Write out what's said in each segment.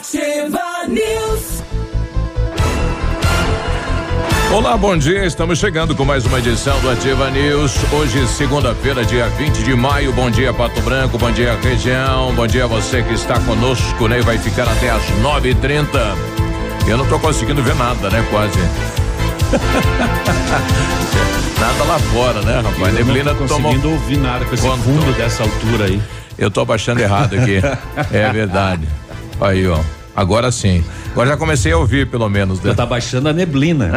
Ativa News. Olá, bom dia. Estamos chegando com mais uma edição do Ativa News. Hoje, segunda-feira, dia 20 de maio. Bom dia, Pato Branco. Bom dia, região. Bom dia a você que está conosco, né? Vai ficar até às 9h30. Eu não estou conseguindo ver nada, né? Quase. nada lá fora, né, rapaz? Eu Neblina não tô conseguindo tomou... ouvir nada com esse Quanto? fundo dessa altura aí. Eu tô abaixando errado aqui. é verdade. Aí, ó. Agora sim. Agora já comecei a ouvir, pelo menos. Né? Já tá baixando a neblina.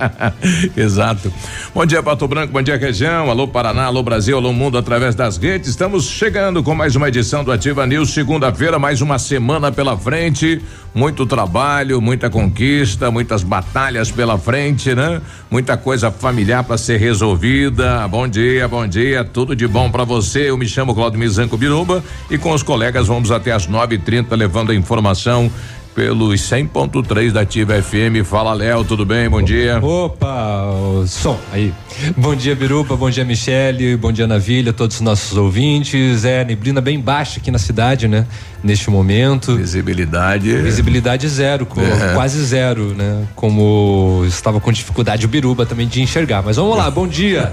Exato. Bom dia, Pato Branco, bom dia, região. Alô, Paraná, alô, Brasil, alô, mundo através das redes. Estamos chegando com mais uma edição do Ativa News. Segunda-feira, mais uma semana pela frente. Muito trabalho, muita conquista, muitas batalhas pela frente, né? Muita coisa familiar para ser resolvida. Bom dia, bom dia. Tudo de bom para você. Eu me chamo Claudio Mizanco Biruba e com os colegas vamos até as 9:30 levando a informação pelos 100.3 da Ativa FM. Fala, Léo, tudo bem? Bom dia. Opa, som aí. Bom dia, Biruba, bom dia, Michele, bom dia, Navilha, todos os nossos ouvintes. É, neblina bem baixa aqui na cidade, né? Neste momento. Visibilidade. Visibilidade zero, com, é. quase zero, né? Como estava com dificuldade o Biruba também de enxergar. Mas vamos lá, bom dia.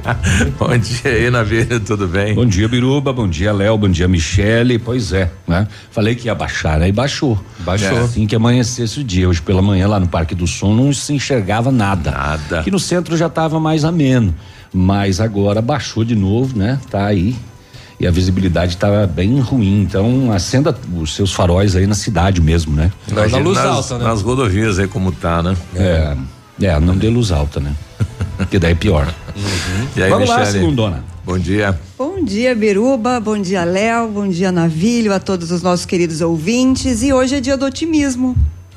bom dia aí, Navilha, tudo bem? Bom dia, Biruba, bom dia, Léo, bom dia, Michele. Pois é, né? Falei que ia baixar, aí baixou. Baixou. É. Assim que amanhecesse o dia. Hoje pela manhã lá no Parque do Som não se enxergava nada. Nada. Aqui no centro já estava mais ameno, mas agora baixou de novo, né? Tá aí. E a visibilidade estava bem ruim, então acenda os seus faróis aí na cidade mesmo, né? na luz nas, alta, né? Nas rodovias aí como tá, né? É, é, não dê luz alta, né? que daí é pior. Uhum. E aí, Vamos Michele? lá, segundona. Bom dia. Bom dia, Beruba. Bom dia, Léo. Bom dia, Navilho, a todos os nossos queridos ouvintes. E hoje é dia do otimismo.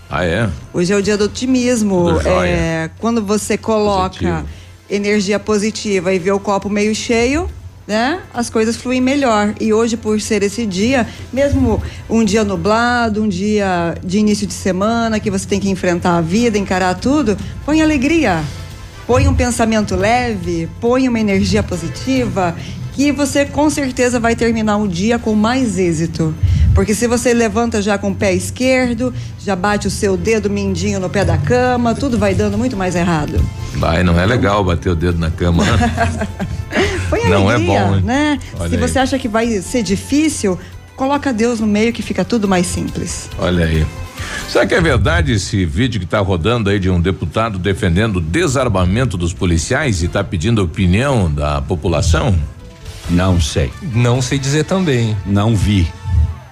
Ah, é? Hoje é o dia do otimismo. É, quando você coloca Positivo. energia positiva e vê o copo meio cheio, né? As coisas fluem melhor. E hoje, por ser esse dia, mesmo um dia nublado, um dia de início de semana, que você tem que enfrentar a vida, encarar tudo, põe alegria põe um pensamento leve, põe uma energia positiva, que você com certeza vai terminar o dia com mais êxito. Porque se você levanta já com o pé esquerdo, já bate o seu dedo mindinho no pé da cama, tudo vai dando muito mais errado. Vai, não é legal bater o dedo na cama. Né? Põe não é bom, né? Se aí. você acha que vai ser difícil, coloca Deus no meio que fica tudo mais simples. Olha aí. Será que é verdade esse vídeo que está rodando aí de um deputado defendendo o desarmamento dos policiais e está pedindo a opinião da população? Não sei. Não sei dizer também. Não vi.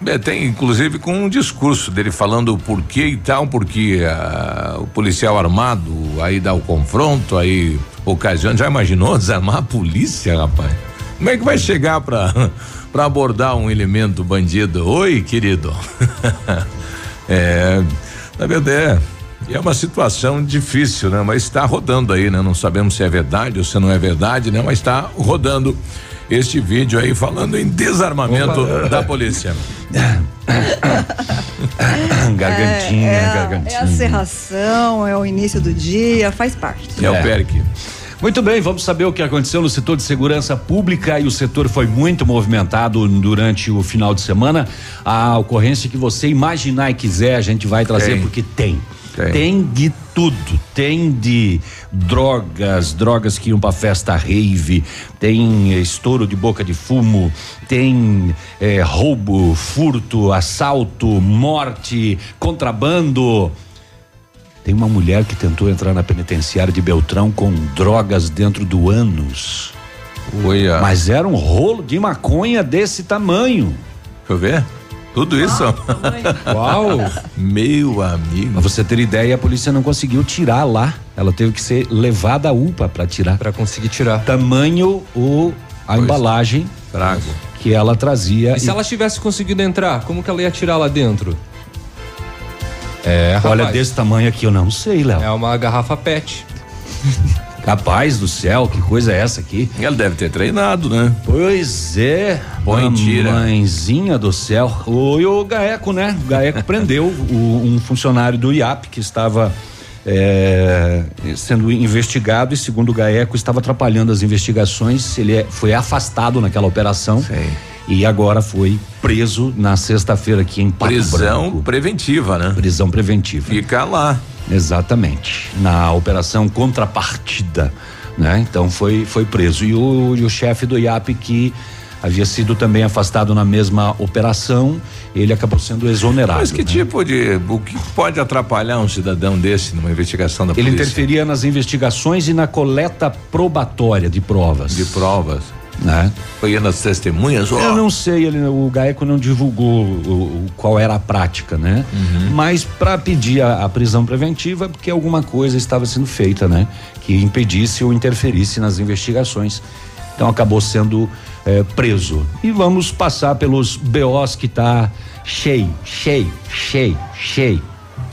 É, tem inclusive com um discurso dele falando o porquê e tal, porque uh, o policial armado aí dá o confronto, aí ocasiona. Já imaginou desarmar a polícia, rapaz? Como é que vai chegar para para abordar um elemento bandido? Oi, querido. É, na verdade, é, é uma situação difícil, né? Mas está rodando aí, né? Não sabemos se é verdade ou se não é verdade, né? Mas está rodando este vídeo aí falando em desarmamento Opa. da polícia. gargantinha, é, é, gargantinha. É a serração, é o início do dia, faz parte. É, é. o PERC. Muito bem, vamos saber o que aconteceu no setor de segurança pública e o setor foi muito movimentado durante o final de semana. A ocorrência que você imaginar e quiser, a gente vai trazer tem. porque tem. tem. Tem de tudo, tem de drogas, drogas que iam pra festa rave, tem estouro de boca de fumo, tem eh, roubo, furto, assalto, morte, contrabando. Tem uma mulher que tentou entrar na penitenciária de Beltrão com drogas dentro do ânus. Uia. Mas era um rolo de maconha desse tamanho. Deixa eu ver. Tudo isso? Uau! Meu amigo. Pra você ter ideia, a polícia não conseguiu tirar lá. Ela teve que ser levada à UPA para tirar. Para conseguir tirar. Tamanho o a pois embalagem. Trago. Que que ela trazia. E, e se ela tivesse conseguido entrar, como que ela ia tirar lá dentro? É, rapaz. Olha, desse tamanho aqui eu não sei, Léo. É uma garrafa PET. Capaz do céu, que coisa é essa aqui? Ela deve ter treinado, né? Pois é. Mentira. Mãezinha do céu. O, e o Gaeco, né? O Gaeco prendeu o, um funcionário do IAP que estava é, sendo investigado e segundo o Gaeco estava atrapalhando as investigações. Ele é, foi afastado naquela operação. Sei. E agora foi preso na sexta-feira aqui em Pato Prisão Branco. preventiva, né? Prisão preventiva. Fica lá. Exatamente. Na operação contrapartida, né? Então foi foi preso e o, e o chefe do IAP que havia sido também afastado na mesma operação, ele acabou sendo exonerado. Mas que né? tipo de. O que pode atrapalhar um cidadão desse numa investigação da ele polícia? Ele interferia nas investigações e na coleta probatória de provas. De provas. Né? Foi nas testemunhas? Eu não sei, ele, o Gaeco não divulgou o, o, qual era a prática, né? Uhum. Mas para pedir a, a, prisão preventiva, porque alguma coisa estava sendo feita, né? Que impedisse ou interferisse nas investigações. Então acabou sendo é, preso. E vamos passar pelos BOs que tá cheio, cheio, cheio, cheio.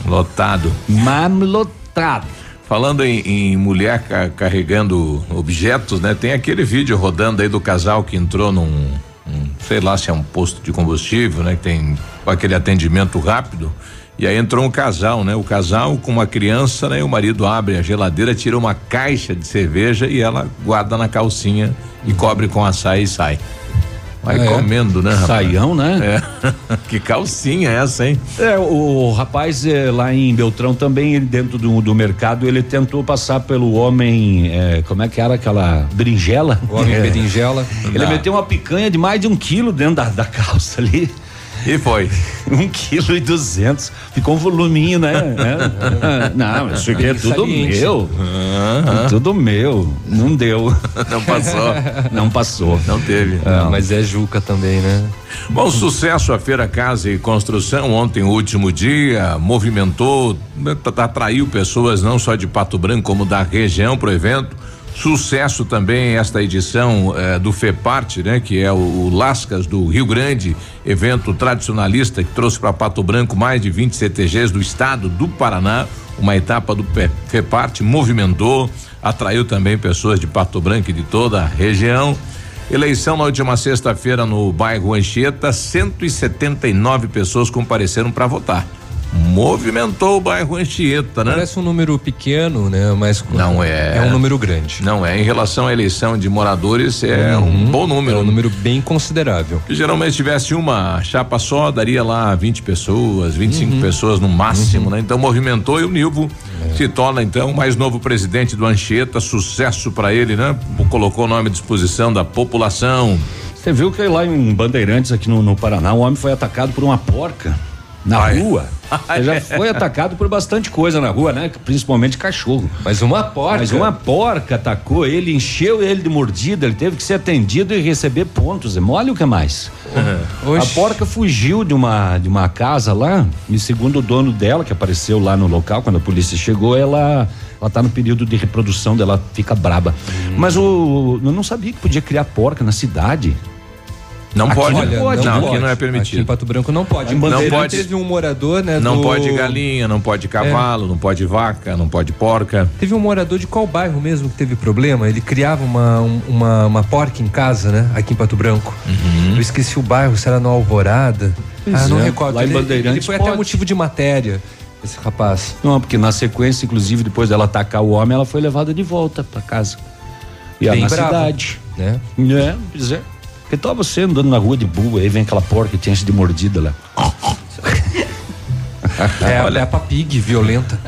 Lotado. Mamlotado. Falando em, em mulher ca carregando objetos, né? Tem aquele vídeo rodando aí do casal que entrou num, um, sei lá se é um posto de combustível, né? Que tem aquele atendimento rápido. E aí entrou um casal, né? O casal com uma criança, né? E o marido abre a geladeira, tira uma caixa de cerveja e ela guarda na calcinha e cobre com açaí e sai. Vai é. comendo, né, rapaz? Saião, né? É. que calcinha é essa, hein? É, o, o rapaz é, lá em Beltrão também, ele dentro do, do mercado, ele tentou passar pelo homem, é, como é que era aquela berinjela? O homem é. berinjela. Ele Não. meteu uma picanha de mais de um quilo dentro da, da calça ali. E foi. um quilo e duzentos. Ficou um voluminho, né? É. Não, isso aqui é tudo meu. Uhum. Tudo meu. Não deu. Não passou. Não passou. Não teve. Ah, não. Mas é Juca também, né? Bom, sucesso a Feira Casa e Construção ontem, o último dia, movimentou, atraiu pessoas não só de Pato Branco, como da região para o evento. Sucesso também esta edição eh, do FEPARTE, né? Que é o, o, Lascas do Rio Grande, evento tradicionalista que trouxe para Pato Branco mais de 20 CTGs do estado do Paraná. Uma etapa do FEPARTE movimentou, atraiu também pessoas de Pato Branco e de toda a região. Eleição na última sexta-feira no bairro Anchieta, 179 pessoas compareceram para votar movimentou o bairro Anchieta, né? Parece um número pequeno, né? Mas não é. É um número grande. Não é. Em relação à eleição de moradores, é uhum. um bom número. É um número bem considerável. Se geralmente tivesse uma chapa só, daria lá 20 pessoas, 25 uhum. pessoas no máximo, uhum. né? Então movimentou e o Nilvo é. se torna então o mais novo presidente do Anchieta, sucesso para ele, né? Colocou o nome à disposição da população. Você viu que lá em Bandeirantes, aqui no, no Paraná, o homem foi atacado por uma porca na Ai. rua. Ele já foi atacado por bastante coisa na rua, né? Principalmente cachorro. Mas uma porca. Mas uma porca atacou ele, encheu ele de mordida, ele teve que ser atendido e receber pontos. É mole o que mais? Uhum. A porca fugiu de uma, de uma casa lá, e segundo o dono dela, que apareceu lá no local, quando a polícia chegou, ela ela tá no período de reprodução dela, fica braba. Hum. Mas o eu não sabia que podia criar porca na cidade. Não aqui pode. Olha, pode. Não, não aqui não é permitido. Aqui em Pato Branco não pode. Não pode. Teve um morador, né? Não do... pode galinha, não pode cavalo, é. não pode vaca, não pode porca. Teve um morador de qual bairro mesmo que teve problema? Ele criava uma, uma, uma porca em casa, né? Aqui em Pato Branco. Uhum. Eu esqueci o bairro, se era no Alvorada. Pois ah, não é. recordo. Lá em Bandeirantes. Ele foi pode. até motivo de matéria esse rapaz. Não, porque na sequência, inclusive, depois dela atacar o homem, ela foi levada de volta para casa. E Bem na brava, cidade. Né? É, pois é. Que tal você andando na rua de boa, aí vem aquela porca que tinha de mordida lá. é, Olha, é a Pig violenta.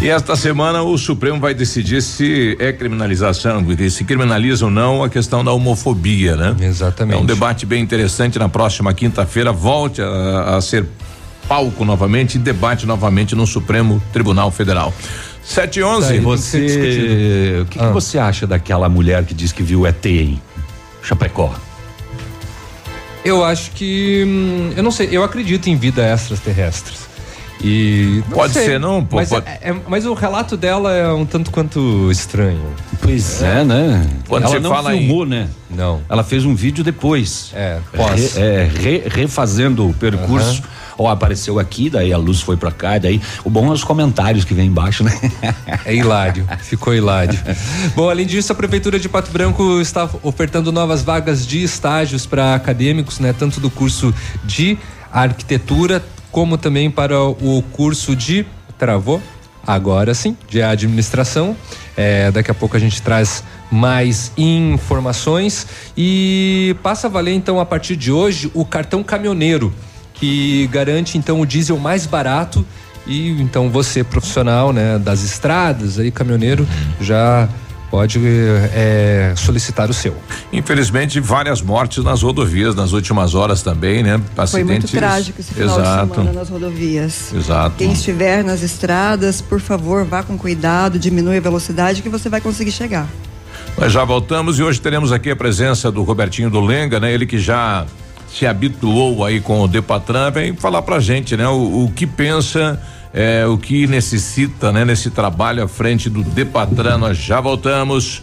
E esta semana o Supremo vai decidir se é criminalização, se criminaliza ou não a questão da homofobia, né? Exatamente. É um debate bem interessante na próxima quinta-feira. Volte a, a ser palco novamente e debate novamente no Supremo Tribunal Federal. 7 e 11. Você, o que, ah. que, você acha daquela mulher que diz que viu ET em Chapecó? Eu acho que. Hum, eu não sei, eu acredito em vida extraterrestres. E pode sei, ser, não? Mas, pode... É, é, mas o relato dela é um tanto quanto estranho. Pois é, é né? Quando ela não filmou, em... né? Não. Ela fez um vídeo depois. É, pós. É, re, refazendo o percurso. Uhum. Ó, apareceu aqui, daí a luz foi para cá, daí o bom é os comentários que vem embaixo, né? É hilário, ficou hilário. bom, além disso, a prefeitura de Pato Branco está ofertando novas vagas de estágios para acadêmicos, né, tanto do curso de arquitetura como também para o curso de travou agora sim, de administração. É, daqui a pouco a gente traz mais informações e passa a valer então a partir de hoje o cartão caminhoneiro que garante então o diesel mais barato e então você profissional né das estradas aí caminhoneiro já pode é, solicitar o seu. Infelizmente, várias mortes nas rodovias nas últimas horas também, né? Acidentes. Foi muito trágico esse final Exato. de semana nas rodovias. Exato. Quem estiver nas estradas, por favor, vá com cuidado, diminui a velocidade que você vai conseguir chegar. Nós já voltamos e hoje teremos aqui a presença do Robertinho do Lenga, né? Ele que já se habituou aí com o Depatran, vem falar pra gente, né? O, o que pensa é, o que necessita, né, nesse trabalho à frente do Depatran. Nós já voltamos.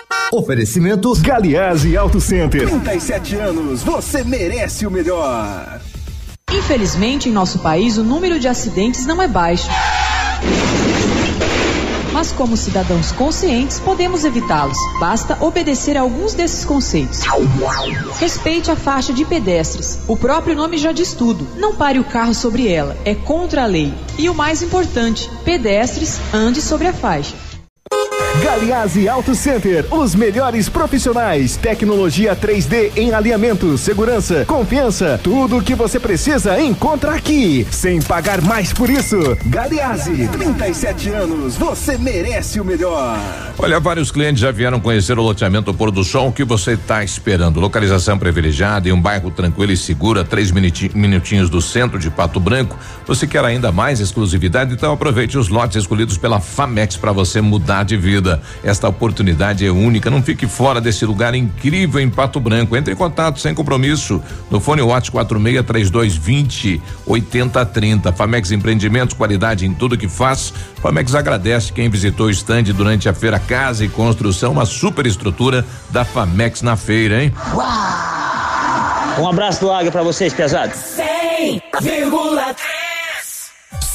Oferecimento Galiase Auto Center. 37 anos, você merece o melhor. Infelizmente, em nosso país, o número de acidentes não é baixo. Mas, como cidadãos conscientes, podemos evitá-los. Basta obedecer a alguns desses conceitos. Respeite a faixa de pedestres. O próprio nome já diz tudo. Não pare o carro sobre ela. É contra a lei. E o mais importante: pedestres, ande sobre a faixa. Galiase Auto Center, os melhores profissionais, tecnologia 3D em alinhamento, segurança, confiança, tudo o que você precisa encontra aqui, sem pagar mais por isso. Galiase, 37 anos, você merece o melhor. Olha, vários clientes já vieram conhecer o loteamento Pôr do Sol, o que você está esperando? Localização privilegiada em um bairro tranquilo e seguro, a três minutinhos do centro de Pato Branco. Você quer ainda mais exclusividade? Então aproveite os lotes escolhidos pela Famex para você mudar de vida. Esta oportunidade é única. Não fique fora desse lugar incrível em Pato Branco. Entre em contato sem compromisso no fone WhatsApp 46 3220 8030. Famex Empreendimentos, qualidade em tudo que faz. Famex agradece quem visitou o estande durante a feira Casa e Construção, uma super estrutura da Famex na feira, hein? Uau! Um abraço do Águia para vocês, pesados. 100,3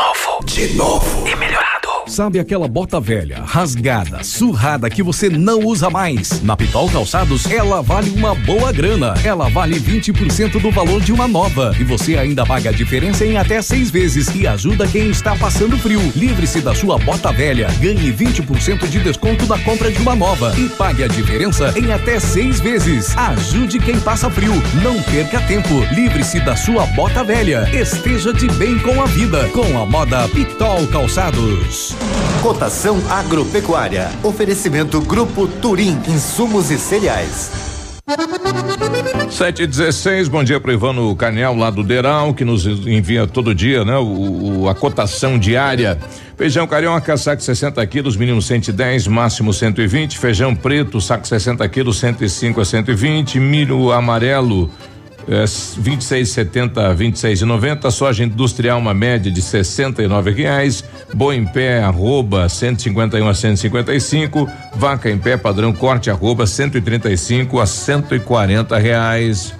Novo. De novo. E melhorado. Sabe aquela bota velha, rasgada, surrada que você não usa mais? Na Pitol Calçados, ela vale uma boa grana. Ela vale 20% do valor de uma nova. E você ainda paga a diferença em até seis vezes e ajuda quem está passando frio. Livre-se da sua bota velha. Ganhe 20% de desconto na compra de uma nova. E pague a diferença em até seis vezes. Ajude quem passa frio. Não perca tempo. Livre-se da sua bota velha. Esteja de bem com a vida. Com a moda Pitol Calçados. Cotação agropecuária. Oferecimento Grupo Turim, insumos e cereais. Sete e dezesseis, bom dia para Ivano Canel lá do Deral, que nos envia todo dia, né? O, o a cotação diária. Feijão carioca, saco 60 quilos, mínimo 110, máximo 120. Feijão preto, saco 60 quilos, 105 a 120. Milho amarelo, é, 26,70 26,90. Soja industrial uma média de 69 reais. Boi em pé arroba 151 a 155. Vaca em pé padrão corte arroba 135 a 140 reais.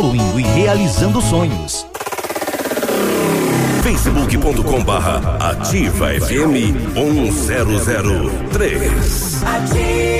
evoluindo e realizando sonhos. facebook.com barra ativa FM 1003. Ativa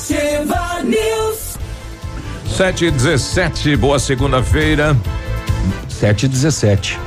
Ativa News. Sete e dezessete, boa segunda-feira. 7 e 17.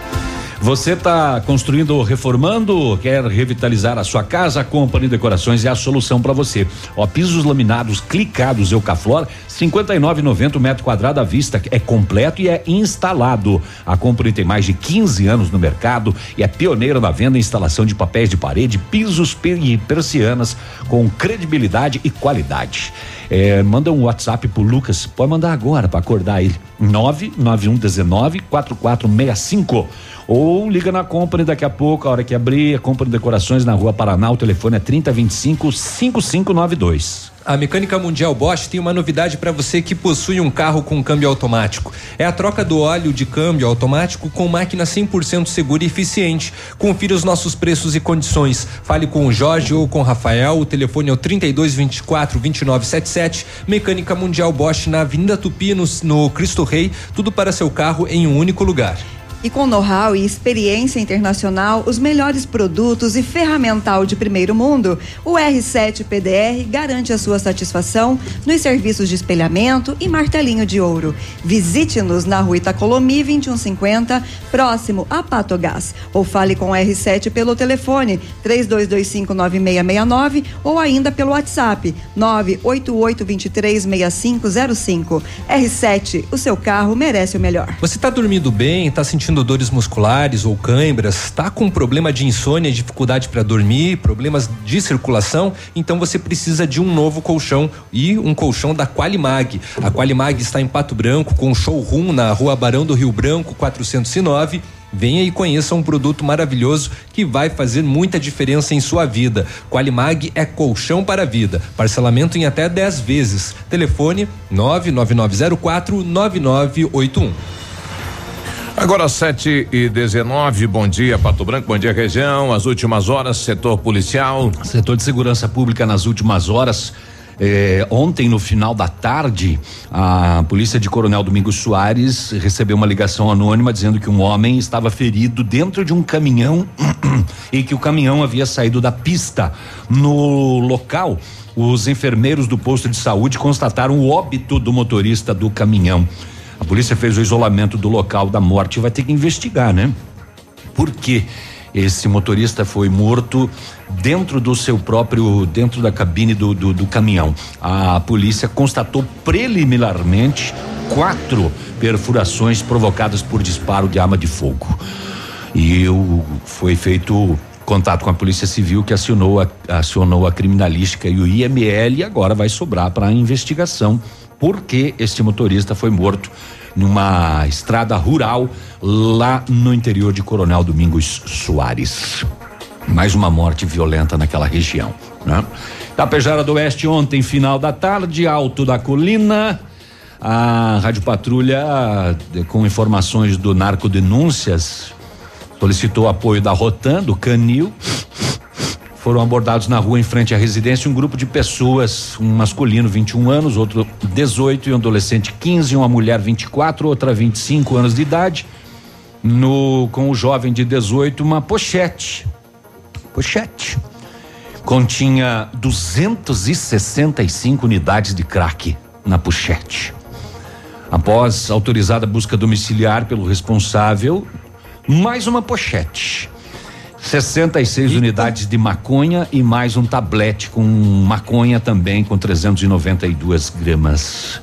Você está construindo ou reformando, quer revitalizar a sua casa? A Company Decorações é a solução para você. Ó, pisos laminados clicados Eucaflor, 59,90 metro quadrado à vista, é completo e é instalado. A Company tem mais de 15 anos no mercado e é pioneira na venda e instalação de papéis de parede, pisos e persianas com credibilidade e qualidade. É, manda um WhatsApp pro Lucas, pode mandar agora para acordar ele. 99119 4465 ou liga na Company daqui a pouco, a hora que abrir, a Company Decorações na Rua Paraná, o telefone é 3025 5592. A Mecânica Mundial Bosch tem uma novidade para você que possui um carro com câmbio automático. É a troca do óleo de câmbio automático com máquina 100% segura e eficiente. Confira os nossos preços e condições. Fale com o Jorge ou com o Rafael. O telefone é o 3224 2977. Mecânica Mundial Bosch na Avenida Tupi, no, no Cristo Rei. Tudo para seu carro em um único lugar. E com know-how e experiência internacional, os melhores produtos e ferramental de primeiro mundo, o R7 PDR garante a sua satisfação nos serviços de espelhamento e martelinho de ouro. Visite-nos na rua Itacolomi 2150, próximo a Patogás. Ou fale com o R7 pelo telefone 32259669 ou ainda pelo WhatsApp 988236505. R7, o seu carro merece o melhor. Você está dormindo bem, está sentindo dores musculares ou cãibras, está com problema de insônia, dificuldade para dormir, problemas de circulação, então você precisa de um novo colchão e um colchão da Qualimag. A Qualimag está em Pato Branco com showroom na Rua Barão do Rio Branco 409. Venha e conheça um produto maravilhoso que vai fazer muita diferença em sua vida. Qualimag é colchão para a vida. Parcelamento em até 10 vezes. Telefone 99904 9981. Agora 7 e 19, bom dia, Pato Branco, bom dia, região. As últimas horas, setor policial. Setor de segurança pública nas últimas horas. eh, ontem, no final da tarde, a polícia de Coronel Domingos Soares recebeu uma ligação anônima dizendo que um homem estava ferido dentro de um caminhão e que o caminhão havia saído da pista. No local, os enfermeiros do posto de saúde constataram o óbito do motorista do caminhão. A polícia fez o isolamento do local da morte e vai ter que investigar, né? Por que esse motorista foi morto dentro do seu próprio, dentro da cabine do, do, do caminhão? A polícia constatou preliminarmente quatro perfurações provocadas por disparo de arma de fogo. E o, foi feito contato com a Polícia Civil que acionou a, acionou a criminalística e o IML e agora vai sobrar para a investigação porque este motorista foi morto numa estrada rural lá no interior de Coronel Domingos Soares. Mais uma morte violenta naquela região, né? Tapejara do Oeste ontem, final da tarde, Alto da Colina. A Rádio Patrulha, com informações do Narcodenúncias, solicitou apoio da Rotan, do Canil. Foram abordados na rua em frente à residência um grupo de pessoas, um masculino 21 anos, outro 18 e um adolescente 15, uma mulher 24, outra 25 anos de idade. No com o jovem de 18 uma pochete. Pochete. Continha 265 unidades de crack na pochete. Após autorizada busca domiciliar pelo responsável, mais uma pochete. 66 Eita. unidades de maconha e mais um tablete com maconha também com 392 gramas.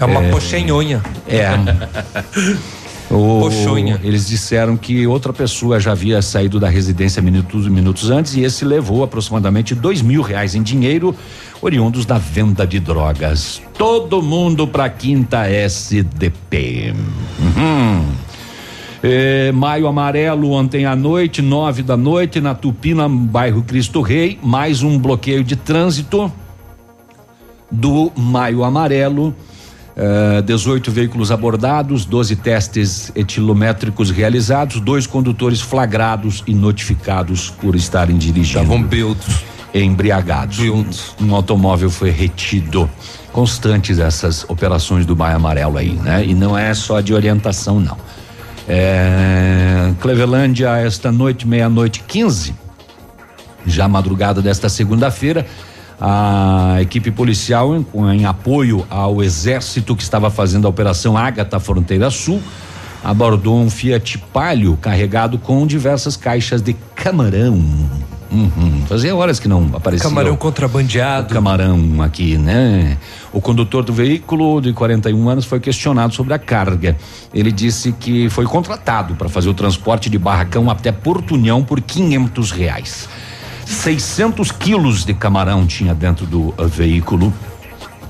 É uma é, pochenhonha. É. O, Poxonha. Eles disseram que outra pessoa já havia saído da residência minutos, minutos antes e esse levou aproximadamente dois mil reais em dinheiro oriundos da venda de drogas. Todo mundo para quinta SDP. Uhum. É, maio Amarelo ontem à noite, nove da noite, na Tupina, bairro Cristo Rei, mais um bloqueio de trânsito do Maio Amarelo. Uh, 18 veículos abordados, 12 testes etilométricos realizados, dois condutores flagrados e notificados por estarem dirigindo. Estavam bêbados. Embriagados. Bêbados. Um, um automóvel foi retido. Constantes essas operações do Maio Amarelo aí, né? E não é só de orientação, não. É, Clevelândia, esta noite, meia-noite 15, já madrugada desta segunda-feira, a equipe policial, em, em, apoio ao exército que estava fazendo a operação Ágata Fronteira Sul, abordou um Fiat Palio carregado com diversas caixas de camarão. Uhum. Fazia horas que não aparecia. Camarão contrabandeado. camarão aqui, né? O condutor do veículo, de 41 anos, foi questionado sobre a carga. Ele disse que foi contratado para fazer o transporte de barracão até Porto União por 500 reais. 600 quilos de camarão tinha dentro do uh, veículo,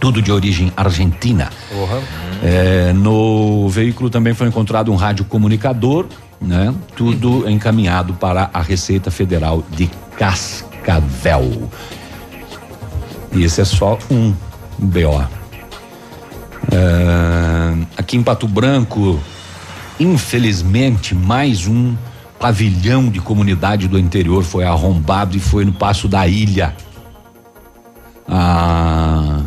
tudo de origem argentina. Uhum. É, no veículo também foi encontrado um radiocomunicador, né? Tudo encaminhado para a Receita Federal de Cascavel. E esse é só um BO. É, aqui em Pato Branco, infelizmente, mais um pavilhão de comunidade do interior foi arrombado e foi no Passo da Ilha. Ah,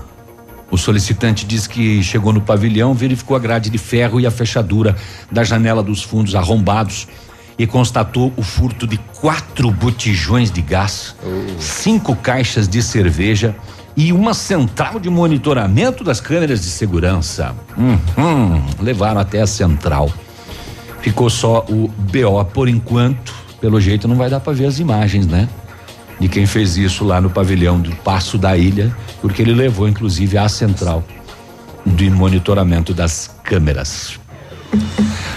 o solicitante diz que chegou no pavilhão, verificou a grade de ferro e a fechadura da janela dos fundos arrombados e constatou o furto de quatro botijões de gás, cinco caixas de cerveja e uma central de monitoramento das câmeras de segurança. Uhum, levaram até a central. Ficou só o BO por enquanto. Pelo jeito não vai dar para ver as imagens, né? De quem fez isso lá no pavilhão do Passo da Ilha, porque ele levou inclusive à central de monitoramento das câmeras.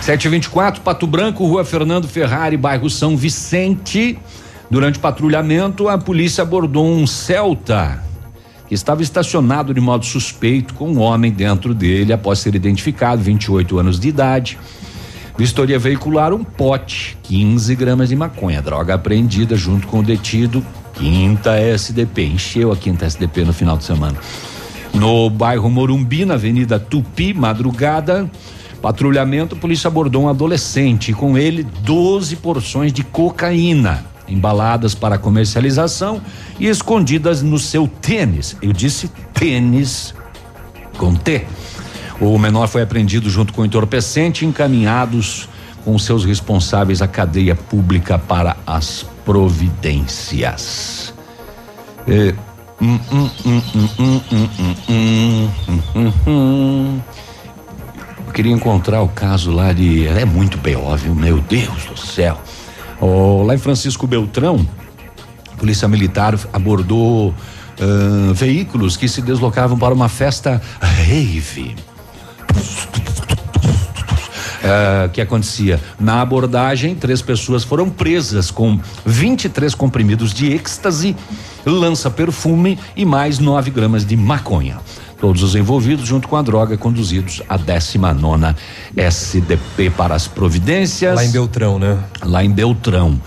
724, Pato Branco, Rua Fernando Ferrari, bairro São Vicente. Durante patrulhamento, a polícia abordou um Celta que estava estacionado de modo suspeito com um homem dentro dele após ser identificado, 28 anos de idade. Vistoria veicular, um pote, 15 gramas de maconha, droga apreendida junto com o detido, quinta SDP. Encheu a quinta SDP no final de semana. No bairro Morumbi, na Avenida Tupi, madrugada, patrulhamento, a polícia abordou um adolescente, com ele 12 porções de cocaína, embaladas para comercialização e escondidas no seu tênis. Eu disse tênis com T. O menor foi apreendido junto com o entorpecente, encaminhados com seus responsáveis à cadeia pública para as providências. É, hum, hum, hum, Eu queria encontrar o caso lá de. É muito B.O., viu? Meu Deus do céu. Oh, lá em Francisco Beltrão, a Polícia Militar abordou uh, veículos que se deslocavam para uma festa rave uh, que acontecia. Na abordagem, três pessoas foram presas com 23 comprimidos de êxtase, lança-perfume e mais 9 gramas de maconha. Todos os envolvidos, junto com a droga, conduzidos à 19 SDP para as providências. Lá em Beltrão, né? Lá em Beltrão.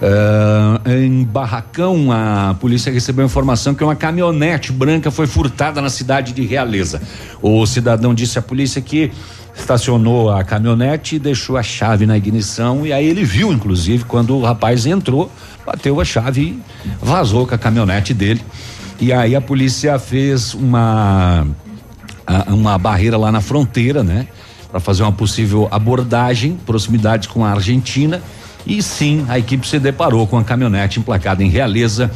Ah, em Barracão, a polícia recebeu informação que uma caminhonete branca foi furtada na cidade de Realeza. O cidadão disse à polícia que estacionou a caminhonete e deixou a chave na ignição e aí ele viu, inclusive, quando o rapaz entrou, bateu a chave e vazou com a caminhonete dele. E aí a polícia fez uma uma barreira lá na fronteira, né? Para fazer uma possível abordagem, proximidade com a Argentina. E sim, a equipe se deparou com a caminhonete emplacada em Realeza.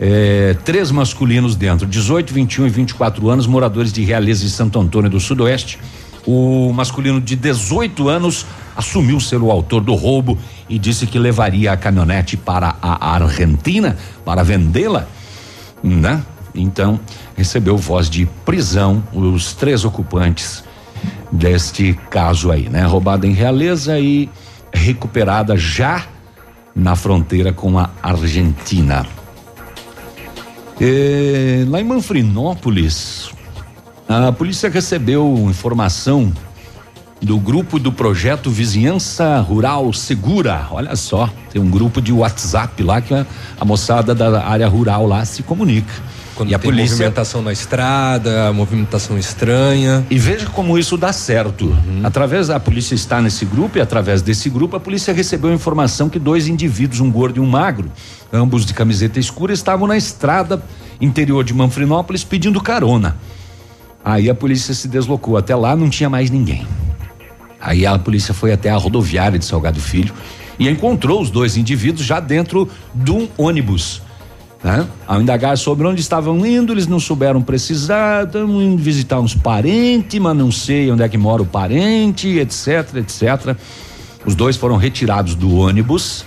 eh, três masculinos dentro, 18, 21 e 24 anos, moradores de Realeza e Santo Antônio do Sudoeste. O masculino de 18 anos assumiu ser o autor do roubo e disse que levaria a caminhonete para a Argentina para vendê-la né? Então, recebeu voz de prisão os três ocupantes deste caso aí, né? Roubada em Realeza e recuperada já na fronteira com a Argentina. Eh, lá em Manfrinópolis, a polícia recebeu informação do grupo do projeto Vizinhança Rural Segura. Olha só, tem um grupo de WhatsApp lá que a, a moçada da área rural lá se comunica. Quando e a polícia movimentação na estrada, movimentação estranha. E veja como isso dá certo. Através da polícia está nesse grupo e através desse grupo a polícia recebeu informação que dois indivíduos, um gordo e um magro, ambos de camiseta escura, estavam na estrada interior de Manfrinópolis pedindo carona. Aí a polícia se deslocou até lá, não tinha mais ninguém. Aí a polícia foi até a rodoviária de Salgado Filho e encontrou os dois indivíduos já dentro de um ônibus. Né? Ao indagar sobre onde estavam indo, eles não souberam precisar, estamos indo visitar uns parentes, mas não sei onde é que mora o parente, etc, etc. Os dois foram retirados do ônibus.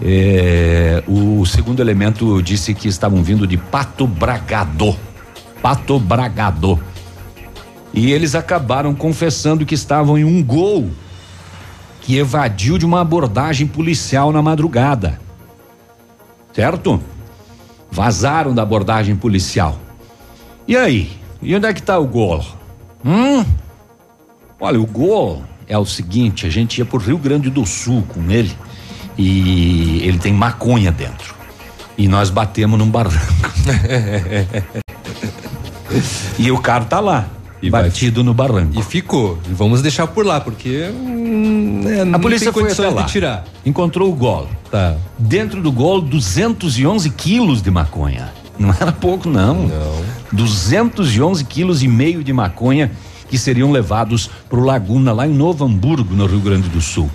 É, o segundo elemento disse que estavam vindo de Pato Bragado. Pato Bragado. E eles acabaram confessando que estavam em um gol que evadiu de uma abordagem policial na madrugada. Certo? Vazaram da abordagem policial. E aí? E onde é que tá o gol? Hum? Olha, o gol é o seguinte, a gente ia pro Rio Grande do Sul com ele e ele tem maconha dentro. E nós batemos num barranco. e o carro tá lá, batido no barranco. E ficou. E vamos deixar por lá, porque hum, é, A polícia foi até lá. tirar. Encontrou o golo. Tá. Dentro do golo, 211 quilos de maconha. Não era pouco, não. Não. 211 quilos e meio de maconha que seriam levados para o Laguna, lá em Novo Hamburgo, no Rio Grande do Sul.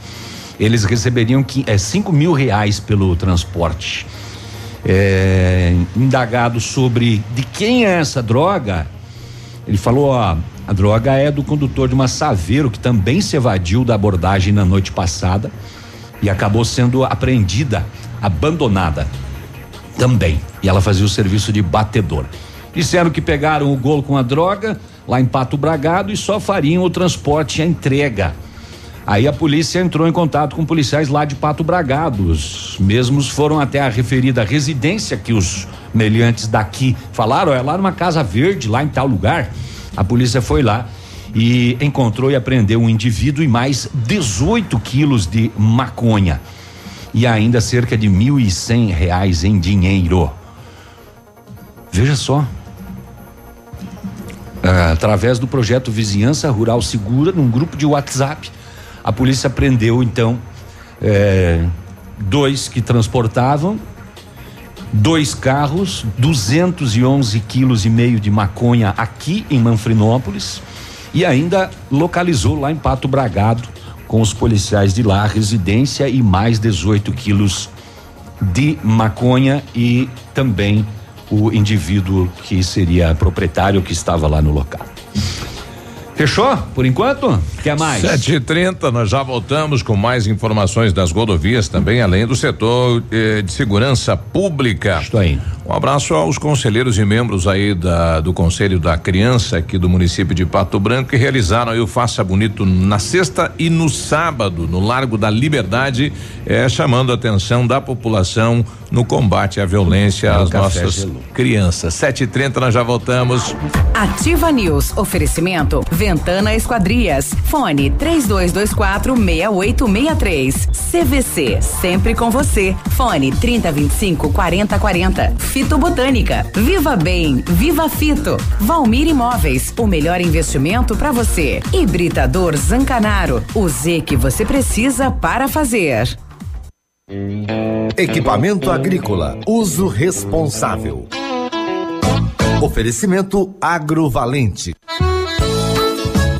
Eles receberiam qui- é, 5 mil reais pelo transporte. É, indagado sobre de quem é essa droga, ele falou: ó, a droga é do condutor de uma Saveiro que também se evadiu da abordagem na noite passada e acabou sendo apreendida, abandonada também. E ela fazia o serviço de batedor. Disseram que pegaram o golo com a droga lá em Pato Bragado e só fariam o transporte e a entrega. Aí a polícia entrou em contato com policiais lá de Pato Bragado. Os mesmos foram até a referida residência que os meliantes daqui falaram, é lá numa casa verde, lá em tal lugar. A polícia foi lá e encontrou e apreendeu um indivíduo e mais 18 quilos de maconha e ainda cerca de mil e cem reais em dinheiro. Veja só. Ah, através do projeto Vizinhança Rural Segura, num grupo de WhatsApp, a polícia prendeu então eh, dois que transportavam dois carros, 211 quilos e meio de maconha aqui em Manfrinópolis e ainda localizou lá em Pato Bragado com os policiais de lá residência e mais 18 quilos de maconha e também o indivíduo que seria proprietário que estava lá no local. Fechou? Por enquanto? Quer mais? Sete e trinta, nós já voltamos com mais informações das rodovias também, além do setor eh, de segurança pública. Estou aí. Um abraço aos conselheiros e membros aí da, do Conselho da Criança aqui do município de Pato Branco que realizaram aí o Faça Bonito na sexta e no sábado, no Largo da Liberdade, é, chamando a atenção da população no combate à violência às nossas gelou. crianças. 7:30 nós já voltamos. Ativa News, oferecimento Ventana Esquadrias, fone 3224 6863. CVC, sempre com você. Fone 3025 4040 fitobotânica. Viva Bem, Viva Fito. Valmir Imóveis, o melhor investimento para você. Hibridador Zancanaro, o Z que você precisa para fazer. Equipamento agrícola, uso responsável. Oferecimento agrovalente.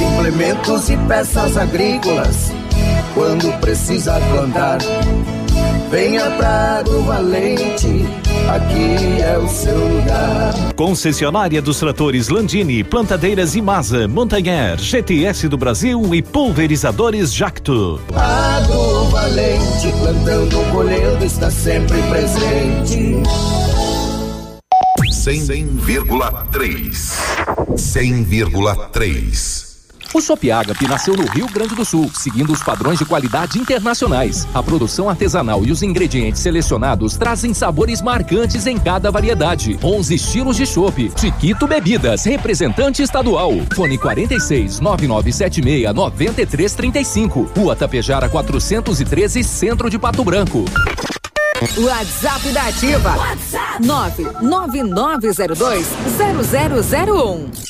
implementos e peças agrícolas. Quando precisa plantar, venha para o Valente, aqui é o seu lugar. Concessionária dos tratores Landini, Plantadeiras Imasa, Montanher, GTS do Brasil e Pulverizadores Jacto. Agro Valente, plantando, colhendo, está sempre presente. 100,3 100,3 o Shop Agape nasceu no Rio Grande do Sul, seguindo os padrões de qualidade internacionais. A produção artesanal e os ingredientes selecionados trazem sabores marcantes em cada variedade. 11 estilos de chopp. Chiquito Bebidas, representante estadual. Fone 46 9976 9335. Rua Tapejara 413, Centro de Pato Branco. WhatsApp da Ativa. WhatsApp 99902 0001.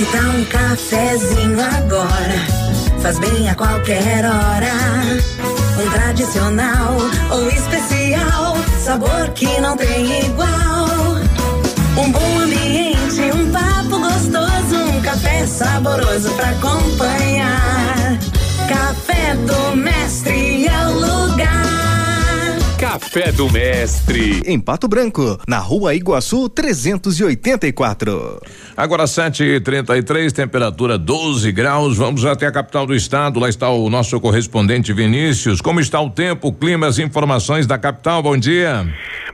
Que tal um cafezinho agora? Faz bem a qualquer hora. Um tradicional ou especial, sabor que não tem igual. Um bom ambiente, um papo gostoso, um café saboroso pra acompanhar. Café do Mestre o lugar. Café do Mestre. Em Pato Branco, na rua Iguaçu 384. Agora 7h33, temperatura 12 graus. Vamos até a capital do estado. Lá está o nosso correspondente Vinícius. Como está o tempo, o clima, as informações da capital? Bom dia.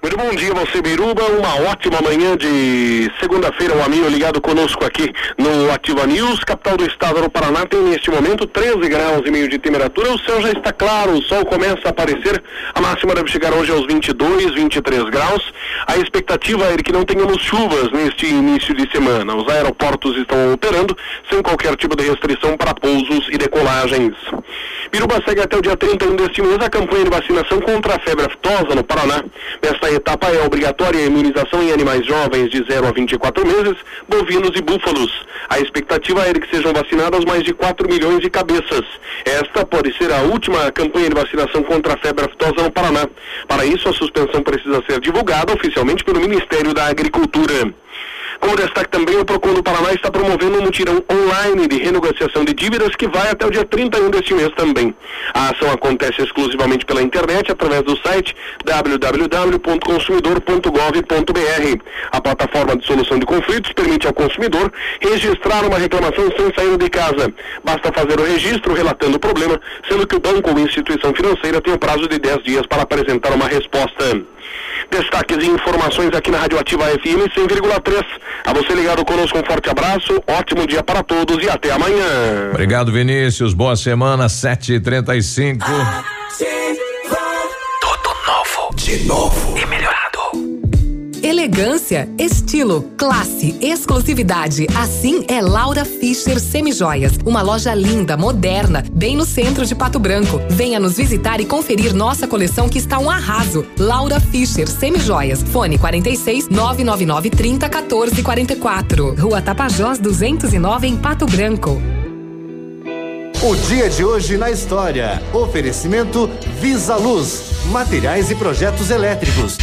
Muito bom dia, você Biruba. Uma ótima manhã de segunda-feira, um amigo ligado conosco aqui no Ativa News. Capital do estado do Paraná tem neste momento 13 graus e meio de temperatura. O céu já está claro, o sol começa a aparecer. A máxima deve chegar hoje aos 22, 23 graus. A expectativa é que não tenhamos chuvas neste início de semana. Os aeroportos estão operando sem qualquer tipo de restrição para pousos e decolagens. Biruba segue até o dia 31 deste mês a campanha de vacinação contra a febre aftosa no Paraná. Nesta etapa é obrigatória a imunização em animais jovens de 0 a 24 meses, bovinos e búfalos. A expectativa é que sejam vacinadas mais de 4 milhões de cabeças. Esta pode ser a última campanha de vacinação contra a febre aftosa no Paraná. Para isso, a suspensão precisa ser divulgada oficialmente pelo Ministério da Agricultura. Como destaque também, o Procon do Paraná está promovendo um mutirão online de renegociação de dívidas que vai até o dia 31 deste mês também. A ação acontece exclusivamente pela internet através do site www.consumidor.gov.br. A plataforma de solução de conflitos permite ao consumidor registrar uma reclamação sem sair de casa. Basta fazer o registro relatando o problema, sendo que o banco ou instituição financeira tem o prazo de 10 dias para apresentar uma resposta. Destaques e informações aqui na Rádio Ativa FM 100,3. A você ligado conosco, um forte abraço, ótimo dia para todos e até amanhã. Obrigado, Vinícius. Boa semana, 7h35. Tudo novo. De novo. E melhorado. Elegância, estilo, classe, exclusividade. Assim é Laura Fischer Semijoias. Uma loja linda, moderna, bem no centro de Pato Branco. Venha nos visitar e conferir nossa coleção que está um arraso. Laura Fischer Semijoias. Fone 46 999 30 14 44. Rua Tapajós 209 em Pato Branco. O dia de hoje na história. Oferecimento Visa Luz. Materiais e projetos elétricos.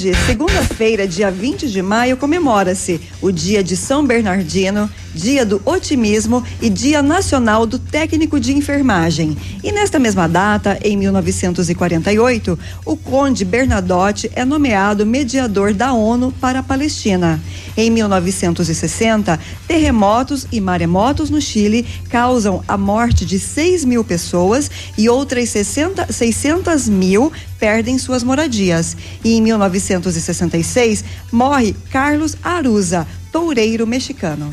Segunda-feira, dia 20 de maio, comemora-se o Dia de São Bernardino, Dia do Otimismo e Dia Nacional do Técnico de Enfermagem. E nesta mesma data, em 1948, o Conde Bernadotte é nomeado mediador da ONU para a Palestina. Em 1960, terremotos e maremotos no Chile causam a morte de 6 mil pessoas e outras 60, 600 mil perdem suas moradias. E em 1966, morre Carlos Aruza, toureiro mexicano.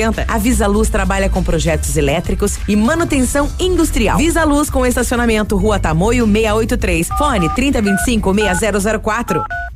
A Visa Luz trabalha com projetos elétricos e manutenção industrial. Visa Luz com estacionamento Rua Tamoio 683. Fone 3025 6004.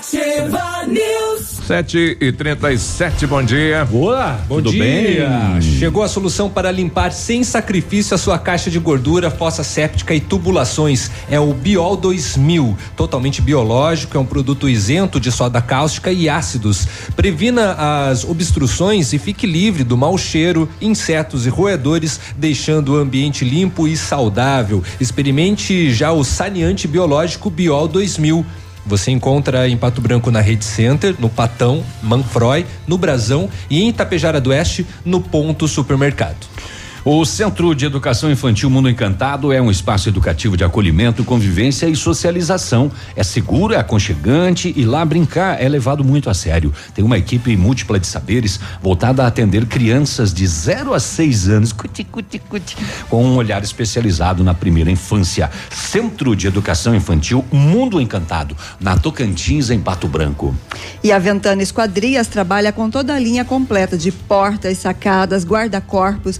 Ativa News. 7 e 37 bom dia. Boa, bom Tudo dia. bem? Chegou a solução para limpar sem sacrifício a sua caixa de gordura, fossa séptica e tubulações. É o Biol 2000, totalmente biológico, é um produto isento de soda cáustica e ácidos. Previna as obstruções e fique livre do mau cheiro, insetos e roedores, deixando o ambiente limpo e saudável. Experimente já o saneante biológico Biol 2000. Você encontra em Pato Branco na Rede Center, no Patão, Manfroy, no Brasão e em Itapejara do Oeste, no Ponto Supermercado. O Centro de Educação Infantil Mundo Encantado é um espaço educativo de acolhimento, convivência e socialização. É seguro, é aconchegante e lá brincar é levado muito a sério. Tem uma equipe múltipla de saberes voltada a atender crianças de 0 a 6 anos, cuti, cuti, cuti, com um olhar especializado na primeira infância. Centro de Educação Infantil Mundo Encantado, na Tocantins, em Pato Branco. E a Ventana Esquadrias trabalha com toda a linha completa de portas, sacadas, guarda-corpos,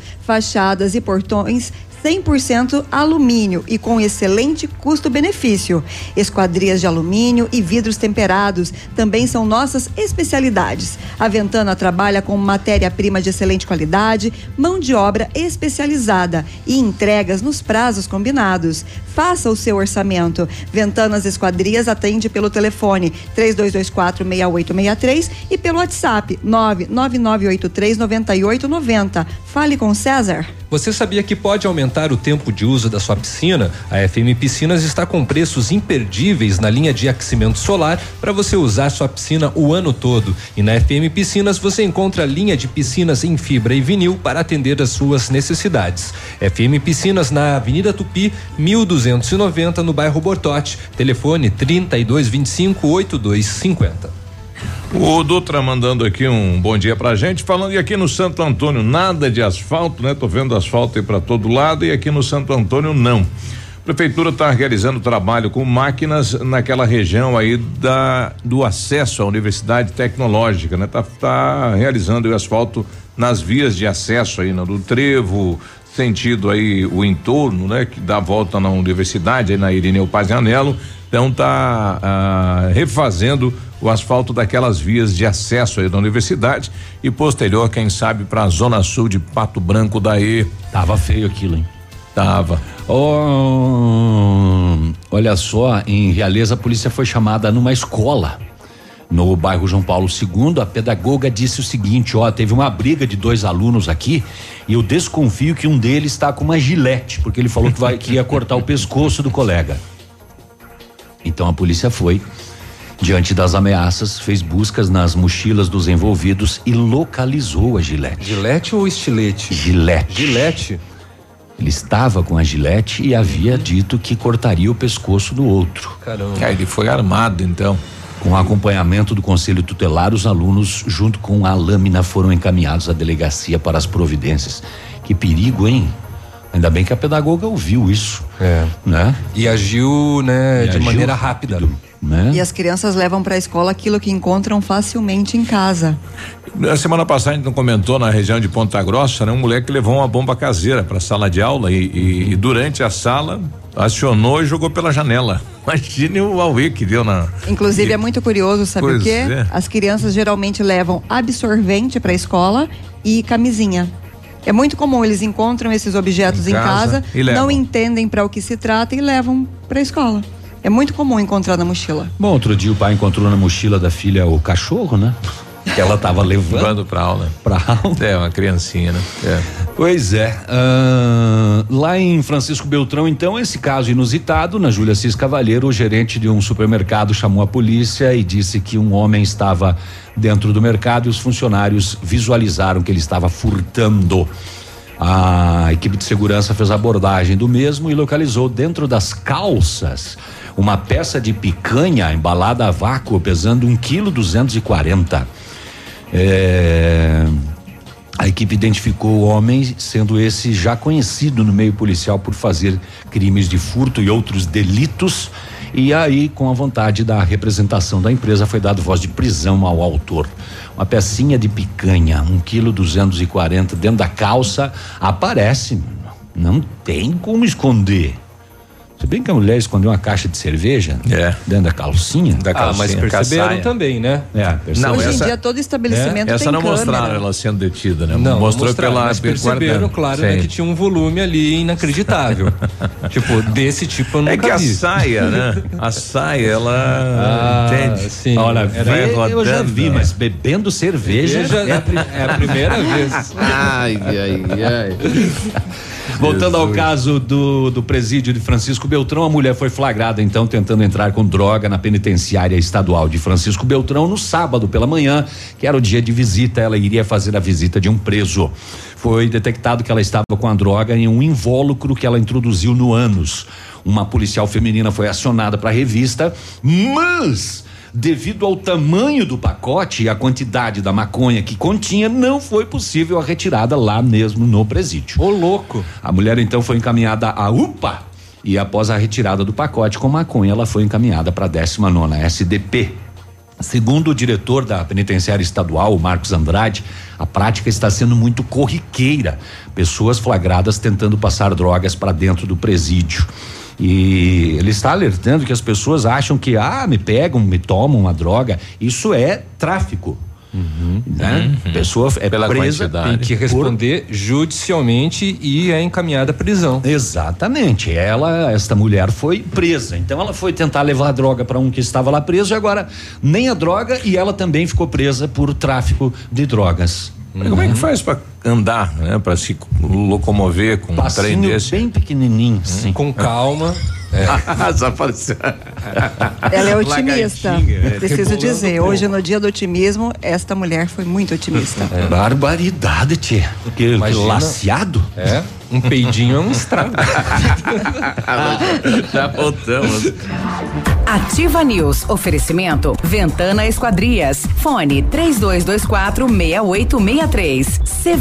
fachadas e portões 100% alumínio e com excelente custo-benefício. Esquadrias de alumínio e vidros temperados também são nossas especialidades. A Ventana trabalha com matéria-prima de excelente qualidade, mão de obra especializada e entregas nos prazos combinados. Faça o seu orçamento. Ventanas Esquadrias atende pelo telefone 3224 6863 e pelo WhatsApp 99983 9890. Fale com César. Você sabia que pode aumentar o tempo de uso da sua piscina? A FM Piscinas está com preços imperdíveis na linha de aquecimento solar para você usar sua piscina o ano todo. E na FM Piscinas você encontra a linha de piscinas em fibra e vinil para atender às suas necessidades. FM Piscinas na Avenida Tupi, 1290 no bairro Bortote. Telefone 3225 8250. O Dutra mandando aqui um bom dia pra gente, falando e aqui no Santo Antônio nada de asfalto, né? Tô vendo asfalto aí para todo lado e aqui no Santo Antônio não. Prefeitura está realizando trabalho com máquinas naquela região aí da do acesso à Universidade Tecnológica, né? Tá, tá realizando o asfalto nas vias de acesso aí, no do Trevo, tem tido aí o entorno, né, que dá volta na universidade, aí na Irineu Pazianello, então tá ah, refazendo o asfalto daquelas vias de acesso aí da universidade e posterior, quem sabe, para a zona sul de Pato Branco daí. Tava feio aquilo, hein? Tava. Oh, olha só, em Realeza a polícia foi chamada numa escola no bairro João Paulo II, a pedagoga disse o seguinte: ó, teve uma briga de dois alunos aqui e eu desconfio que um deles está com uma gilete, porque ele falou que, vai, que ia cortar o pescoço do colega. Então a polícia foi, diante das ameaças, fez buscas nas mochilas dos envolvidos e localizou a gilete. Gilete ou estilete? Gilete. Gilete. Ele estava com a gilete e havia dito que cortaria o pescoço do outro. Caramba. É, ele foi armado então. Com acompanhamento do conselho tutelar, os alunos, junto com a lâmina, foram encaminhados à delegacia para as providências. Que perigo, hein? Ainda bem que a pedagoga ouviu isso. É. Né? E agiu, né, E de agiu maneira rápida. Né? E as crianças levam para a escola aquilo que encontram facilmente em casa. Na semana passada a gente não comentou na região de Ponta Grossa, né? Um moleque levou uma bomba caseira para a sala de aula e, e- e durante a sala acionou e jogou pela janela. Imagine o Aue que deu na. Inclusive é muito curioso, sabe Pois o quê? é. As crianças geralmente levam absorvente para a escola e camisinha. É muito comum eles encontram esses objetos Em em, casa casa, não entendem para o que se trata e levam para a escola. É muito comum encontrar na mochila. Bom, outro dia o pai encontrou na mochila da filha o cachorro, né? Que ela estava levando. Levando pra aula. Pra aula. É, uma criancinha, né? É. Pois é. ahn, lá em Francisco Beltrão, então, esse caso inusitado, na Júlia Cis Cavalheiro, o gerente de um supermercado chamou a polícia e disse que um homem estava dentro do mercado e os funcionários visualizaram que ele estava furtando. A equipe de segurança fez a abordagem do mesmo e localizou dentro das calças uma peça de picanha embalada a vácuo pesando um quilo duzentos e quarenta. É, a equipe identificou o homem, sendo esse já conhecido no meio policial por fazer crimes de furto e outros delitos. E aí, com a vontade da representação da empresa, foi dado voz de prisão ao autor. Uma pecinha de picanha, um quilo duzentos e quarenta dentro da calça, aparece. Não tem como esconder. Se bem que a mulher escondeu uma caixa de cerveja dentro da calcinha. Da Ah, mas perceberam também, né? É, perceberam. Hoje essa- em dia todo estabelecimento Essa tem não câmera. mostraram ela sendo detida, né? Não, Mostrou mostraram, pela mas perceberam, guardando. claro, né, que tinha um volume ali inacreditável. tipo, desse tipo eu nunca É que a vi. saia, né? A saia, ela. Ah, entende? sim. Olha, vê, eu já vi, mas bebendo cerveja. É a é a primeira vez. Ai, ai, ai. Voltando ao caso do, do presídio de Francisco Beltrão, a mulher foi flagrada então tentando entrar com droga na penitenciária estadual de Francisco Beltrão no sábado pela manhã, que era o dia de visita. Ela iria fazer a visita de um preso. Foi detectado que ela estava com a droga em um invólucro que ela introduziu no ânus. Uma policial feminina foi acionada para a revista, mas devido ao tamanho do pacote e a quantidade da maconha que continha, não foi possível a retirada lá mesmo no presídio. Ô, louco. A mulher então foi encaminhada à UPA e após a retirada do pacote com maconha, ela foi encaminhada para a 19 SDP. Segundo o diretor da penitenciária estadual, Marcos Andrade, a prática está sendo muito corriqueira. Pessoas flagradas tentando passar drogas para dentro do presídio. E ele está alertando que as pessoas acham que, ah, me pegam, me tomam uma droga. Isso é tráfico. Né? Pessoa é Pela presa quantidade. Tem que responder judicialmente e é encaminhada à prisão. Exatamente. Ela, esta mulher foi presa. Então ela foi tentar levar a droga para um que estava lá preso e agora nem a droga e ela também ficou presa por tráfico de drogas. Mas Como é que faz pra andar, né? Pra se locomover com um trem desse? bem pequenininho, sim. Com calma. Desapareceu. Ela é otimista. É, Preciso dizer, hoje no dia do otimismo, esta mulher foi muito otimista. É. Barbaridade, tia. Que Imagina. laceado. É, um peidinho é um estrago. Já voltamos. Ativa News. Oferecimento Ventana Esquadrias. Fone 3224 6863.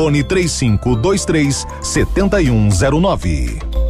Fone 3523 7109.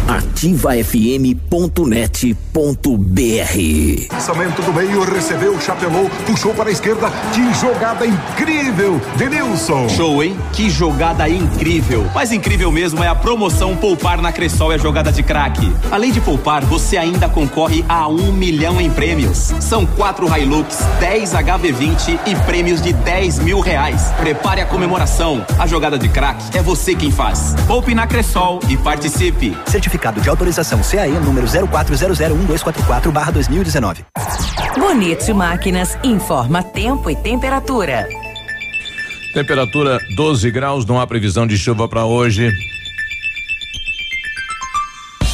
ativafm.net.br Lançamento do meio, recebeu, chapelou, puxou para a esquerda. Que jogada incrível, Denilson. Show, hein? Que jogada incrível. Mas incrível mesmo é a promoção Poupar na Cressol e a jogada de craque. Além de poupar, você ainda concorre a um milhão em prêmios. São quatro Hilux, 10 HB20 e prêmios de 10 mil reais. Prepare a comemoração. A jogada de craque é você quem faz. Poupe na Cressol e participe. Certificado de autorização CAE número 04001244/2019. Bonito Máquinas informa tempo e temperatura. Temperatura 12 graus, não há previsão de chuva para hoje.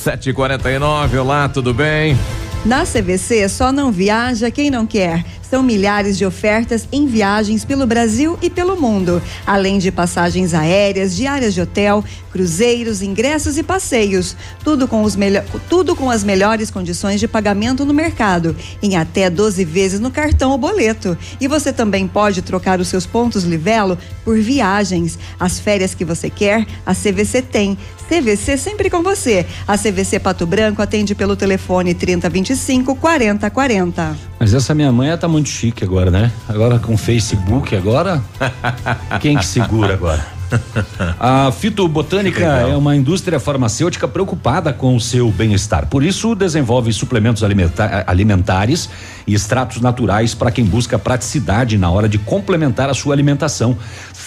7h49, olá, tudo bem? Na CVC é só não viaja quem não quer. São milhares de ofertas em viagens pelo Brasil e pelo mundo, além de passagens aéreas, diárias de hotel, cruzeiros, ingressos e passeios. Tudo com, os tudo com as melhores condições de pagamento no mercado, em até 12 vezes no cartão ou boleto. E você também pode trocar os seus pontos Livelo por viagens. As férias que você quer, a CVC tem. CVC sempre com você. A CVC Pato Branco atende pelo telefone 3025 4040. Mas essa minha mãe tá muito chique agora, né? Agora com Facebook agora. Quem que segura agora? A fitobotânica é uma indústria farmacêutica preocupada com o seu bem-estar. Por isso, desenvolve suplementos alimenta alimentares e extratos naturais para quem busca praticidade na hora de complementar a sua alimentação.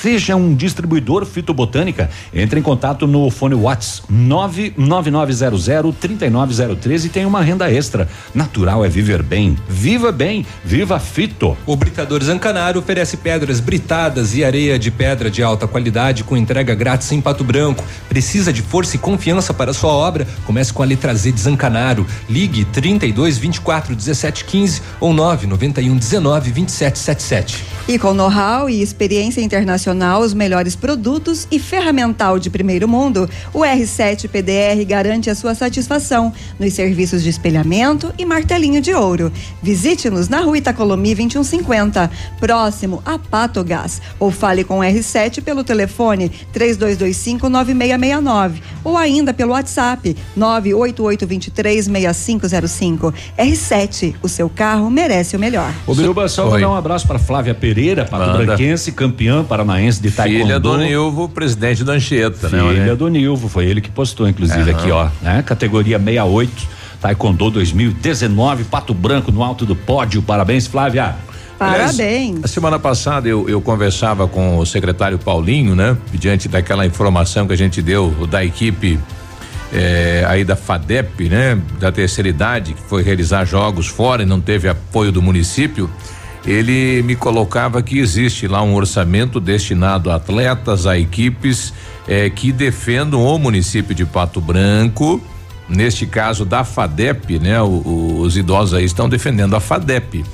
Seja um distribuidor fitobotânica, entre em contato no fone Whats 999003903 e tem uma renda extra. Natural é viver bem. Viva bem, viva Fito. O Britador Zancanaro oferece pedras britadas e areia de pedra de alta qualidade com entrega grátis em Pato Branco. Precisa de força e confiança para sua obra? Comece com a letra Z de Zancanaro. Ligue 32 24 17 15 ou 991 19 27 77. E com know-how e experiência internacional, os melhores produtos e ferramental de primeiro mundo, o R7 PDR garante a sua satisfação nos serviços de espelhamento e martelinho de ouro. Visite-nos na rua Itacolomi 2150, próximo a Patogás, ou fale com o R7 pelo telefone 3225-9669 ou ainda pelo WhatsApp 988236505. R7, o seu carro merece o melhor. Ô Biruba, só mandar um abraço para Flávia Pereira, Pato Manda. Branquense, campeã paranaense de taekwondo. Filha do Nilvo, presidente da Anchieta, né? Filha do Nilvo, foi ele que postou, inclusive, Aham. aqui, ó, né? Categoria 68, Taekwondo 2019, Pato Branco no alto do pódio. Parabéns, Flávia. Parabéns. A semana passada eu, eu conversava com o secretário Paulinho, né? Diante daquela informação que a gente deu da equipe eh, aí da FADEP, né? Da terceira idade, que foi realizar jogos fora e não teve apoio do município. Ele me colocava que existe lá um orçamento destinado a atletas, a equipes eh, que defendam o município de Pato Branco. Neste caso da FADEP, né? O- o- os idosos aí estão defendendo a FADEP.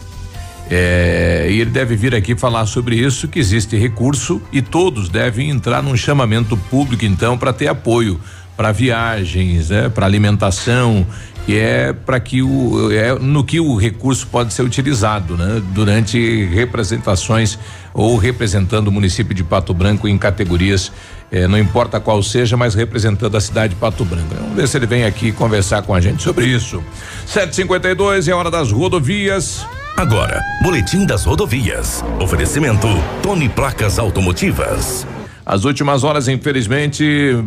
É, e ele deve vir aqui falar sobre isso, que existe recurso e todos devem entrar num chamamento público, então, para ter apoio para viagens, né, para alimentação, que é para que o é no que o recurso pode ser utilizado, né, durante representações ou representando o município de Pato Branco em categorias, eh, não importa qual seja, mas representando a cidade de Pato Branco. Vamos ver se ele vem aqui conversar com a gente sobre isso. 752 é hora das rodovias. Agora, Boletim das Rodovias. Oferecimento Tony Placas Automotivas. As últimas horas, infelizmente,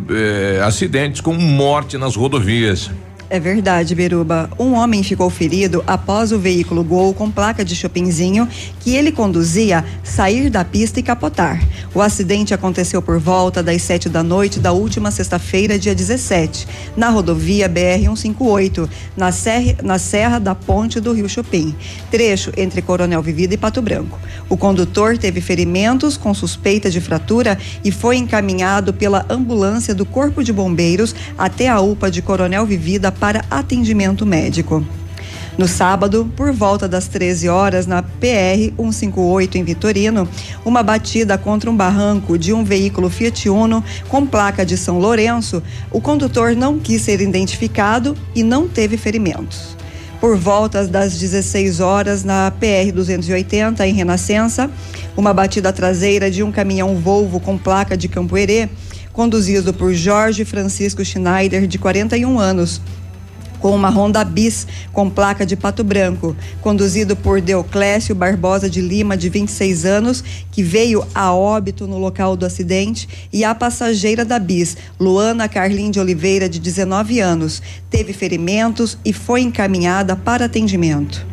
eh, acidentes com morte nas rodovias. É verdade, Beruba. Um homem ficou ferido após o veículo Gol com placa de Chopinzinho que ele conduzia sair da pista e capotar. O acidente aconteceu por volta das sete da noite da última sexta-feira, dia 17, na rodovia BR-158, na serra, na serra da Ponte do Rio Chopin, trecho entre Coronel Vivida e Pato Branco. O condutor teve ferimentos com suspeita de fratura e foi encaminhado pela ambulância do Corpo de Bombeiros até a UPA de Coronel Vivida para atendimento médico. No sábado, por volta das 13 horas, na PR 158 em Vitorino, uma batida contra um barranco de um veículo Fiat Uno com placa de São Lourenço, o condutor não quis ser identificado e não teve ferimentos. Por volta das 16 horas, na PR 280 em Renascença, uma batida traseira de um caminhão Volvo com placa de Campo Herê, conduzido por Jorge Francisco Schneider, de 41 anos, com uma Honda Bis com placa de Pato Branco, conduzido por Deoclésio Barbosa de Lima, de 26 anos, que veio a óbito no local do acidente, e a passageira da Bis, Luana Carlin de Oliveira, de 19 anos, teve ferimentos e foi encaminhada para atendimento.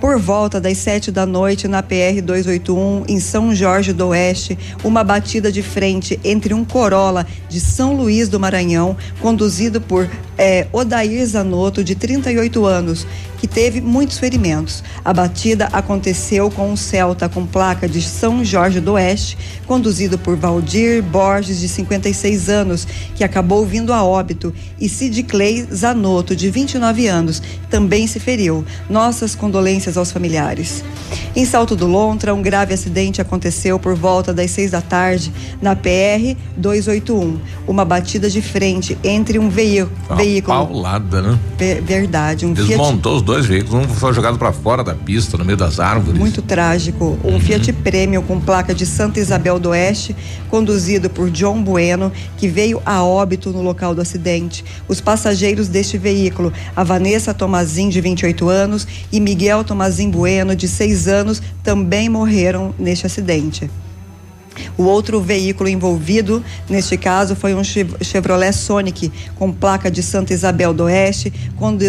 Por volta das sete da noite, na PR 281, em São Jorge do Oeste, uma batida de frente entre um Corolla de São Luís do Maranhão, conduzido por eh, Odair Zanotto, de 38 anos, que teve muitos ferimentos. A batida aconteceu com um Celta com placa de São Jorge do Oeste, conduzido por Valdir Borges, de 56 anos, que acabou vindo a óbito, e Sid Clay Zanotto, de 29 anos, também se feriu. Nossas condolências aos familiares. Em Salto do Lontra, um grave acidente aconteceu por volta das seis da tarde na PR 281. Uma batida de frente entre um veí- Uma veículo. Paulada, né? Ve- Verdade, um Fiat Desmontou os dois veículos, um foi jogado para fora da pista, no meio das árvores. Muito trágico. Um Fiat Premio com placa de Santa Isabel do Oeste, conduzido por John Bueno, que veio a óbito no local do acidente. Os passageiros deste veículo, a Vanessa Tomazin, de 28 anos, e Miguel Tomazin Bueno, de 6 anos, também morreram neste acidente. O outro veículo envolvido, neste caso, foi um Chevrolet Sonic com placa de Santa Isabel do Oeste,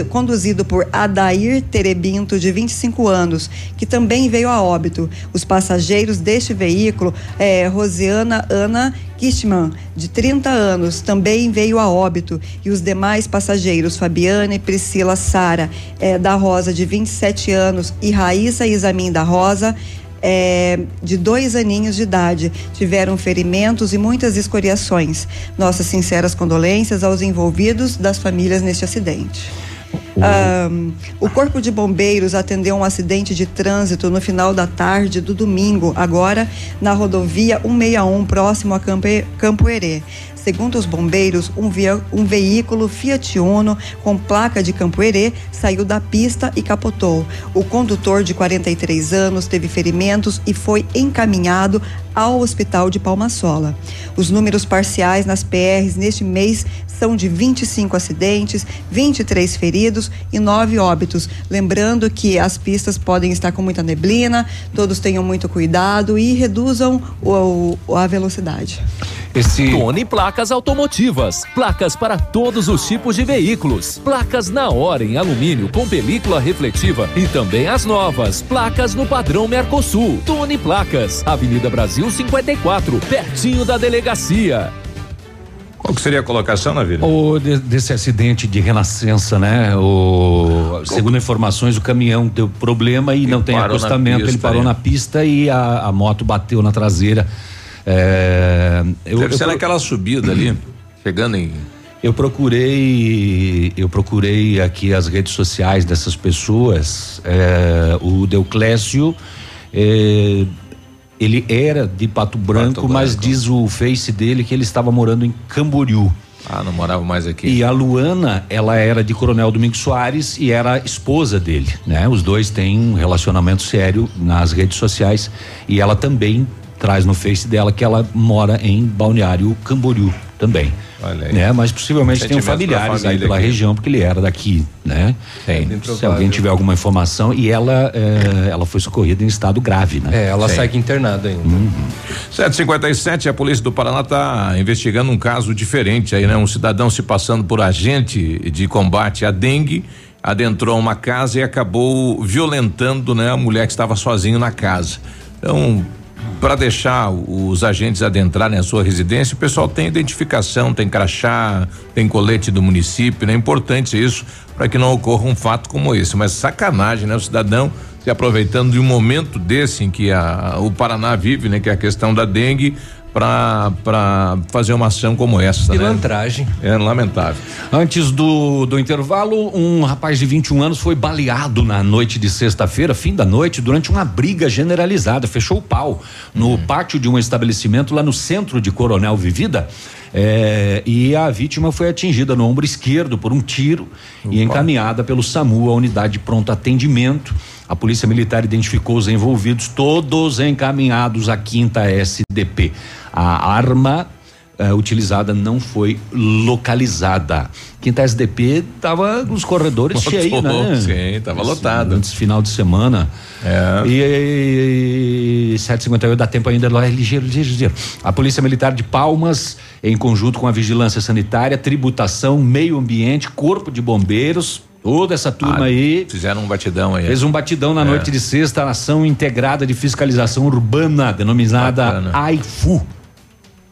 conduzido por Adair Terebinto, de 25 anos, que também veio a óbito. Os passageiros deste veículo, é, Rosiana Ana Kishman, de 30 anos, também veio a óbito. E os demais passageiros, Fabiana e Priscila Sara é, da Rosa, de 27 anos, e Raíssa Isamin da Rosa, é, de dois aninhos de idade. Tiveram ferimentos e muitas escoriações. Nossas sinceras condolências aos envolvidos das famílias neste acidente. Um, o Corpo de Bombeiros atendeu um acidente de trânsito no final da tarde do domingo, agora na rodovia 161, próximo a Campo Herê. Segundo os bombeiros, um, via, um veículo Fiat Uno com placa de Campoerê saiu da pista e capotou. O condutor de 43 anos teve ferimentos e foi encaminhado ao Hospital de Palmasola. Os números parciais nas PRs neste mês são de 25 acidentes, 23 feridos e 9 óbitos. Lembrando que as pistas podem estar com muita neblina, todos tenham muito cuidado e reduzam o, o, a velocidade. Esse... Tony Placas Automotivas. Placas para todos os tipos de veículos. Placas na hora em alumínio com película refletiva e também as novas. Placas no padrão Mercosul. Tony Placas. Avenida Brasil 54, pertinho da delegacia. Qual que seria a colocação na vida? O de, desse acidente de renascença, né? O, segundo informações, o caminhão deu problema e, não tem acostamento. Pista, ele parou na pista e a, a moto bateu na traseira. É, eu, Deve eu, ser eu, naquela subida ali, chegando em. Eu procurei, eu procurei aqui as redes sociais dessas pessoas. É, o Deuclésio, é, ele era de Pato Branco, Pato mas Branco. diz o Face dele que ele estava morando em Camboriú. Ah, não morava mais aqui. E a Luana, ela era de Coronel Domingos Soares e era esposa dele, né? Os dois têm um relacionamento sério nas redes sociais e ela também traz no Face dela que ela mora em Balneário Camboriú também. Né? Mas possivelmente tem familiares aí pela aqui. região, porque ele era daqui, né? Tem. É Se alguém tiver alguma informação, e ela é, ela foi socorrida em estado grave, né? É, ela Sim. segue internada ainda. Uhum. 757, a polícia do Paraná está investigando um caso diferente aí, né? Um cidadão se passando por agente de combate à dengue adentrou uma casa e acabou violentando, né, a mulher que estava sozinho na casa. Então, para deixar os agentes adentrarem a sua residência, o pessoal tem identificação, tem crachá, tem colete do município, né? É importante isso para que não ocorra um fato como esse. Mas sacanagem, né? O cidadão se aproveitando de um momento desse em que a, o Paraná vive, né? Que é a questão da dengue, para fazer uma ação como essa. Pilantragem. Né? É lamentável. Antes do, do intervalo, um rapaz de 21 anos foi baleado na noite de sexta-feira, fim da noite, durante uma briga generalizada. Fechou o pau no hum. pátio de um estabelecimento lá no centro de Coronel Vivida. É, e a vítima foi atingida no ombro esquerdo por um tiro Opa. e encaminhada pelo SAMU, a unidade de pronto atendimento. A Polícia Militar identificou os envolvidos, todos encaminhados à quinta SDP. A arma uh, utilizada não foi localizada. Quinta SDP estava nos corredores cheios, né? Sim, estava lotado. Antes final de semana. É. E, e 758 dá tempo ainda lá, é ligeiro, ligeiro, ligeiro. A Polícia Militar de Palmas, em conjunto com a Vigilância Sanitária, Tributação, Meio Ambiente, Corpo de Bombeiros, Toda essa turma ah, aí. Fizeram um batidão aí. Fez um batidão na é. noite de sexta, ação integrada de fiscalização urbana, denominada AIFU.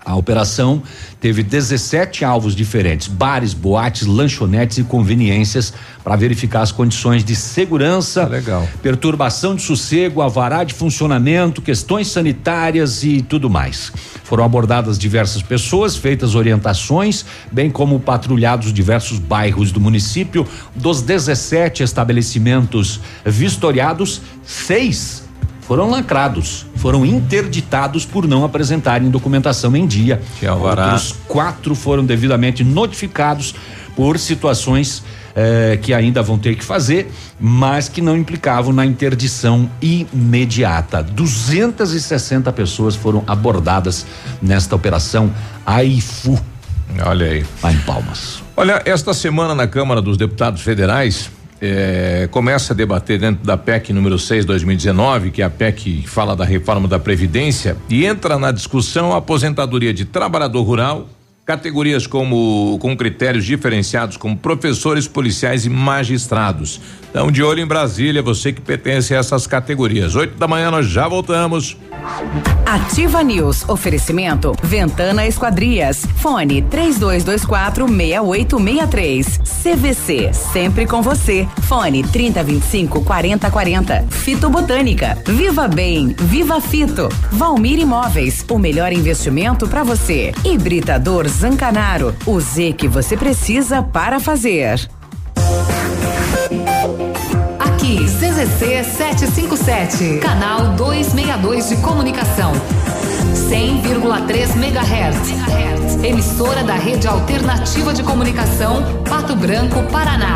A operação teve 17 alvos diferentes: bares, boates, lanchonetes e conveniências para verificar as condições de segurança, Legal. perturbação de sossego, avará de funcionamento, questões sanitárias e tudo mais. Foram abordadas diversas pessoas, feitas orientações, bem como patrulhados diversos bairros do município. Dos 17 estabelecimentos vistoriados, seis foram lacrados, foram interditados por não apresentarem documentação em dia. Outros quatro foram devidamente notificados por situações eh, que ainda vão ter que fazer, mas que não implicavam na interdição imediata. 260 pessoas foram abordadas nesta operação AIFU. Olha aí. Lá em Palmas. Olha, esta semana na Câmara dos Deputados Federais, eh, começa a debater dentro da PEC número 6 2019, que é a PEC fala da reforma da Previdência, e entra na discussão a aposentadoria de trabalhador rural, categorias como com critérios diferenciados como professores, policiais e magistrados. Então, de olho em Brasília, você que pertence a essas categorias. Oito da manhã nós já voltamos. Ativa News. Oferecimento Ventana Esquadrias. Fone 3224 6863. CVC. Sempre com você. Fone 3025 4040. Fito Botânica. Viva Bem. Viva Fito. Valmir Imóveis. O melhor investimento para você. Hibridador Zancanaro. O Z que você precisa para fazer. Aqui, CZC 757, canal 262 de comunicação. 100,3 MHz. Emissora da Rede Alternativa de Comunicação, Pato Branco, Paraná.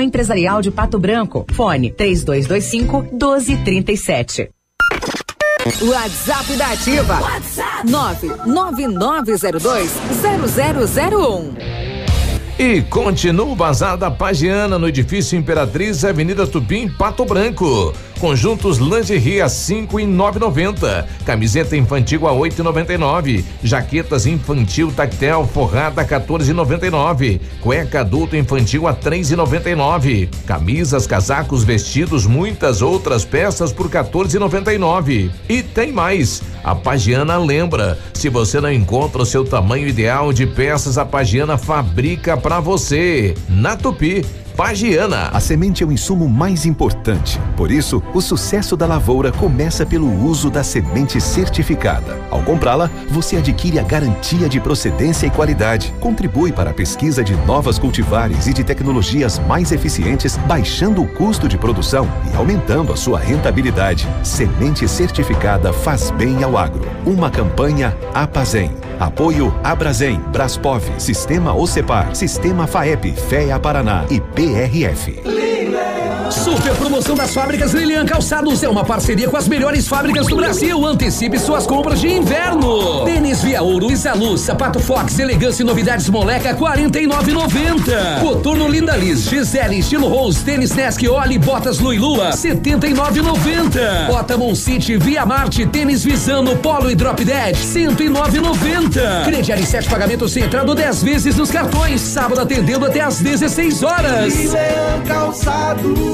Empresarial de Pato Branco. Fone 3225 1237. WhatsApp da Ativa. WhatsApp 99902 0001. E continua o Bazar da Pagiana no edifício Imperatriz, Avenida Tupim, Pato Branco. Conjuntos lingerie a cinco e nove noventa. Camiseta infantil a oito e noventa e nove. Jaquetas infantil tactel forrada 14 e noventa e nove. Cueca adulto infantil a três e noventa e nove. Camisas, casacos, vestidos, muitas outras peças por 14 e noventa e nove. E tem mais. A Pagiana lembra, se você não encontra o seu tamanho ideal de peças, a Pagiana fabrica para você. Na Tupi. Pagiana. A semente é o insumo mais importante. Por isso, o sucesso da lavoura começa pelo uso da semente certificada. Ao comprá-la, você adquire a garantia de procedência e qualidade. Contribui para a pesquisa de novas cultivares e de tecnologias mais eficientes, baixando o custo de produção e aumentando a sua rentabilidade. Semente certificada faz bem ao agro. Uma campanha Apazem. Apoio Abrazen, Braspov, Sistema Ocepar, Sistema FAEP, FEA Paraná e PRF. Super promoção das fábricas Lilian Calçados é uma parceria com as melhores fábricas do Brasil. Antecipe suas compras de inverno. Tênis Via Ouro, Isaluz, Sapato Fox, Elegância e Novidades Moleca, 49,90. Coturno Linda Liz, Gisele, Estilo Rose, Tênis Nesk, Oli, Botas Luilua, 79,90. Bota City, Via Marte, Tênis Visano, Polo e Drop Dead, 109,90. Crediário em sete pagamentos sem entrada 10 vezes nos cartões. Sábado atendendo até às 16 horas. Lilian Calçados.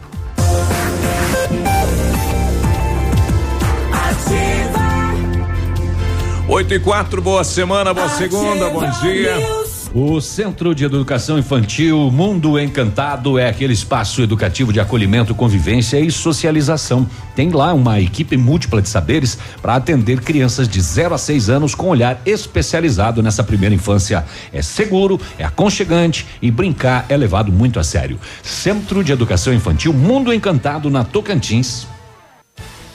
8 e 4, boa semana, boa segunda, bom dia. O Centro de Educação Infantil Mundo Encantado é aquele espaço educativo de acolhimento, convivência e socialização. Tem lá uma equipe múltipla de saberes para atender crianças de 0 a 6 anos com olhar especializado nessa primeira infância. É seguro, é aconchegante e brincar é levado muito a sério. Centro de Educação Infantil Mundo Encantado na Tocantins.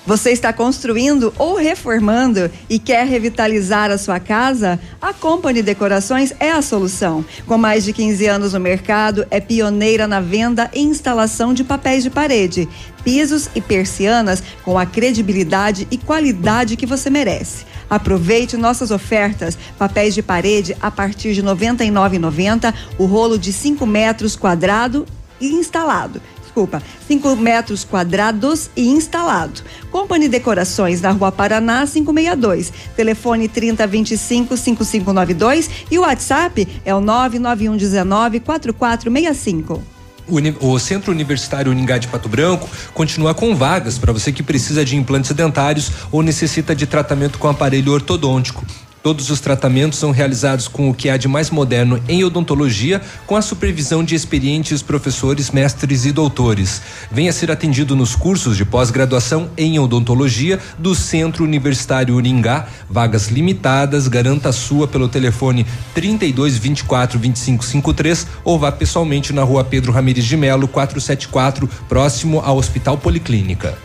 Você está construindo ou reformando e quer revitalizar a sua casa? A Company Decorações é a solução. Com mais de 15 anos no mercado, é pioneira na venda e instalação de papéis de parede, pisos e persianas com a credibilidade e qualidade que você merece. Aproveite nossas ofertas. Papéis de parede a partir de R$ 99,90, o rolo de 5 metros quadrado e instalado desculpa, 5 metros quadrados e instalado. Company Decorações na Rua Paraná 562. Telefone 3025 5592 e o WhatsApp é o 99119 4465. O Centro Universitário Uningá de Pato Branco continua com vagas para você que precisa de implantes dentários ou necessita de tratamento com aparelho ortodôntico. Todos os tratamentos são realizados com o que há de mais moderno em odontologia, com a supervisão de experientes professores, mestres e doutores. Venha ser atendido nos cursos de pós-graduação em odontologia do Centro Universitário Uringá. Vagas limitadas, garanta a sua pelo telefone 32 24 25 53 ou vá pessoalmente na rua Pedro Ramires de Melo, 474, próximo ao Hospital Policlínica.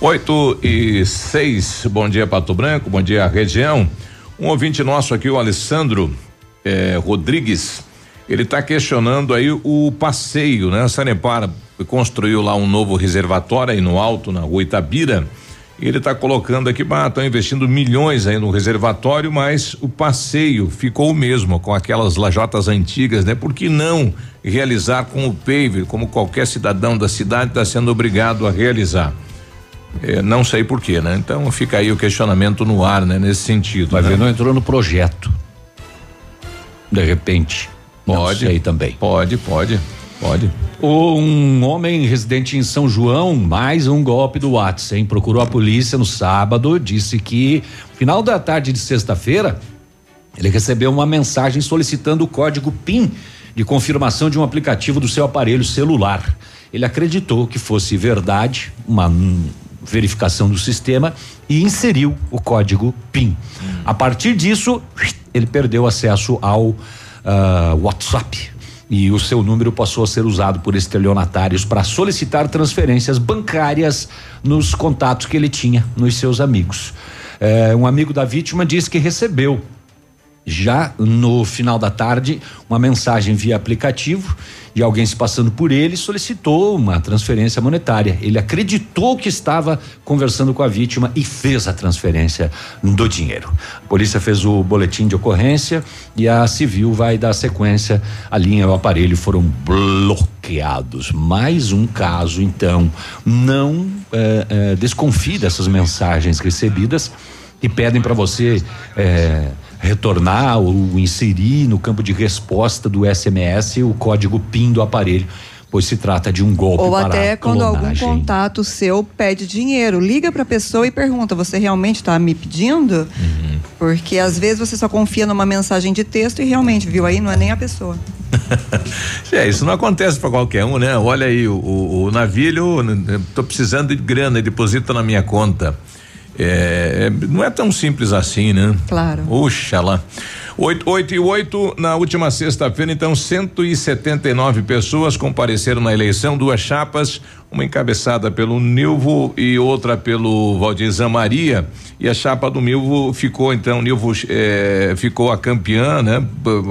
8 e 6, bom dia Pato Branco, bom dia região. Um ouvinte nosso aqui, o Alessandro eh, Rodrigues, ele está questionando aí o passeio, né? A Sanepar construiu lá um novo reservatório aí no alto, na rua Itabira. E ele está colocando aqui, estão tá investindo milhões aí no reservatório, mas o passeio ficou o mesmo, com aquelas lajotas antigas, né? Por que não realizar com o paver, como qualquer cidadão da cidade está sendo obrigado a realizar? É, não sei porquê, né? Então fica aí o questionamento no ar, né? Nesse sentido. Vai né? ver, não entrou no projeto. De repente. Pode. Não sei também. Pode, pode, pode. Um homem residente em São João, mais um golpe do WhatsApp, hein? Procurou a polícia no sábado, disse que final da tarde de sexta-feira ele recebeu uma mensagem solicitando o código PIN de confirmação de um aplicativo do seu aparelho celular. Ele acreditou que fosse verdade, uma verificação do sistema e inseriu o código PIN. A partir disso, ele perdeu acesso ao uh, WhatsApp e o seu número passou a ser usado por estelionatários para solicitar transferências bancárias nos contatos que ele tinha nos seus amigos. Eh, um amigo da vítima disse que recebeu já no final da tarde uma mensagem via aplicativo e alguém se passando por ele solicitou uma transferência monetária. Ele acreditou que estava conversando com a vítima e fez a transferência do dinheiro. A polícia fez o boletim de ocorrência e a civil vai dar sequência. A linha e o aparelho foram bloqueados. Mais um caso, então. Não eh, eh, desconfie dessas mensagens recebidas que pedem para você. Eh, retornar ou inserir no campo de resposta do SMS o código PIN do aparelho pois se trata de um golpe Ou até quando algum contato seu pede dinheiro, liga para a pessoa e pergunta: "Você realmente está me pedindo?" Uhum. Porque às vezes você só confia numa mensagem de texto e realmente viu aí não é nem a pessoa. É, isso não acontece para qualquer um, né? Olha aí, o, o, o navilho, tô precisando de grana, deposita na minha conta. É, é, não é tão simples assim, né? Claro. Oxalá. 8, 8 e 8, na última sexta-feira, então, 179 pessoas compareceram na eleição, duas chapas, uma encabeçada pelo Nilvo e outra pelo Valdizan Maria. E a chapa do Nilvo ficou, então, Nilvo eh, ficou a campeã, né?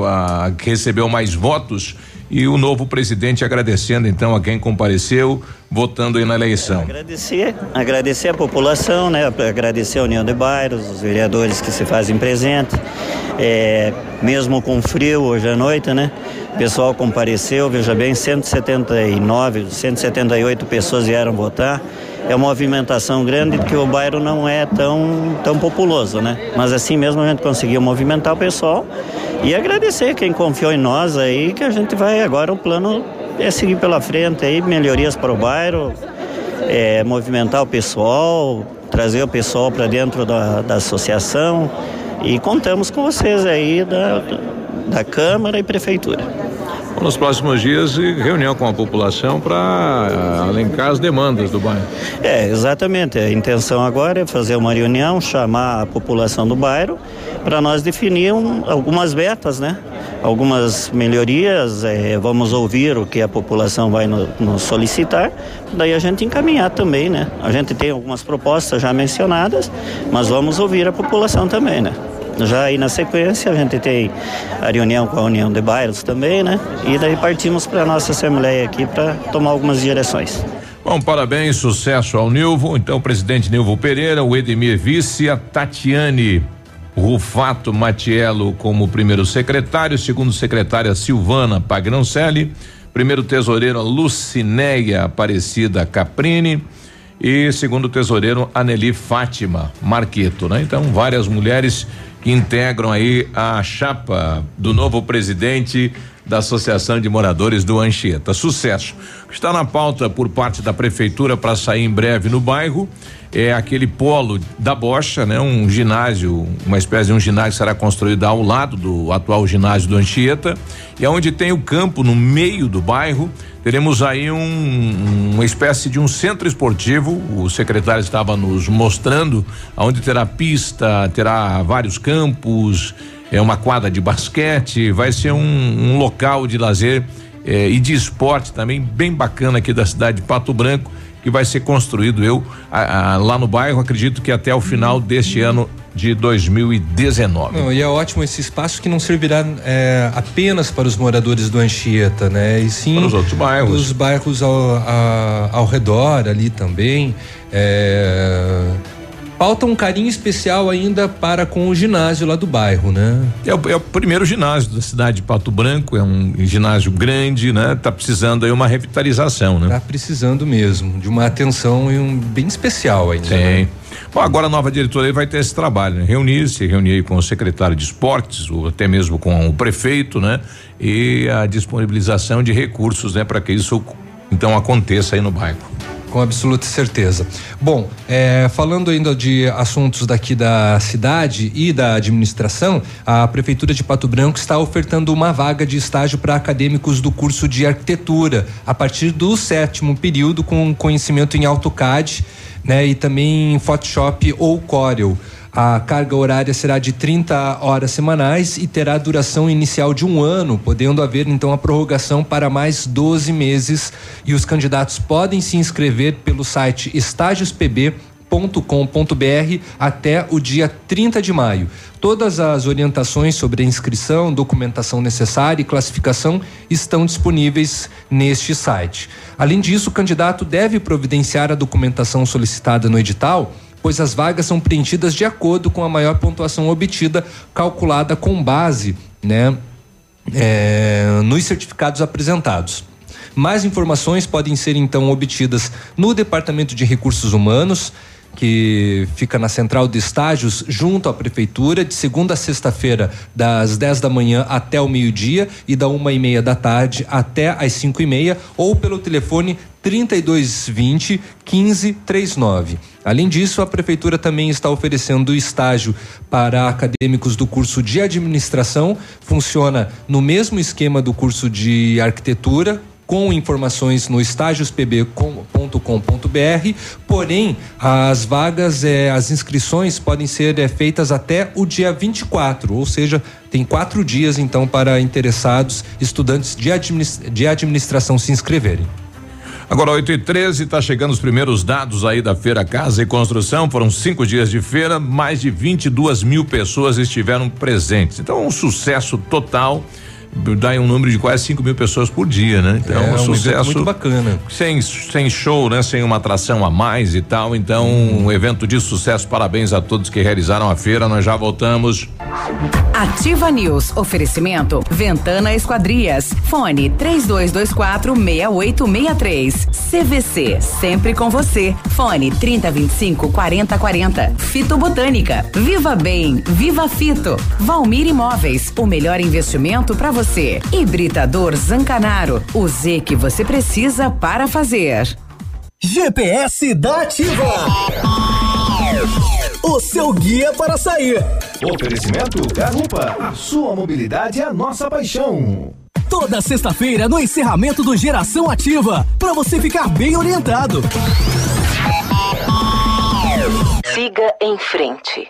A, que recebeu mais votos. E o novo presidente agradecendo, então, a quem compareceu, votando aí na eleição. Agradecer, agradecer a população, né? Agradecer a União de Bairros, os vereadores que se fazem presente. É, mesmo com frio hoje à noite, né? O pessoal compareceu, veja bem, 179, 178 pessoas vieram votar. É uma movimentação grande porque o bairro não é tão, tão populoso, né? Mas assim mesmo a gente conseguiu movimentar o pessoal e agradecer quem confiou em nós aí, que a gente vai agora o plano é seguir pela frente aí, melhorias para o bairro, é, movimentar o pessoal, trazer o pessoal para dentro da, da associação e contamos com vocês aí da, da Câmara e Prefeitura. Nos próximos dias, reunião com a população para alencar as demandas do bairro. É, exatamente. A intenção agora é fazer uma reunião, chamar a população do bairro para nós definir um, algumas metas, né? Algumas melhorias, é, vamos ouvir o que a população vai no, nos solicitar, daí a gente encaminhar também, né? A gente tem algumas propostas já mencionadas, mas vamos ouvir a população também, né? Já aí na sequência a gente tem a reunião com a União de Bairros também, né? E daí partimos para a nossa Assembleia aqui para tomar algumas direções. Bom, parabéns, sucesso ao Nilvo. Então, presidente Nilvo Pereira, o Edemir Vice, a Tatiane Rufato Matiello como primeiro secretário, segundo secretária Silvana Pagnoncelli, primeiro tesoureiro Lucinéia Aparecida Caprini e segundo tesoureiro Aneli Fátima Marqueto, né? Então, várias mulheres que integram aí a chapa do novo presidente da Associação de Moradores do Anchieta. Sucesso. Está na pauta por parte da prefeitura para sair em breve no bairro é aquele polo da Bocha, né? Um ginásio, uma espécie de um ginásio que será construído ao lado do atual ginásio do Anchieta e aonde tem o campo no meio do bairro teremos aí um, uma espécie de um centro esportivo. O secretário estava nos mostrando, onde terá pista, terá vários campos, é uma quadra de basquete, vai ser um, um local de lazer eh, e de esporte também bem bacana aqui da cidade de Pato Branco que vai ser construído eu a, a, lá no bairro acredito que até o final deste ano de 2019. Não, e é ótimo esse espaço que não servirá é, apenas para os moradores do Anchieta, né? E sim para os outros bairros. Os bairros ao, a, ao redor ali também. É, falta um carinho especial ainda para com o ginásio lá do bairro, né? É o, é o, primeiro ginásio da cidade de Pato Branco, é um ginásio grande, né? Tá precisando aí uma revitalização, né? Tá precisando mesmo, de uma atenção e um bem especial ainda. Sim. Né? Bom, agora a nova diretoria vai ter esse trabalho, né? Reunir-se, reunir com o secretário de esportes, ou até mesmo com o prefeito, né? E a disponibilização de recursos, né? Para que isso então aconteça aí no bairro com absoluta certeza. Bom, é, falando ainda de assuntos daqui da cidade e da administração, a Prefeitura de Pato Branco está ofertando uma vaga de estágio para acadêmicos do curso de arquitetura, a partir do sétimo período, com conhecimento em AutoCAD né, e também em Photoshop ou Corel. A carga horária será de 30 horas semanais e terá duração inicial de um ano, podendo haver então a prorrogação para mais 12 meses. E os candidatos podem se inscrever pelo site estágiospb.com.br até o dia 30 de maio. Todas as orientações sobre a inscrição, documentação necessária e classificação estão disponíveis neste site. Além disso, o candidato deve providenciar a documentação solicitada no edital pois as vagas são preenchidas de acordo com a maior pontuação obtida, calculada com base, né, é, nos certificados apresentados. Mais informações podem ser então obtidas no Departamento de Recursos Humanos, que fica na central de estágios, junto à prefeitura, de segunda a sexta-feira, das 10 da manhã até o meio-dia e da uma e meia da tarde até às cinco e meia, ou pelo telefone 3220 1539. Além disso, a prefeitura também está oferecendo estágio para acadêmicos do curso de administração. Funciona no mesmo esquema do curso de arquitetura, com informações no estágiospb.com.br, porém as vagas, eh, as inscrições podem ser eh, feitas até o dia 24, ou seja, tem quatro dias então para interessados estudantes de, administra de administração se inscreverem. Agora, 8 e 13 está chegando os primeiros dados aí da Feira Casa e Construção. Foram cinco dias de feira, mais de 22 mil pessoas estiveram presentes. Então, um sucesso total dá um número de quase 5 mil pessoas por dia, né? Então, é, um, um sucesso muito bacana. Sem, sem show, né? Sem uma atração a mais e tal. Então, hum. um evento de sucesso. Parabéns a todos que realizaram a feira. Nós já voltamos. Ativa News. Oferecimento Ventana Esquadrias. Fone 3224 6863. CVC. Sempre com você. Fone 3025 4040. Fito Botânica. Viva Bem. Viva Fito. Valmir Imóveis. O melhor investimento para você você. Hibridador Zancanaro, o Z que você precisa para fazer. GPS da Ativa. o seu guia para sair. Oferecimento Garupa, a sua mobilidade é a nossa paixão. Toda sexta-feira no encerramento do Geração Ativa, para você ficar bem orientado. Siga em frente.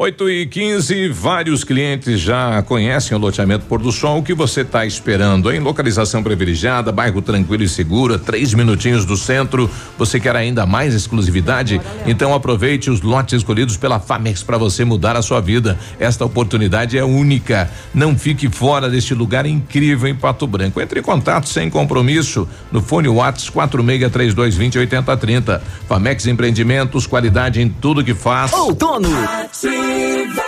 8 e 15 vários clientes já conhecem o loteamento Pôr do Sol. O que você está esperando, em Localização privilegiada, bairro tranquilo e segura, três minutinhos do centro. Você quer ainda mais exclusividade? Então aproveite os lotes escolhidos pela Famex para você mudar a sua vida. Esta oportunidade é única. Não fique fora deste lugar incrível em Pato Branco. Entre em contato sem compromisso no fone Whats 463220 8030. Famex Empreendimentos, qualidade em tudo que faz. Outono. Ativa.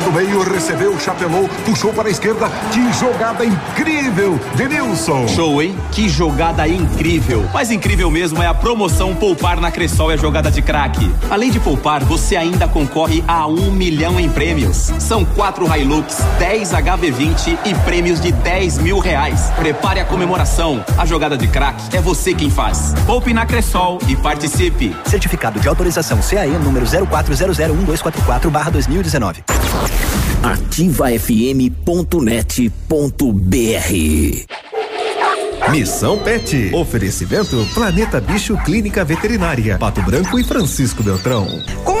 do meio, recebeu, chapelou, puxou para a esquerda. Que jogada incrível, Denilson. Show, hein? Que jogada incrível. Mas incrível mesmo é a promoção Poupar na Cressol e a jogada de craque. Além de poupar, você ainda concorre a um milhão em prêmios. São quatro Hilux, 10 HB20 e prêmios de 10 mil reais. Prepare a comemoração. A jogada de craque é você quem faz. Poupe na Cressol e participe. Certificado de autorização CAE número 04001244/2019. ativafm.net.br Missão Pet. Oferecimento Planeta Bicho Clínica Veterinária. Pato Branco e Francisco Beltrão. Com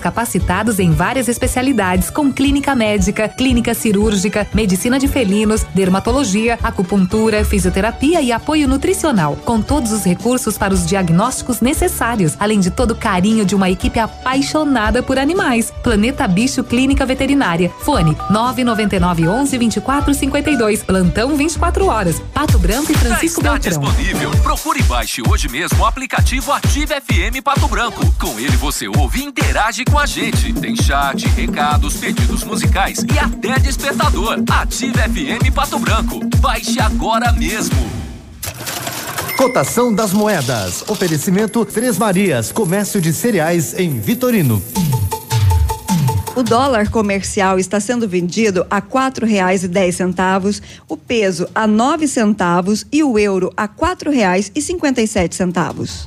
capacitados em várias especialidades, com clínica médica, clínica cirúrgica, medicina de felinos, dermatologia, acupuntura, fisioterapia e apoio nutricional, com todos os recursos para os diagnósticos necessários, além de todo o carinho de uma equipe apaixonada por animais. Planeta Bicho Clínica Veterinária. Fone 999 11 24 52. Plantão 24 horas. Pato Branco e Francisco está Beltrão. disponível. Procure e baixe hoje mesmo o aplicativo Ative FM Pato Branco. Com ele você ouve e interage com a gente. Tem chat, recados, pedidos musicais e até despertador. Ative FM Pato Branco. Baixe agora mesmo. Cotação das moedas. Oferecimento Três Marias, comércio de cereais em Vitorino. O dólar comercial está sendo vendido a quatro reais e dez centavos, o peso a nove centavos e o euro a quatro reais e cinquenta e sete centavos.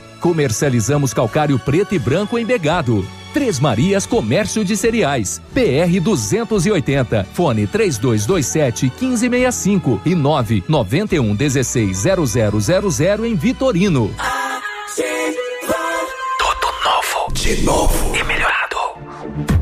Comercializamos calcário preto e branco em Begado. Três Marias Comércio de Cereais. PR 280. Fone 3227 1565 e 991 16 0000 em Vitorino. Tudo novo. De novo. E melhorado.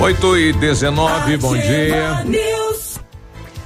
8 e 19, bom dia.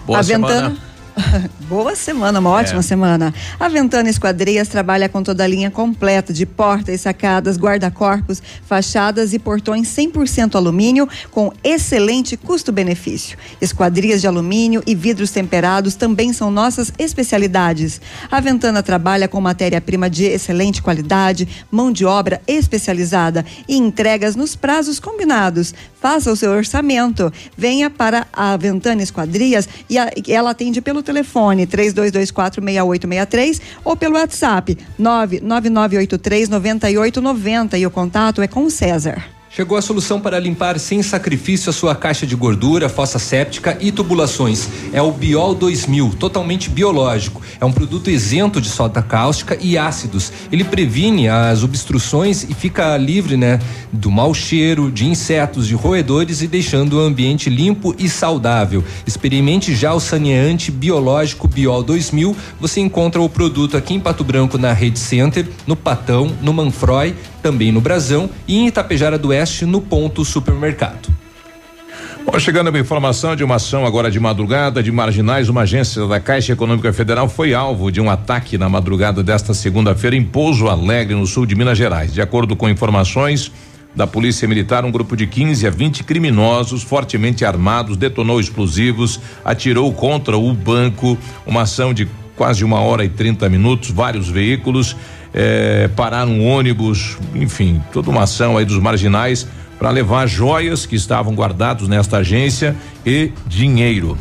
Boa a semana. Ventana Boa semana, uma ótima é. semana. A Ventana Esquadrias trabalha com toda a linha completa de portas, sacadas, guarda-corpos, fachadas e portões 100% alumínio com excelente custo-benefício. Esquadrias de alumínio e vidros temperados também são nossas especialidades. A Ventana trabalha com matéria-prima de excelente qualidade, mão de obra especializada e entregas nos prazos combinados. Faça o seu orçamento. Venha para a Ventana Esquadrias e ela atende pelo telefone 32246863 ou pelo WhatsApp 999839890 e o contato é com o César. Chegou a solução para limpar sem sacrifício a sua caixa de gordura, fossa séptica e tubulações. É o Biol 2000, totalmente biológico. É um produto isento de soda cáustica e ácidos. Ele previne as obstruções e fica livre, né, do mau cheiro, de insetos, de roedores e deixando o ambiente limpo e saudável. Experimente já o saneante biológico Biol 2000. Você encontra o produto aqui em Pato Branco na Rede Center, no Patão, no Manfroy, também no Brasão e em Itapejara do Oeste, no Ponto Supermercado. Bom, chegando a informação de uma ação agora de madrugada de marginais, uma agência da Caixa Econômica Federal foi alvo de um ataque na madrugada desta segunda-feira em Pouso Alegre, no sul de Minas Gerais. De acordo com informações da Polícia Militar, um grupo de 15 a 20 criminosos fortemente armados detonou explosivos, atirou contra o banco, uma ação de quase uma hora e 30 minutos, vários veículos é, parar um ônibus, enfim, toda uma ação aí dos marginais para levar joias que estavam guardados nesta agência e dinheiro.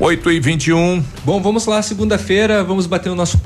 8 e 21 um. Bom, vamos lá, segunda-feira, vamos bater o nosso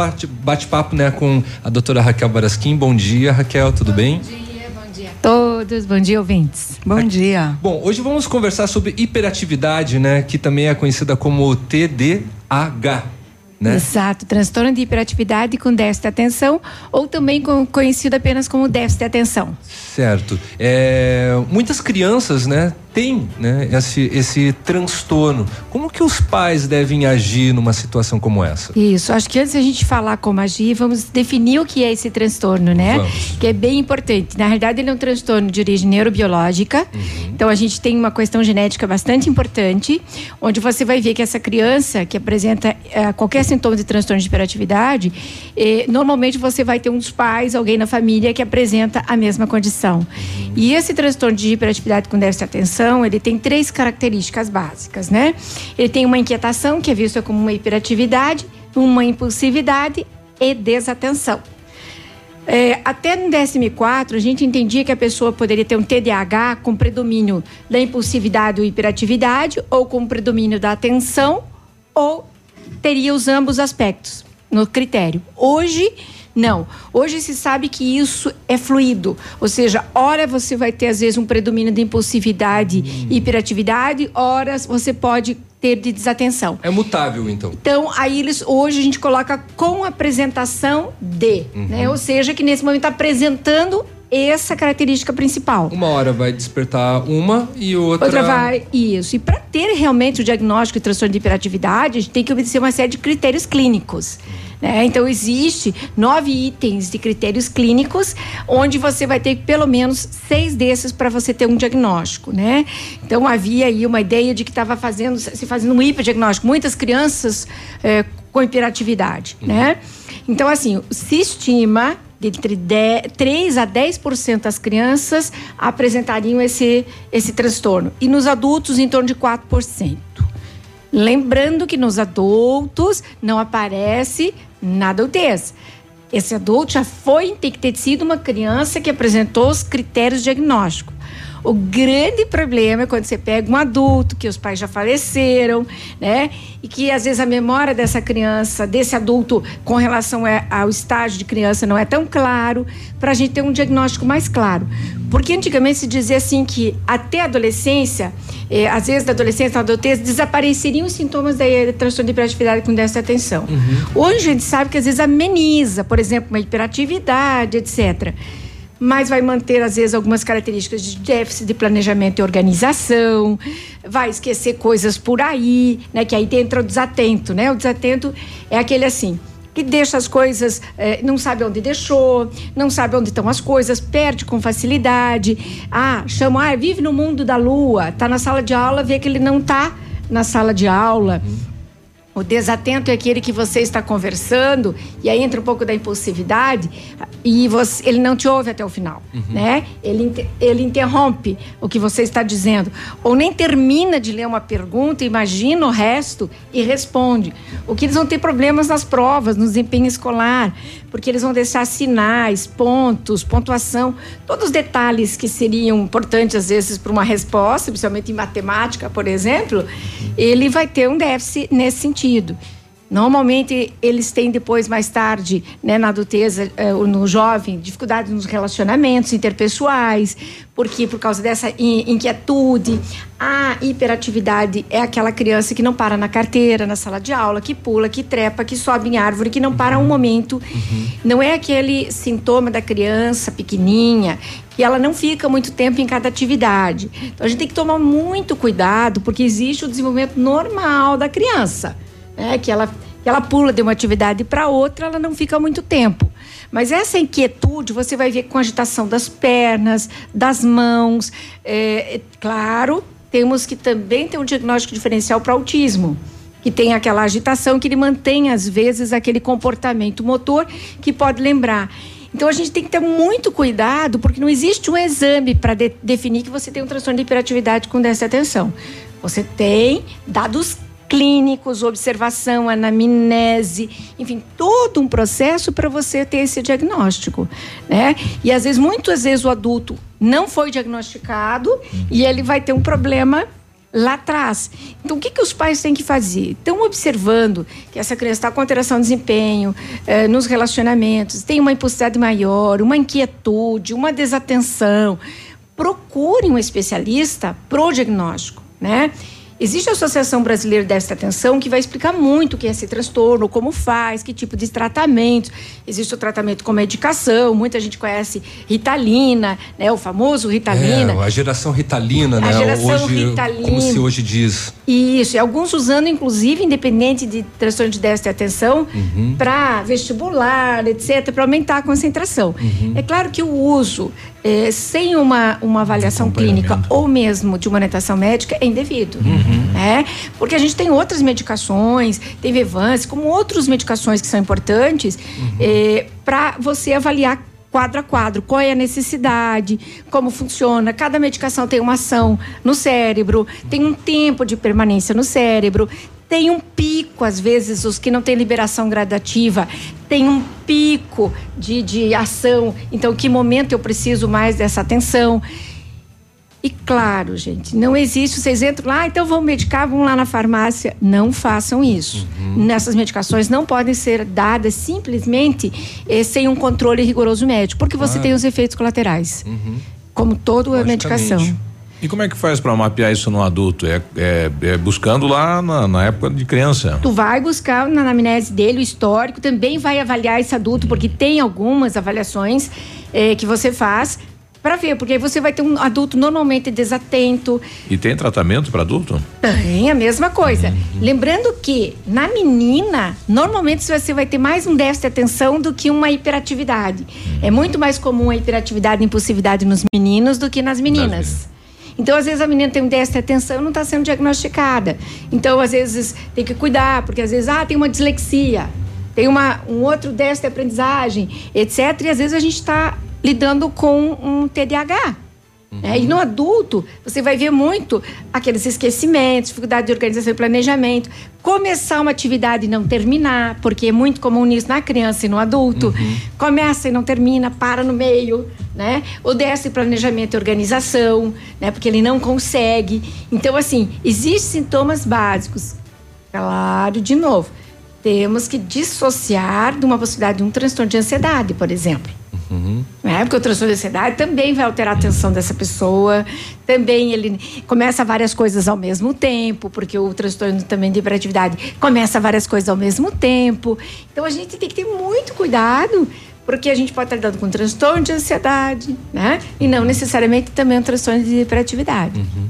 bate-papo, né, com a doutora Raquel Barasquim. Bom dia, Raquel, tudo bom bem? Bom dia, bom dia a todos, bom dia, ouvintes. Bom dia. Bom, hoje vamos conversar sobre hiperatividade, né, que também é conhecida como TDAH. Né? Exato, transtorno de hiperatividade com déficit de atenção ou também conhecido apenas como déficit de atenção. Certo. É, muitas crianças, né, tem né, esse, esse transtorno. Como que os pais devem agir numa situação como essa? Isso, acho que antes a gente falar como agir, vamos definir o que é esse transtorno, né? Vamos. Que é bem importante. Na realidade, ele é um transtorno de origem neurobiológica. Uhum. Então, a gente tem uma questão genética bastante importante, onde você vai ver que essa criança que apresenta eh, qualquer sintoma de transtorno de hiperatividade, eh, normalmente você vai ter um dos pais, alguém na família que apresenta a mesma condição. Uhum. E esse transtorno de hiperatividade com déficit de atenção, ele tem três características básicas, né? Ele tem uma inquietação, que é vista como uma hiperatividade, uma impulsividade e desatenção. É, até no DSM-4, a gente entendia que a pessoa poderia ter um TDAH com predomínio da impulsividade ou hiperatividade, ou com predomínio da atenção, ou teria os ambos aspectos no critério. Hoje, não. Hoje se sabe que isso é fluido. Ou seja, hora você vai ter, às vezes, um predomínio de impulsividade hum. e hiperatividade, horas você pode ter de desatenção. É mutável, então. Então, aí eles hoje a gente coloca com apresentação de, uhum. né? Ou seja, que nesse momento está apresentando essa característica principal. Uma hora vai despertar uma e outra. Outra vai. Isso. E para ter realmente o diagnóstico de transtorno de hiperatividade, a gente tem que obedecer uma série de critérios clínicos. Né? Então, existe nove itens de critérios clínicos, onde você vai ter pelo menos seis desses para você ter um diagnóstico. Né? Então, havia aí uma ideia de que estava fazendo, se fazendo um hiperdiagnóstico. Muitas crianças é, com hiperatividade. Uhum. Né? Então, assim, se estima entre 10, 3 a 10% das crianças apresentariam esse, esse transtorno. E nos adultos, em torno de 4%. Lembrando que nos adultos não aparece na adultez. Esse adulto já foi, tem que ter sido uma criança que apresentou os critérios diagnósticos. O grande problema é quando você pega um adulto que os pais já faleceram, né? E que às vezes a memória dessa criança, desse adulto, com relação ao estágio de criança, não é tão claro, para a gente ter um diagnóstico mais claro. Porque antigamente se dizia assim que até a adolescência, eh, às vezes da adolescência na adultez, desapareceriam os sintomas da transtorno de hiperatividade com déficit de atenção. Uhum. Hoje a gente sabe que às vezes ameniza, por exemplo, uma hiperatividade, etc mas vai manter, às vezes, algumas características de déficit de planejamento e organização, vai esquecer coisas por aí, né? Que aí entra o desatento, né? O desatento é aquele assim, que deixa as coisas, eh, não sabe onde deixou, não sabe onde estão as coisas, perde com facilidade. Ah, chama, ah, vive no mundo da lua, tá na sala de aula, vê que ele não tá na sala de aula. O desatento é aquele que você está conversando e aí entra um pouco da impulsividade e você, ele não te ouve até o final, uhum. né? Ele, ele interrompe o que você está dizendo ou nem termina de ler uma pergunta, imagina o resto e responde. O que eles vão ter problemas nas provas, no desempenho escolar, porque eles vão deixar sinais, pontos, pontuação, todos os detalhes que seriam importantes às vezes para uma resposta, principalmente em matemática, por exemplo, ele vai ter um déficit nesse sentido. Normalmente eles têm depois, mais tarde, né, na adultez, eh, no jovem, dificuldade nos relacionamentos interpessoais, porque por causa dessa inquietude, a hiperatividade é aquela criança que não para na carteira, na sala de aula, que pula, que trepa, que sobe em árvore, que não para um momento. Uhum. Não é aquele sintoma da criança pequenininha que ela não fica muito tempo em cada atividade. Então a gente tem que tomar muito cuidado, porque existe o desenvolvimento normal da criança né? que, ela, que ela pula de uma atividade para outra, ela não fica muito tempo. Mas essa inquietude você vai ver com agitação das pernas, das mãos. É, claro, temos que também ter um diagnóstico diferencial para autismo que tem aquela agitação que ele mantém às vezes aquele comportamento motor que pode lembrar. Então a gente tem que ter muito cuidado porque não existe um exame para de definir que você tem um transtorno de hiperatividade com déficit de atenção. Você tem dados clínicos, observação, anamnese, enfim, todo um processo para você ter esse diagnóstico, né? E às vezes, muitas vezes o adulto não foi diagnosticado e ele vai ter um problema lá atrás. Então, o que, que os pais têm que fazer? Estão observando que essa criança está com alteração de desempenho eh, nos relacionamentos, tem uma impulsividade maior, uma inquietude, uma desatenção. Procure um especialista pro diagnóstico, né? Existe a Associação Brasileira de Déficit de Atenção que vai explicar muito o que é esse transtorno, como faz, que tipo de tratamento. Existe o tratamento com medicação, muita gente conhece Ritalina, né, o famoso Ritalina. É, a geração Ritalina, a né? Geração hoje, Ritalina. Como se hoje diz. Isso, e alguns usando, inclusive, independente de transtorno de déficit de atenção, uhum. para vestibular, etc., para aumentar a concentração. Uhum. É claro que o uso é, sem uma, uma avaliação clínica ou mesmo de uma orientação médica é indevido. Uhum. Né? Porque a gente tem outras medicações, tem Vevance, como outras medicações que são importantes uhum. é, para você avaliar quadro a quadro, qual é a necessidade, como funciona. Cada medicação tem uma ação no cérebro, tem um tempo de permanência no cérebro, tem um pico, às vezes, os que não têm liberação gradativa, tem um pico de, de ação. Então, que momento eu preciso mais dessa atenção? E claro, gente, não existe. Vocês entram lá, ah, então vão medicar, vão lá na farmácia. Não façam isso. Uhum. Nessas medicações não podem ser dadas simplesmente eh, sem um controle rigoroso médico, porque você ah. tem os efeitos colaterais. Uhum. Como toda a medicação. E como é que faz para mapear isso no adulto? É, é, é buscando lá na, na, época de criança? Tu vai buscar na anamnese dele o histórico, também vai avaliar esse adulto, porque tem algumas avaliações é, que você faz para ver, porque aí você vai ter um adulto normalmente desatento. E tem tratamento para adulto? Tem, a mesma coisa. Uhum. Lembrando que na menina, normalmente você vai ter mais um déficit de atenção do que uma hiperatividade. Uhum. É muito mais comum a hiperatividade e impulsividade nos meninos do que nas meninas. Então, às vezes, a menina tem um déficit de atenção e não está sendo diagnosticada. Então, às vezes, tem que cuidar, porque às vezes, ah, tem uma dislexia, tem uma, um outro déficit de aprendizagem, etc. E às vezes a gente está lidando com um TDAH. Uhum. Né? E no adulto, você vai ver muito aqueles esquecimentos, dificuldade de organização e planejamento. Começar uma atividade e não terminar, porque é muito comum isso na criança e no adulto. Uhum. Começa e não termina, para no meio, né? O déficit planejamento e organização, né? Porque ele não consegue. Então, assim, existem sintomas básicos. Claro, de novo, temos que dissociar de uma possibilidade de um transtorno de ansiedade, por exemplo. Uhum. É, porque o transtorno de ansiedade também vai alterar a atenção dessa pessoa, também ele começa várias coisas ao mesmo tempo, porque o transtorno também de hiperatividade começa várias coisas ao mesmo tempo. Então a gente tem que ter muito cuidado, porque a gente pode estar lidando com um transtorno de ansiedade, né? E não necessariamente também um transtorno de hiperatividade. Uhum.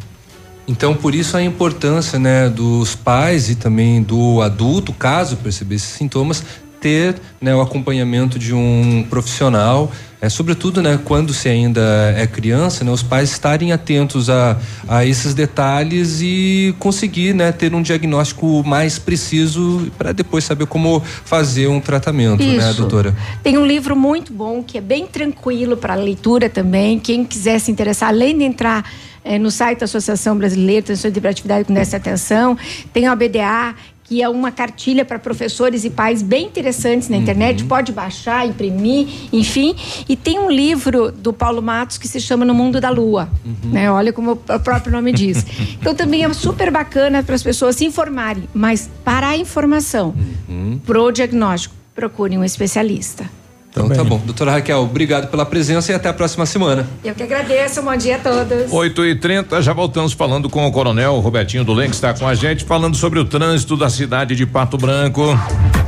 Então, por isso a importância, né, dos pais e também do adulto, caso perceber esses sintomas, ter né, o acompanhamento de um profissional. É sobretudo né quando se ainda é criança né os pais estarem atentos a, a esses detalhes e conseguir né ter um diagnóstico mais preciso para depois saber como fazer um tratamento né, Isso. né doutora? Tem um livro muito bom que é bem tranquilo para leitura também. Quem quiser se interessar além de entrar é, no site da Associação Brasileira de Transtorno de Hiperatividade com essa atenção tem a BDA que é uma cartilha para professores e pais bem interessantes na uhum. internet, pode baixar, imprimir, enfim. E tem um livro do Paulo Matos que se chama No Mundo da Lua, uhum. né? Olha como o próprio nome diz. então também é super bacana para as pessoas se informarem, mas para a informação, uhum. pro diagnóstico, procure um especialista. Então tá bom. Doutora Raquel, obrigado pela presença e até a próxima semana. Eu que agradeço, bom dia a todos. 8 e 30 já voltamos falando com o coronel Robertinho do que está com a gente, falando sobre o trânsito da cidade de Pato Branco.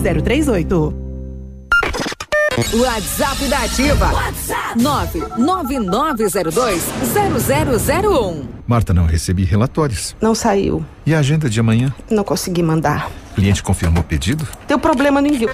038. WhatsApp da Ativa. WhatsApp 999020001. Marta, não recebi relatórios. Não saiu. E a agenda de amanhã? Não consegui mandar. O cliente confirmou o pedido? Teu problema no envio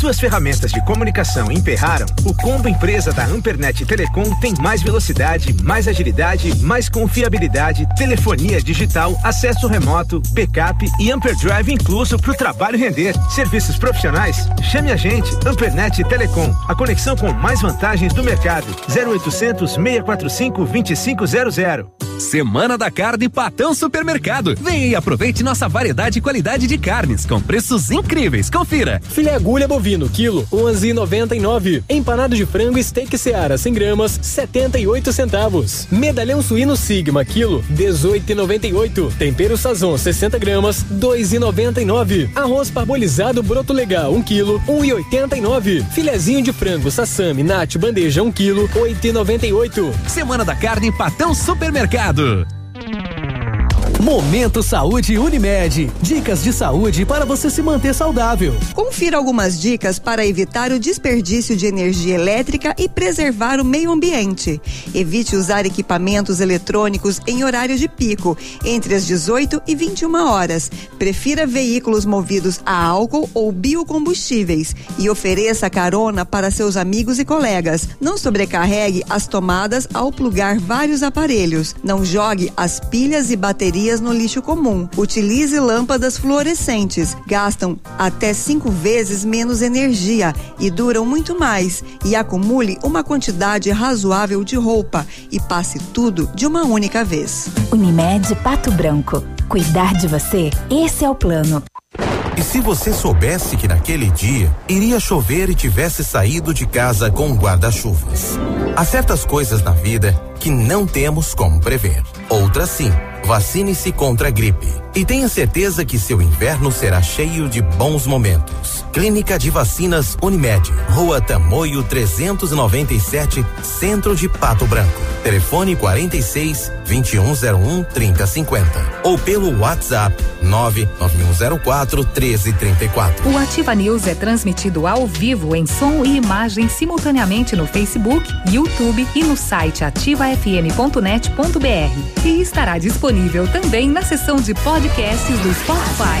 suas ferramentas de comunicação emperraram, o combo empresa da Ampernet Telecom tem mais velocidade, mais agilidade, mais confiabilidade, telefonia digital, acesso remoto, backup e Amperdrive incluso para o trabalho render. Serviços profissionais? Chame a gente, Ampernet Telecom, a conexão com mais vantagens do mercado. 0800 645 2500. Semana da Carne Patão Supermercado. Venha e aproveite nossa variedade e qualidade de carnes com preços incríveis. Confira. Filé agulha bovino, quilo, 11,99. Empanado de frango steak Seara, 100 gramas, 78 centavos. Medalhão suíno Sigma, quilo, 18,98. Tempero Sazon, 60 gramas, 2,99. Arroz parbolizado broto legal, 1 quilo, 1,89. Filezinho de frango Sassami Nat bandeja, 1 quilo, 8,98. Semana da Carne Patão Supermercado. Momento Saúde Unimed. Dicas de saúde para você se manter saudável. Confira algumas dicas para evitar o desperdício de energia elétrica e preservar o meio ambiente. Evite usar equipamentos eletrônicos em horário de pico, entre as 18 e 21 horas. Prefira veículos movidos a álcool ou biocombustíveis e ofereça carona para seus amigos e colegas. Não sobrecarregue as tomadas ao plugar vários aparelhos. Não jogue as pilhas e baterias baterias no lixo comum. Utilize lâmpadas fluorescentes. Gastam até cinco vezes menos energia e duram muito mais. E acumule uma quantidade razoável de roupa e passe tudo de uma única vez. Unimed Pato Branco. Cuidar de você, esse é o plano. E se você soubesse que naquele dia iria chover e tivesse saído de casa com guarda-chuvas? Há certas coisas na vida que não temos como prever. Outras sim. Vacine-se contra a gripe e tenha certeza que seu inverno será cheio de bons momentos. Clínica de Vacinas Unimed, Rua Tamoio 397, Centro de Pato Branco. Telefone 46 2101 3050 ou pelo WhatsApp 99104 1334. O Ativa News é transmitido ao vivo em som e imagem simultaneamente no Facebook, YouTube e no site ativafm.net.br e estará disponível também na seção de podcasts do Spotify.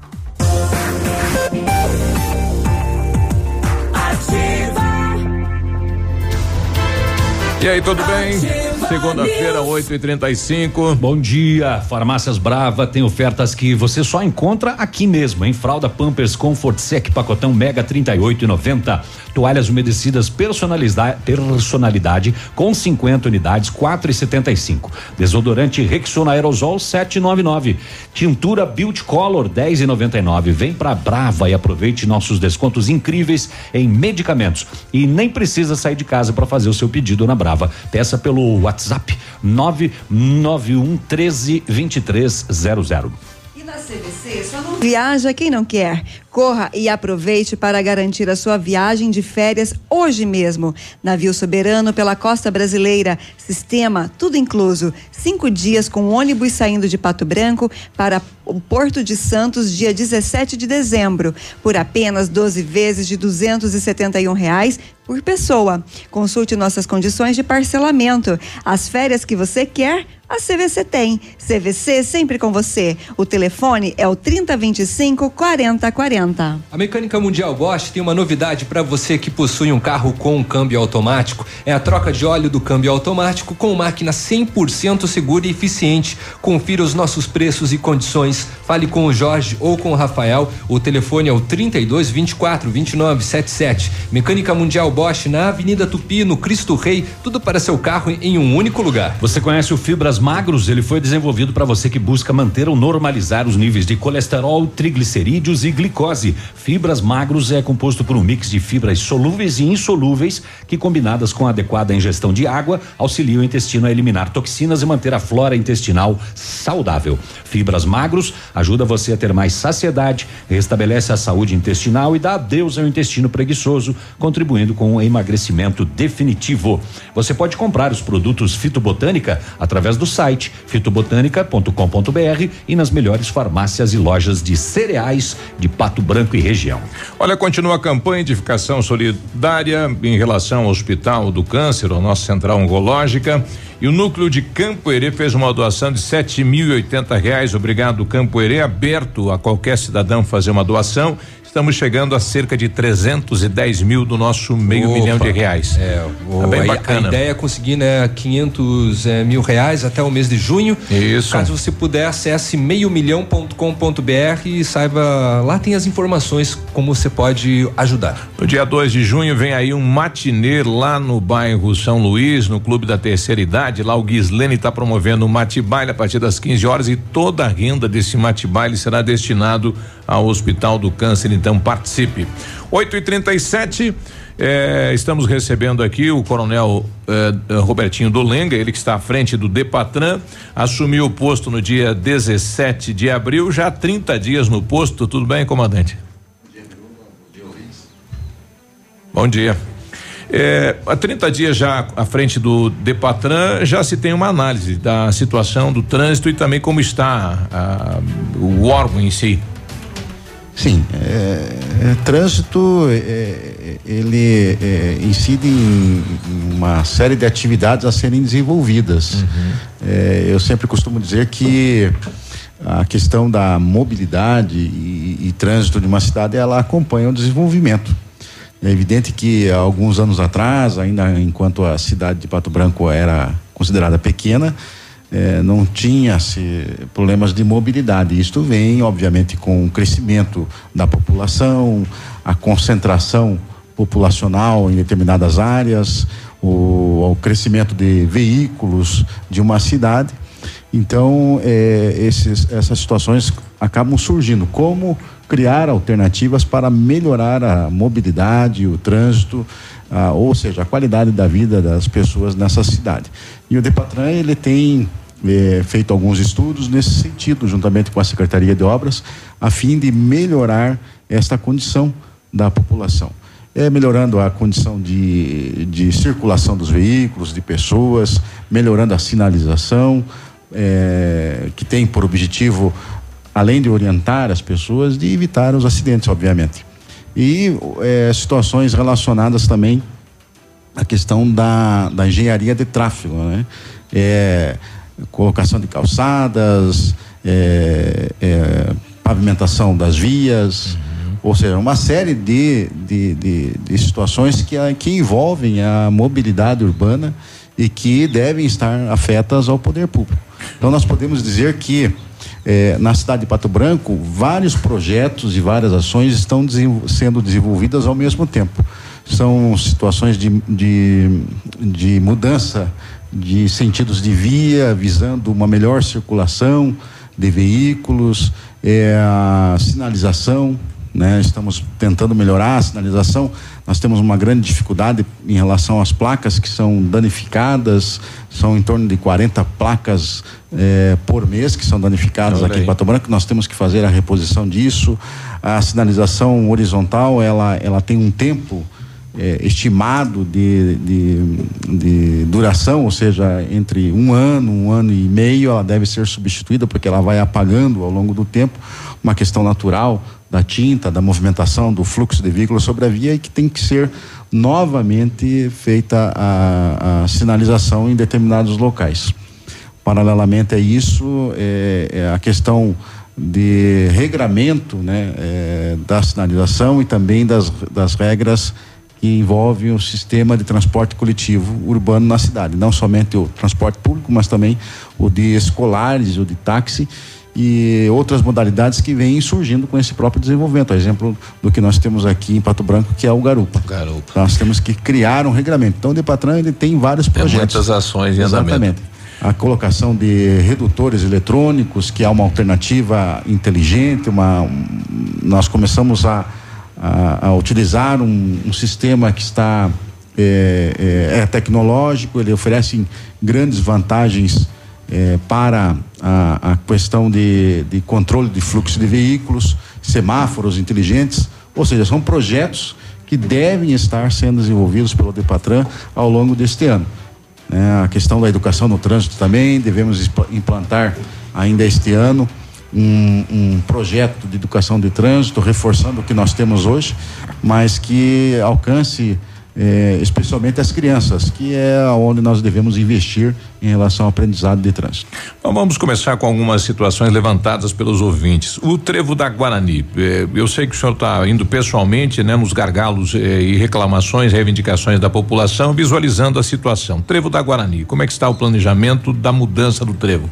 E aí, tudo bem? Segunda-feira, 8h35. Bom dia. Farmácias Brava tem ofertas que você só encontra aqui mesmo, em fralda Pampers Comfort Sec pacotão Mega 38,90. Toalhas umedecidas personalidade, personalidade com 50 unidades, 4,75. Desodorante Rexona Aerosol 7,99. Tintura Beauty Color 10,99. Vem pra Brava e aproveite nossos descontos incríveis em medicamentos. E nem precisa sair de casa para fazer o seu pedido na Brava. Peça pelo WhatsApp 991 13 2300. E na CVC só não viaja quem não quer. Corra e aproveite para garantir a sua viagem de férias hoje mesmo. Navio soberano pela costa brasileira. Sistema tudo incluso. Cinco dias com ônibus saindo de Pato Branco para o Porto de Santos, dia 17 de dezembro, por apenas 12 vezes de 271 reais por pessoa. Consulte nossas condições de parcelamento. As férias que você quer, a CVC tem. CVC sempre com você. O telefone é o 3025 4040. A Mecânica Mundial Bosch tem uma novidade para você que possui um carro com câmbio automático. É a troca de óleo do câmbio automático com máquina 100% segura e eficiente. Confira os nossos preços e condições. Fale com o Jorge ou com o Rafael. O telefone é o 32 24 29 77. Mecânica Mundial Bosch na Avenida Tupi, no Cristo Rei. Tudo para seu carro em um único lugar. Você conhece o Fibras Magros? Ele foi desenvolvido para você que busca manter ou normalizar os níveis de colesterol, triglicerídeos e glicose Fibras magros é composto por um mix de fibras solúveis e insolúveis que, combinadas com adequada ingestão de água, auxiliam o intestino a eliminar toxinas e manter a flora intestinal saudável. Fibras magros ajuda você a ter mais saciedade, restabelece a saúde intestinal e dá adeus ao intestino preguiçoso, contribuindo com o emagrecimento definitivo. Você pode comprar os produtos Fitobotânica através do site fitobotânica.com.br e nas melhores farmácias e lojas de cereais de Pato Branco e região. Olha, continua a campanha de edificação solidária em relação ao Hospital do Câncer, a nossa central oncológica. E o núcleo de Campo Herê fez uma doação de sete mil e oitenta reais. Obrigado, Campo Herê, aberto a qualquer cidadão fazer uma doação. Estamos chegando a cerca de 310 mil do nosso meio Opa, milhão de reais. É, o, tá bem a, bacana. a ideia é conseguir, né, 500 é, mil reais até o mês de junho. Isso. Caso você puder, acesse meiomilhão.com.br e saiba, lá tem as informações como você pode ajudar. No dia 2 de junho vem aí um matinê lá no bairro São Luís, no Clube da Terceira Idade. Lá o Gislene está promovendo um mate-baile a partir das 15 horas e toda a renda desse mate-baile será destinado ao Hospital do Câncer. Então participe. 8 e 37 eh, estamos recebendo aqui o coronel eh, Robertinho Dolenga, ele que está à frente do Depatran, assumiu o posto no dia 17 de abril, já há 30 dias no posto. Tudo bem, comandante? Bom dia. É, há 30 dias já à frente do Depatran, já se tem uma análise da situação do trânsito e também como está a, o órgão em si. Sim, é, é, trânsito é, ele é, incide em uma série de atividades a serem desenvolvidas. É, eu sempre costumo dizer que a questão da mobilidade e, e trânsito de uma cidade ela acompanha o desenvolvimento. É evidente que há alguns anos atrás, ainda enquanto a cidade de Pato Branco era considerada pequena, eh, não tinha-se problemas de mobilidade. Isto vem, obviamente, com o crescimento da população, a concentração populacional em determinadas áreas, o, o crescimento de veículos de uma cidade. Então, eh, esses, essas situações acabam surgindo. Como criar alternativas para melhorar a mobilidade, o trânsito, ah, ou seja, a qualidade da vida das pessoas nessa cidade. E o Depatran ele tem eh, feito alguns estudos nesse sentido, juntamente com a Secretaria de Obras, a fim de melhorar esta condição da população. é, melhorando a condição de, de circulação dos veículos, de pessoas, melhorando a sinalização, é, que tem por objetivo, além de orientar as pessoas, de evitar os acidentes, obviamente. E é, situações relacionadas também à questão da, da engenharia de tráfego, né? É, colocação de calçadas, é, é, pavimentação das vias, uhum. ou seja, uma série de, de, de, de situações que, que envolvem a mobilidade urbana e que devem estar afetas ao poder público. Então nós podemos dizer que eh, na cidade de Pato Branco vários projetos e várias ações estão desenvol sendo desenvolvidas ao mesmo tempo. São situações de, de, de mudança de sentidos de via, visando uma melhor circulação de veículos, é, a sinalização, né? Estamos tentando melhorar a sinalização. Nós temos uma grande dificuldade em relação às placas que são danificadas. São em torno de 40 placas é, por mês que são danificadas aqui em Pato Branco. Nós temos que fazer a reposição disso. A sinalização horizontal, ela, ela tem um tempo é, estimado de, de, de, duração, ou seja, entre um ano, um ano e meio, ela deve ser substituída porque ela vai apagando ao longo do tempo, uma questão natural da tinta, da movimentação, do fluxo de veículos sobre a via e que tem que ser novamente feita a, a sinalização em determinados locais. Paralelamente a isso, é, é a questão de regramento né, é, da sinalização e também das, das regras que envolve o sistema de transporte coletivo urbano na cidade, não somente o transporte público, mas também o de escolares, o de táxi e outras modalidades que vêm surgindo com esse próprio desenvolvimento. exemplo do que nós temos aqui em Pato Branco, que é o Garupa. Garupa. Nós temos que criar um regulamento. Então, o Depatran ele tem vários projetos. Tem muitas ações em Exatamente. andamento. A colocação de redutores eletrônicos, que é uma alternativa inteligente, uma, um, nós começamos a a, a utilizar um, um, sistema que está é, é, é, tecnológico, ele oferece grandes vantagens é, para a, a questão de, de, controle de fluxo de veículos, semáforos inteligentes, ou seja, são projetos que devem estar sendo desenvolvidos pelo Depatran ao longo deste ano. É, a questão da educação no trânsito também devemos implantar ainda este ano um, um, projeto de educação de trânsito, reforçando o que nós temos hoje, mas que alcance eh, especialmente as crianças, que é onde nós devemos investir em relação ao aprendizado de trânsito. Então vamos começar com algumas situações levantadas pelos ouvintes. O trevo da Guarani, eh, eu sei que o senhor está indo pessoalmente, né, nos gargalos eh, e reclamações, reivindicações da população, visualizando a situação. Trevo da Guarani, como é que está o planejamento da mudança do trevo?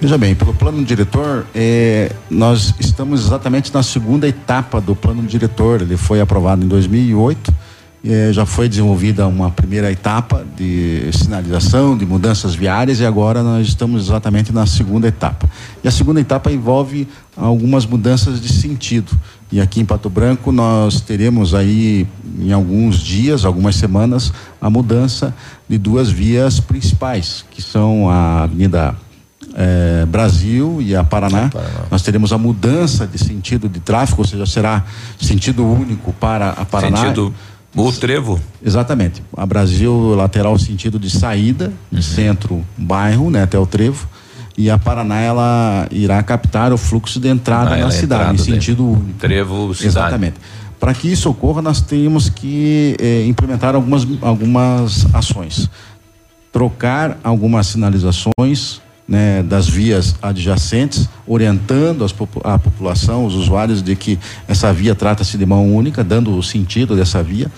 Veja bem, pelo plano diretor, eh, nós estamos exatamente na segunda etapa do plano diretor. Ele foi aprovado em 2008. Eh, já foi desenvolvida uma primeira etapa de sinalização, de mudanças viárias, e agora nós estamos exatamente na segunda etapa. E a segunda etapa envolve algumas mudanças de sentido. E aqui em Pato Branco nós teremos aí, em alguns dias, algumas semanas, a mudança de duas vias principais, que são a Avenida é, Brasil e a Paraná, Paraná, nós teremos a mudança de sentido de tráfego, ou seja, será sentido único para a Paraná. Sentido o trevo? Exatamente. A Brasil lateral sentido de saída, uhum. centro, bairro, né, até o trevo. E a Paraná ela irá captar o fluxo de entrada ah, na cidade, em sentido. Trevo, cidade. Exatamente. Para que isso ocorra, nós temos que eh, implementar algumas, algumas ações. Trocar algumas sinalizações né, das vias adjacentes, orientando as, a população, os usuários, de que essa via trata-se de mão única, dando o sentido dessa via.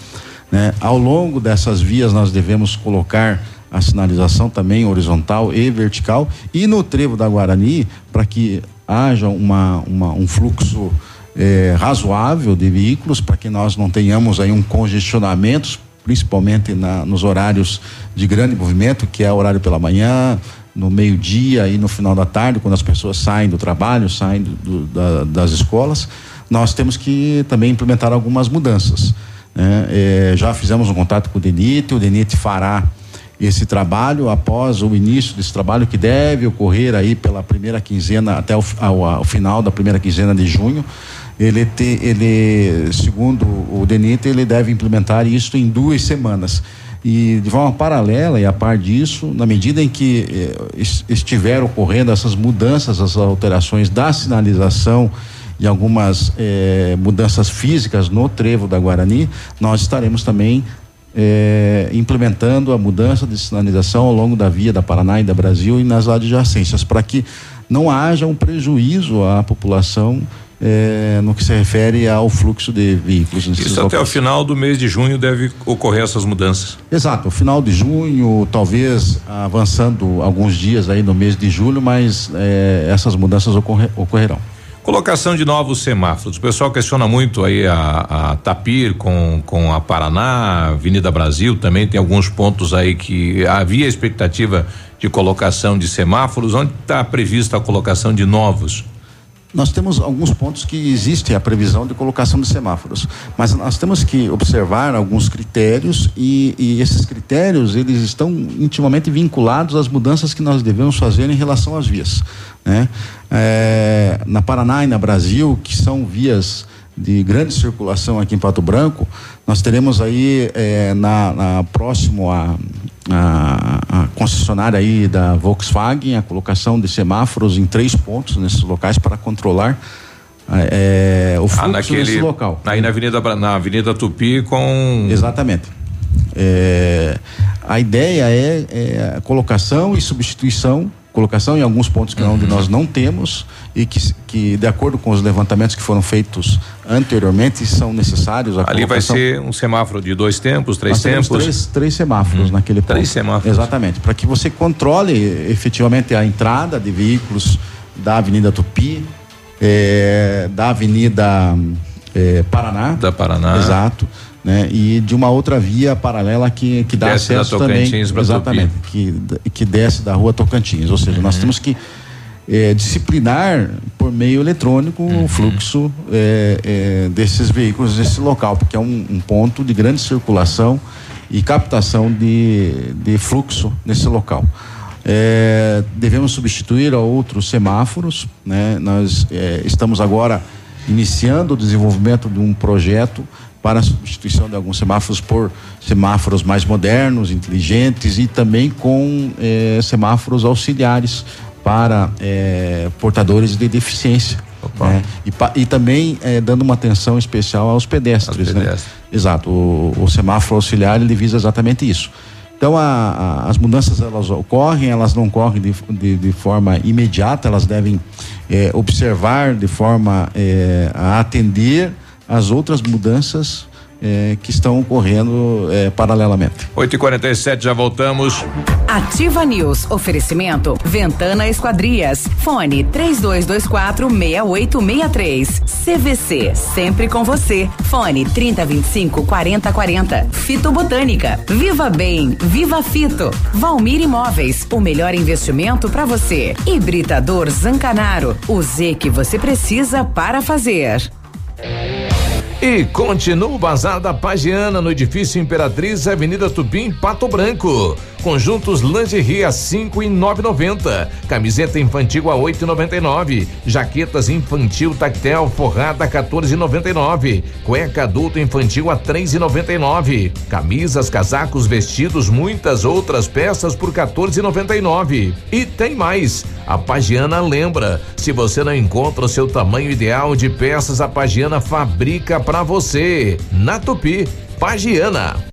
Né? Ao longo dessas vias, nós devemos colocar a sinalização também horizontal e vertical, e no trevo da Guarani, para que haja uma, uma um fluxo eh, razoável de veículos, para que nós não tenhamos aí um congestionamento, principalmente na, nos horários de grande movimento, que é o horário pela manhã, no meio-dia e no final da tarde, quando as pessoas saem do trabalho, saem do, do, da, das escolas, nós temos que também implementar algumas mudanças. Né? É, já fizemos um contato com o DENIT, o DENIT fará esse trabalho após o início desse trabalho que deve ocorrer aí pela primeira quinzena até o, ao, ao final da primeira quinzena de junho ele te, ele segundo o DENIT ele deve implementar isso em duas semanas e de forma paralela e a par disso, na medida em que eh, estiver ocorrendo essas mudanças, essas alterações da sinalização e algumas eh, mudanças físicas no trevo da Guarani, nós estaremos também eh, implementando a mudança de sinalização ao longo da via da Paraná e da Brasil e nas adjacências, para que não haja um prejuízo à população é, no que se refere ao fluxo de veículos. Isso até o final do mês de junho deve ocorrer essas mudanças. Exato, o final de junho, talvez avançando alguns dias aí no mês de julho, mas é, essas mudanças ocorre, ocorrerão. Colocação de novos semáforos. O pessoal questiona muito aí a, a Tapir com, com a Paraná, Avenida Brasil, também tem alguns pontos aí que havia expectativa de colocação de semáforos. Onde está prevista a colocação de novos? Nós temos alguns pontos que existe a previsão de colocação de semáforos, mas nós temos que observar alguns critérios e, e, esses critérios eles estão intimamente vinculados às mudanças que nós devemos fazer em relação às vias, né? É, na Paraná e na Brasil, que são vias de grande circulação aqui em Pato Branco, nós teremos aí é, na, na, próximo a, a, a, concessionária aí da Volkswagen a colocação de semáforos em três pontos nesses locais para controlar é, o fluxo ah, naquele, nesse local. Aí na Avenida na Avenida Tupi com exatamente. É, a ideia é, é a colocação e substituição colocação em alguns pontos que uhum. onde nós não temos e que, que de acordo com os levantamentos que foram feitos anteriormente são necessários ali vai ser um semáforo de dois tempos três tempos? três, três semáforos uhum. naquele ponto. Três semáforos. Exatamente. Para que você controle efetivamente a entrada de veículos da Avenida Tupi eh, da Avenida eh, Paraná. Da Paraná. Exato né? E de uma outra via paralela que, que dá desce acesso também, exatamente, que, que desce da rua Tocantins, ou seja, uhum. nós temos que é, disciplinar por meio eletrônico uhum. o fluxo é, é, desses veículos nesse local, porque é um, um, ponto de grande circulação e captação de, de fluxo nesse local. Devemos substituir a outros semáforos, né? Nós estamos agora iniciando o desenvolvimento de um projeto para a substituição de alguns semáforos por semáforos mais modernos, inteligentes e também com eh, semáforos auxiliares para eh, portadores de deficiência. Né? E, e, também eh, dando uma atenção especial aos pedestres. Né? pedestres. Né? Exato, o, o, semáforo auxiliar ele visa exatamente isso. Então a, a, as mudanças elas ocorrem, elas não ocorrem de, de, de forma imediata, elas devem observar de forma a atender as outras mudanças é, que estão ocorrendo é, paralelamente. 8 e 47 já voltamos. Ativa News. Oferecimento Ventana Esquadrias. Fone 3224 6863. CVC. Sempre com você. Fone 3025 4040. Fito Botânica. Viva Bem. Viva Fito. Valmir Imóveis. O melhor investimento para você. Hibridador Zancanaro. O Z que você precisa para fazer. E continua o Bazar da Pagiana no edifício Imperatriz, Avenida Tupim, Pato Branco. Conjuntos lingerie a cinco e nove noventa. Camiseta infantil a oito e noventa e nove. Jaquetas infantil tactel forrada a 14,99. Cueca adulto infantil a três e noventa e nove. Camisas, casacos, vestidos, muitas outras peças por 14,99. E tem mais. A Pagiana lembra, se você não encontra o seu tamanho ideal de peças, a Pagiana fabrica para você. Na Tupi, Pagiana.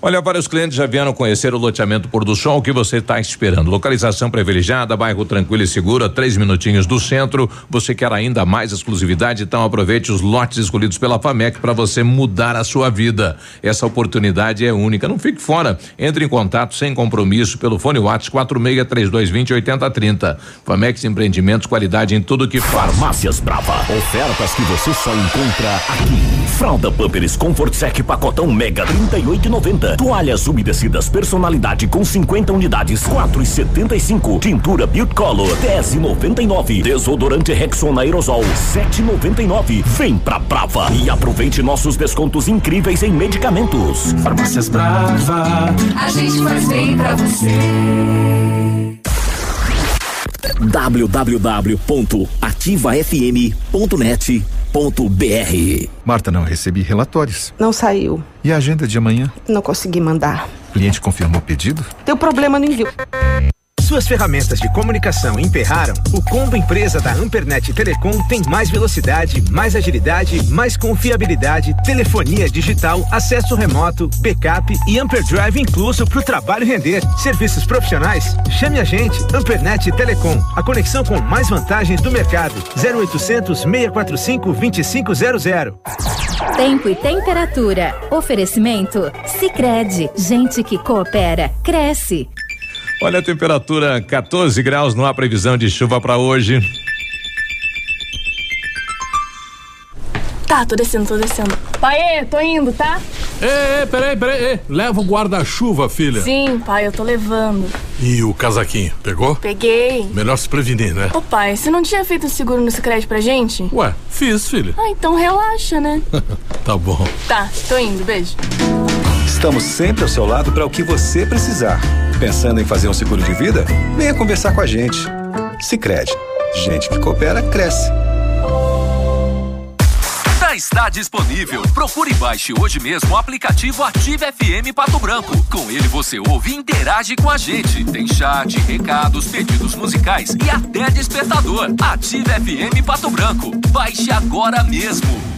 Olha, vários clientes já vieram conhecer o loteamento Pôr do Sol. O que você está esperando? Localização privilegiada, bairro tranquilo e seguro, a três minutinhos do centro. Você quer ainda mais exclusividade? Então aproveite os lotes escolhidos pela FAMEC para você mudar a sua vida. Essa oportunidade é única. Não fique fora. Entre em contato sem compromisso pelo fone WhatsApp 463220 8030. FAMEX Empreendimentos, qualidade em tudo que faz. Farmácias Brava. Ofertas que você só encontra aqui. Fralda Pampers Comfort Sec pacotão Mega 38,90 Moda. Toalhas umedecidas personalidade com 50 unidades, 4,75. Tintura Beauty Color, 10,99. Desodorante Rexona Aerosol, 7,99. Vem pra Brava e aproveite nossos descontos incríveis em medicamentos. Farmácias Brava. A gente faz bem pra você. www.ativafm.net.br Marta, não recebi relatórios. Não saiu. E a agenda de amanhã? Não consegui mandar. O cliente confirmou o pedido? Deu problema no envio. Suas ferramentas de comunicação emperraram? O combo empresa da Ampernet Telecom tem mais velocidade, mais agilidade, mais confiabilidade, telefonia digital, acesso remoto, backup e Amperdrive incluso para o trabalho render. Serviços profissionais? Chame a gente, Ampernet Telecom, a conexão com mais vantagens do mercado. 0800 645 2500. Tempo e temperatura. Oferecimento? Sicredi Gente que coopera, cresce. Olha a temperatura 14 graus, não há previsão de chuva para hoje. Tá, tô descendo, tô descendo. Pai, tô indo, tá? Ei, peraí, peraí. Ei, leva o guarda-chuva, filha. Sim, pai, eu tô levando. E o casaquinho, pegou? Peguei. Melhor se prevenir, né? Ô pai, você não tinha feito o seguro no Sicredi pra gente? Ué, fiz, filha. Ah, então relaxa, né? tá bom. Tá, tô indo, beijo. Estamos sempre ao seu lado para o que você precisar. Pensando em fazer um seguro de vida? Venha conversar com a gente. Sicredi, gente que coopera cresce. Já está disponível. Procure e baixe hoje mesmo o aplicativo Ative FM Pato Branco. Com ele você ouve e interage com a gente. Tem chat, recados, pedidos musicais e até despertador. Ative FM Pato Branco. Baixe agora mesmo.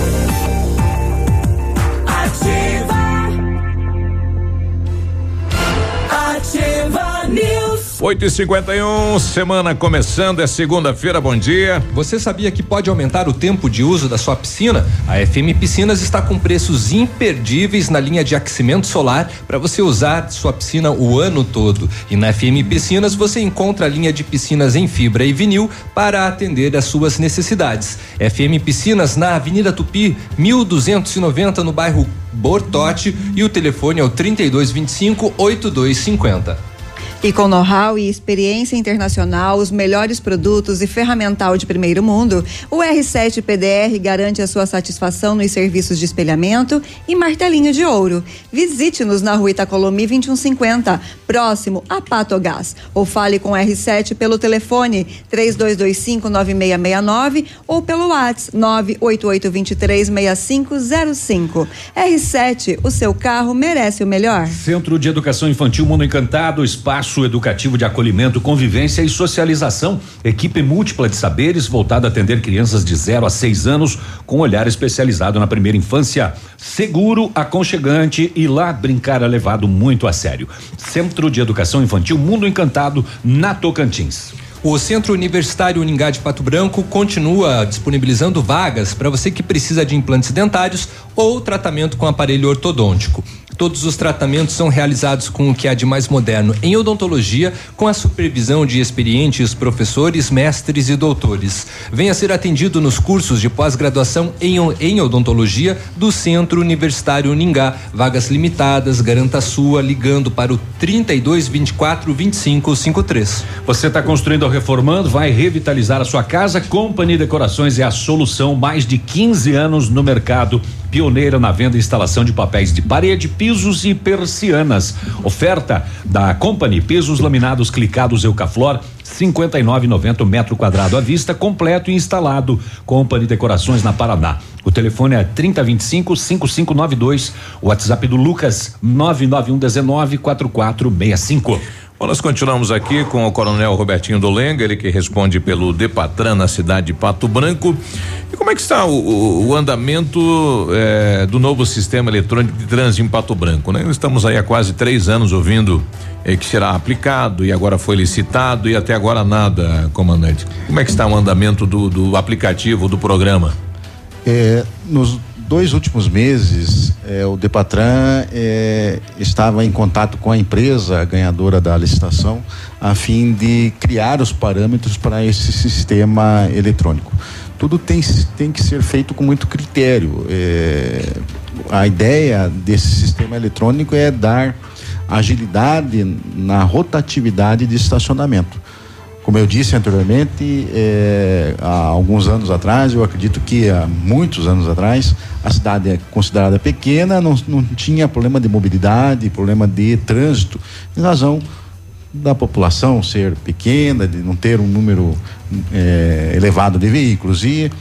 8 e 51 semana começando, é segunda-feira, bom dia. Você sabia que pode aumentar o tempo de uso da sua piscina? A FM Piscinas está com preços imperdíveis na linha de aquecimento solar para você usar sua piscina o ano todo. E na FM Piscinas você encontra a linha de piscinas em fibra e vinil para atender às suas necessidades. FM Piscinas na Avenida Tupi, 1290 no bairro Bortote e o telefone é o 3225 8250. E com know-how e experiência internacional, os melhores produtos e ferramental de primeiro mundo, o R7 PDR garante a sua satisfação nos serviços de espelhamento e martelinho de ouro. Visite-nos na rua Itacolomi 2150, próximo a Patogás. Ou fale com o R7 pelo telefone 32259669 ou pelo WhatsApp 988236505. R7, o seu carro merece o melhor. Centro de Educação Infantil Mundo Encantado, espaço educativo de acolhimento, convivência e socialização. Equipe múltipla de saberes voltada a atender crianças de 0 a 6 anos com olhar especializado na primeira infância. Seguro, aconchegante e lá brincar é levado muito a sério. Centro de Educação Infantil Mundo Encantado, na Tocantins. O Centro Universitário Uningá de Pato Branco continua disponibilizando vagas para você que precisa de implantes dentários ou tratamento com aparelho ortodôntico. Todos os tratamentos são realizados com o que há de mais moderno em odontologia, com a supervisão de experientes professores, mestres e doutores. Venha ser atendido nos cursos de pós-graduação em, em odontologia do Centro Universitário Uningá. Vagas limitadas, garanta sua ligando para o 32 24 25 53. Você está construindo ou reformando, vai revitalizar a sua casa? Company Decorações é a solução. Mais de 15 anos no mercado pioneira na venda e instalação de papéis de parede, pisos e persianas. Oferta da Company, pisos laminados clicados Eucaflor, 59,90 metro quadrado à vista, completo e instalado. Company Decorações na Paraná. O telefone é 3025 5592. O WhatsApp do Lucas 991 19 4465. Bom, nós continuamos aqui com o Coronel Robertinho Dolenga, ele que responde pelo Depatran na cidade de Pato Branco. E como é que está o, o, andamento eh, do novo sistema eletrônico de trânsito em Pato Branco? Né? Estamos aí há quase três anos ouvindo eh, que será aplicado e agora foi licitado e até agora agora nada, comandante. Como é que está o andamento do, do aplicativo, do programa? É, nos dois últimos meses, é, o Depatran é, estava em contato com a empresa ganhadora da licitação a fim de criar os parâmetros para esse sistema eletrônico. Tudo tem, tem que ser feito com muito critério. É, a ideia desse sistema eletrônico é dar agilidade na rotatividade de estacionamento. Como eu disse anteriormente, é, há alguns anos atrás, eu acredito que há muitos anos atrás, a cidade é considerada pequena, não, não tinha problema de mobilidade, problema de trânsito, em razão da população ser pequena, de não ter um número é, elevado de veículos. E,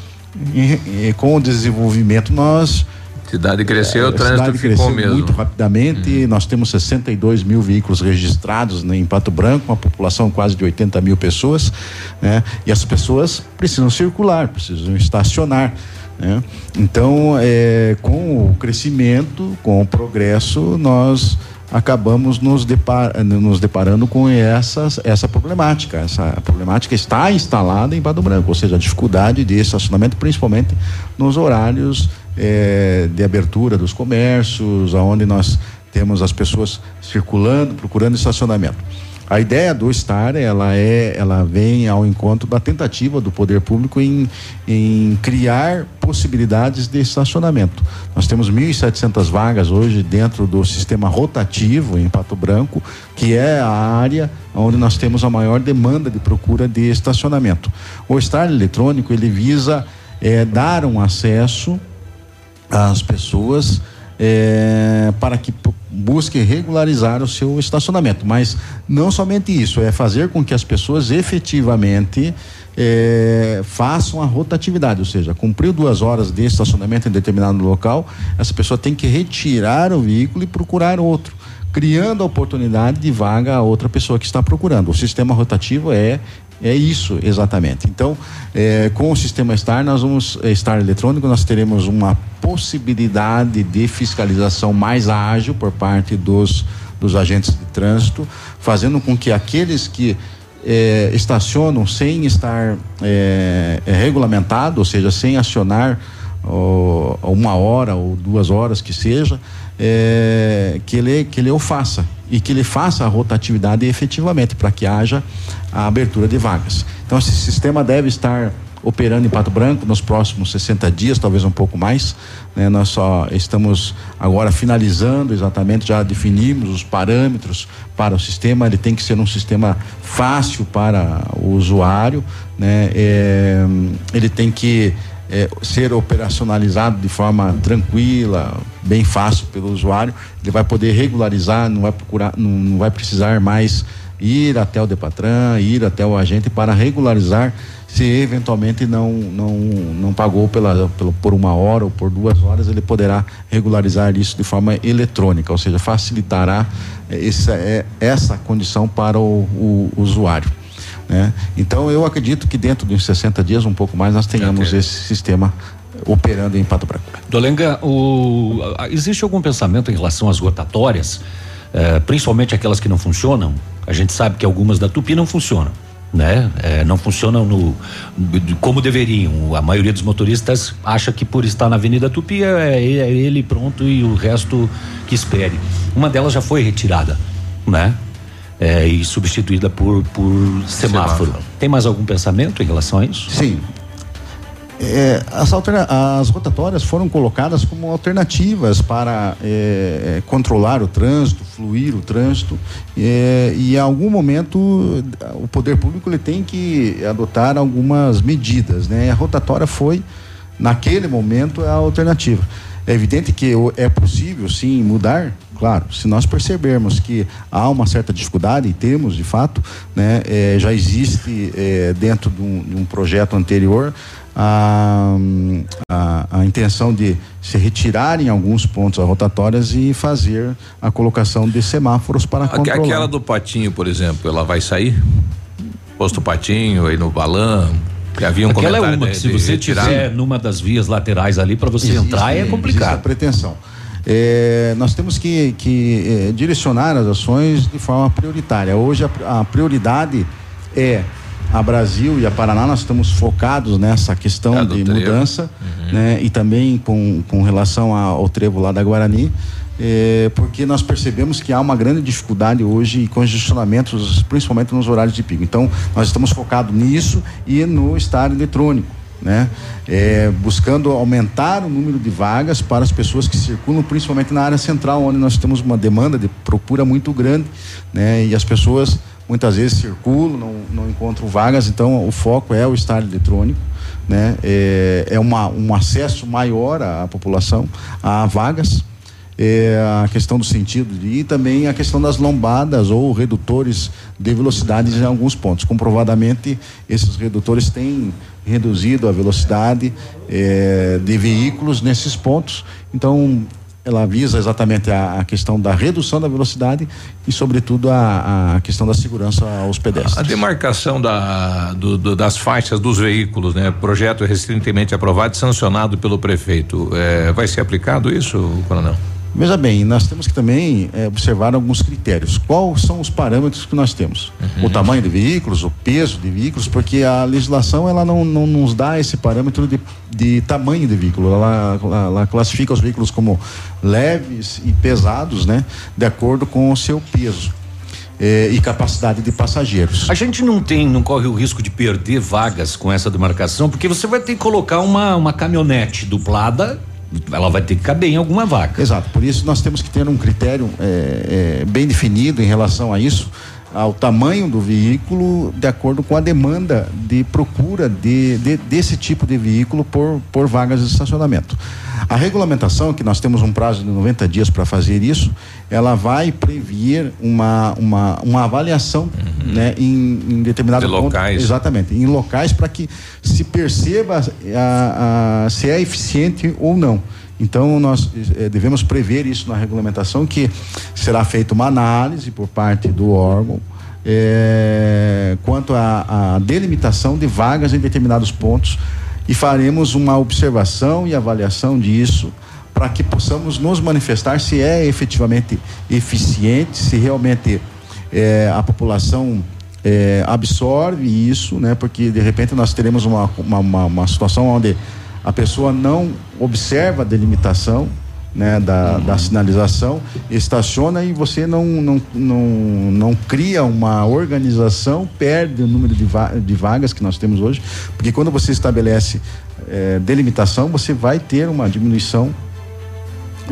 e, e com o desenvolvimento nós Cidade cresceu, é, o trânsito cidade ficou cresceu mesmo. muito rapidamente. Hum. Nós temos 62 mil veículos registrados né, em Pato Branco, uma população quase de 80 mil pessoas, né? E as pessoas precisam circular, precisam estacionar. Né? Então, é, com o crescimento, com o progresso, nós acabamos nos, depar, nos deparando com essa, essa problemática. Essa problemática está instalada em Pato Branco, ou seja, a dificuldade de estacionamento, principalmente nos horários é, de abertura dos comércios, aonde nós temos as pessoas circulando, procurando estacionamento. A ideia do estar, ela é, ela vem ao encontro da tentativa do poder público em, em criar possibilidades de estacionamento. Nós temos 1.700 vagas hoje dentro do sistema rotativo em Pato Branco, que é a área onde nós temos a maior demanda de procura de estacionamento. O estar eletrônico ele visa é, dar um acesso às pessoas é, para que busque regularizar o seu estacionamento. Mas não somente isso, é fazer com que as pessoas efetivamente é, façam a rotatividade, ou seja, cumpriu duas horas de estacionamento em determinado local, essa pessoa tem que retirar o veículo e procurar outro criando a oportunidade de vaga a outra pessoa que está procurando. O sistema rotativo é é isso exatamente. Então, é, com o sistema STAR, nós vamos estar eletrônico, nós teremos uma possibilidade de fiscalização mais ágil por parte dos, dos agentes de trânsito, fazendo com que aqueles que é, estacionam sem estar é, é regulamentado, ou seja, sem acionar ó, uma hora ou duas horas que seja, é, que ele que ele o faça e que ele faça a rotatividade efetivamente para que haja a abertura de vagas. Então esse sistema deve estar operando em Pato Branco nos próximos 60 dias, talvez um pouco mais. Né? Nós só estamos agora finalizando exatamente, já definimos os parâmetros para o sistema. Ele tem que ser um sistema fácil para o usuário, né? É, ele tem que é, ser operacionalizado de forma tranquila, bem fácil pelo usuário, ele vai poder regularizar, não vai procurar, não, não vai precisar mais ir até o Depatran, ir até o agente para regularizar se eventualmente não não não pagou pela, pela por uma hora ou por duas horas ele poderá regularizar isso de forma eletrônica ou seja facilitará é, essa é, essa condição para o, o usuário né? Então eu acredito que dentro de 60 dias, um pouco mais, nós tenhamos esse sistema operando em Pato Branco. Dolenga, o, existe algum pensamento em relação às rotatórias, eh, principalmente aquelas que não funcionam? A gente sabe que algumas da Tupi não funcionam. Né? É, não funcionam no, como deveriam. A maioria dos motoristas acha que por estar na Avenida Tupi é, é ele pronto e o resto que espere. Uma delas já foi retirada, né? É, e substituída por, por semáforo. semáforo. Tem mais algum pensamento em relação a isso? Sim. É, as, as, rotatórias foram colocadas como alternativas para é, é, controlar o trânsito, fluir o trânsito é, e em algum momento o poder público ele tem que adotar algumas medidas, né? A rotatória foi naquele momento a alternativa. É evidente que é possível sim mudar Claro, se nós percebermos que há uma certa dificuldade, e temos de fato, né, é, já existe é, dentro de um, de um, projeto anterior a, a, a, intenção de se retirar em alguns pontos as rotatórias e fazer a colocação de semáforos para controlar. Aquela do Patinho, por exemplo, ela vai sair? Posto Patinho aí no Balão, que havia um Aquela é uma que se você tiver numa das vias laterais ali para você existe, entrar é complicado. Existe a pretensão. É, nós temos que, que é, direcionar as ações de forma prioritária. Hoje a, a prioridade é a Brasil e a Paraná, nós estamos focados nessa questão É, de trevo. mudança, Uhum. né? E também com, com relação ao trevo lá da Guarani, eh, porque nós percebemos que há uma grande dificuldade hoje e congestionamentos, principalmente nos horários de pico. Então, nós estamos focados nisso e no estádio eletrônico. Né? Eh, buscando aumentar o número de vagas para as pessoas que circulam, principalmente na área central, onde nós temos uma demanda de procura muito grande, né? E as pessoas muitas vezes circulam, não, não encontram vagas, então o foco é o estádio eletrônico, né? É, é uma, um acesso maior à população a vagas, é a questão do sentido e também a questão das lombadas ou redutores de velocidades em alguns pontos. Comprovadamente, esses redutores têm reduzido a velocidade eh, de veículos nesses pontos. Então, ela visa exatamente a, a questão da redução da velocidade e, sobretudo, a, a questão da segurança aos pedestres. A demarcação da, do- do- das faixas dos veículos, né? Projeto recentemente aprovado e sancionado pelo prefeito. É, vai ser aplicado isso, coronel? Veja bem, nós temos que também eh, observar alguns critérios. Quais são os parâmetros que nós temos? O tamanho de veículos, o peso de veículos, porque a legislação ela não, não nos dá esse parâmetro de, de tamanho de veículo. Ela, ela- ela classifica os veículos como leves e pesados, né? De acordo com o seu peso. eh, e capacidade de passageiros. A gente não tem, não corre o risco de perder vagas com essa demarcação, porque você vai ter que colocar uma, uma caminhonete duplada, ela vai ter que caber em alguma vaga. Exato, por isso nós temos que ter um critério eh, eh, bem definido em relação a isso, ao tamanho do veículo, de acordo com a demanda de procura de, de- desse tipo de veículo por, por vagas de estacionamento. A regulamentação, que nós temos um prazo de 90 dias para fazer isso, ela vai prever uma, uma, uma avaliação né, em, em determinado De ponto. locais. Exatamente, em locais para que se perceba a- a- se é eficiente ou não. Então, nós eh, devemos prever isso na regulamentação, que será feita uma análise por parte do órgão eh, quanto à delimitação de vagas em determinados pontos e faremos uma observação e avaliação disso para que possamos nos manifestar se é efetivamente eficiente, se realmente eh, a população absorve isso, né? Porque de repente nós teremos uma, uma, uma, uma situação onde a pessoa não observa a delimitação né, da, da sinalização, estaciona e você não, não, não, não cria uma organização, perde o número de, va de vagas que nós temos hoje, porque quando você estabelece eh, delimitação, você vai ter uma diminuição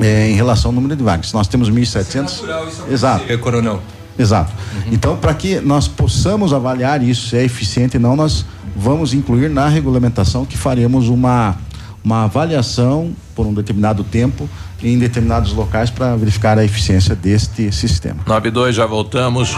eh, em relação ao número de vagas. Nós temos 1.700. Exato. É, coronel. Exato. Então, para que nós possamos avaliar isso, se é eficiente ou não, nós vamos incluir na regulamentação que faremos uma, uma avaliação por um determinado tempo em determinados locais para verificar a eficiência deste sistema. 92, já voltamos.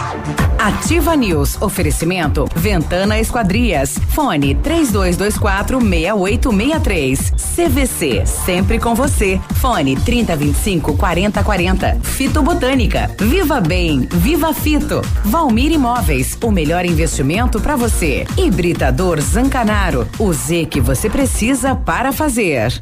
Ativa News. Oferecimento Ventana Esquadrias. Fone 3224 6863. CVC. Sempre com você. Fone 3025 4040. Fito Botânica. Viva Bem. Viva Fito. Valmir Imóveis. O melhor investimento para você. Hibridador Zancanaro. O Z que você precisa para fazer.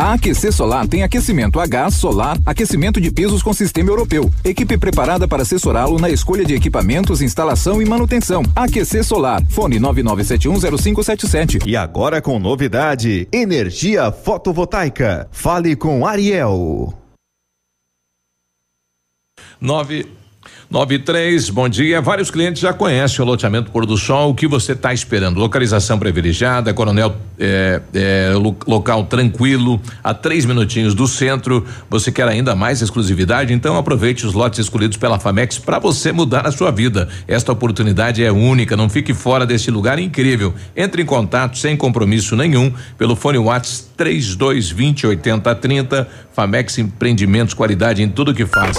A AQC Solar tem aquecimento a gás, solar, aquecimento de pisos com sistema europeu. Equipe preparada para assessorá-lo na escolha de equipamentos, instalação e manutenção. AQC Solar. Fone 99710577. E agora com novidade: energia fotovoltaica. Fale com Ariel. 9 93, bom dia. Vários clientes já conhecem o loteamento Pôr do Sol. O que você está esperando? Localização privilegiada, Coronel é, é, lo- local tranquilo, a três minutinhos do centro. Você quer ainda mais exclusividade? Então aproveite os lotes escolhidos pela Famex para você mudar a sua vida. Esta oportunidade é única. Não fique fora deste lugar incrível. Entre em contato sem compromisso nenhum pelo fone Whats 3220 8030. Famex Empreendimentos, qualidade em tudo que faz.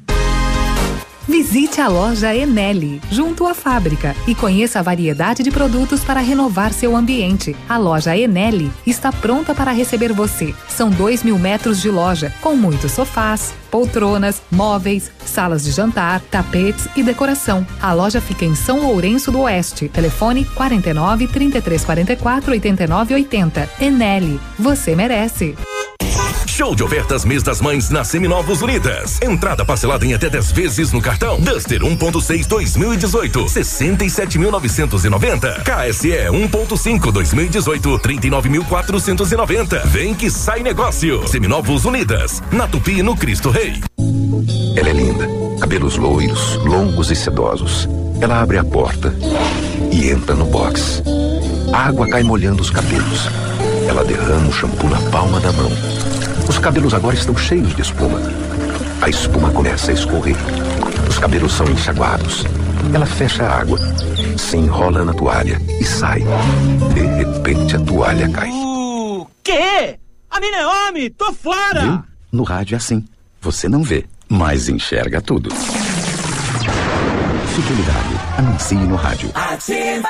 Visite a loja Enel, junto à fábrica, e conheça a variedade de produtos para renovar seu ambiente. A loja Enel está pronta para receber você. São dois mil metros de loja, com muitos sofás, poltronas, móveis, salas de jantar, tapetes e decoração. A loja fica em São Lourenço do Oeste. Telefone 49 3344 89 80. Enel, você merece. Show de ofertas mês das mães na Seminovos Unidas. Entrada parcelada em até 10 vezes no cartão. Duster 1.6 2018, 67.990. KSE 1.5 2018, 39.490. Vem que sai negócio. Seminovos Unidas. Na Tupi no Cristo Rei. Ela é linda. Cabelos loiros, longos e sedosos. Ela abre a porta e entra no box. A água cai molhando os cabelos. Ela derrama o shampoo na palma da mão. Os cabelos agora estão cheios de espuma. A espuma começa a escorrer. Os cabelos são enxaguados. Ela fecha a água, se enrola na toalha e sai. De repente a toalha cai. O quê? A mina é homem, tô fora! Viu? No rádio é assim. Você não vê, mas enxerga tudo. Fique ligado. Anuncie no rádio. Ativa.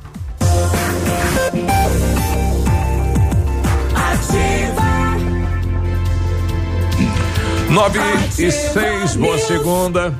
Nove e seis, boa segunda.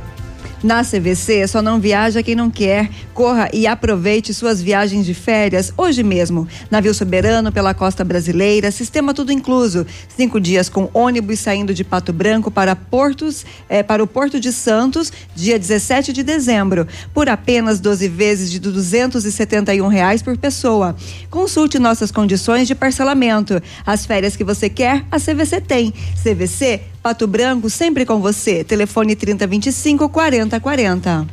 Na CVC, só não viaja quem não quer. Corra e aproveite suas viagens de férias hoje mesmo. Navio soberano pela costa brasileira, sistema tudo incluso. Cinco dias com ônibus saindo de Pato Branco para Portos, eh, para o Porto de Santos, dia 17 de dezembro, por apenas 12 vezes de 271 reais por pessoa. Consulte nossas condições de parcelamento. As férias que você quer, a CVC tem. CVC Pato Branco sempre com você. Telefone 3025 4040.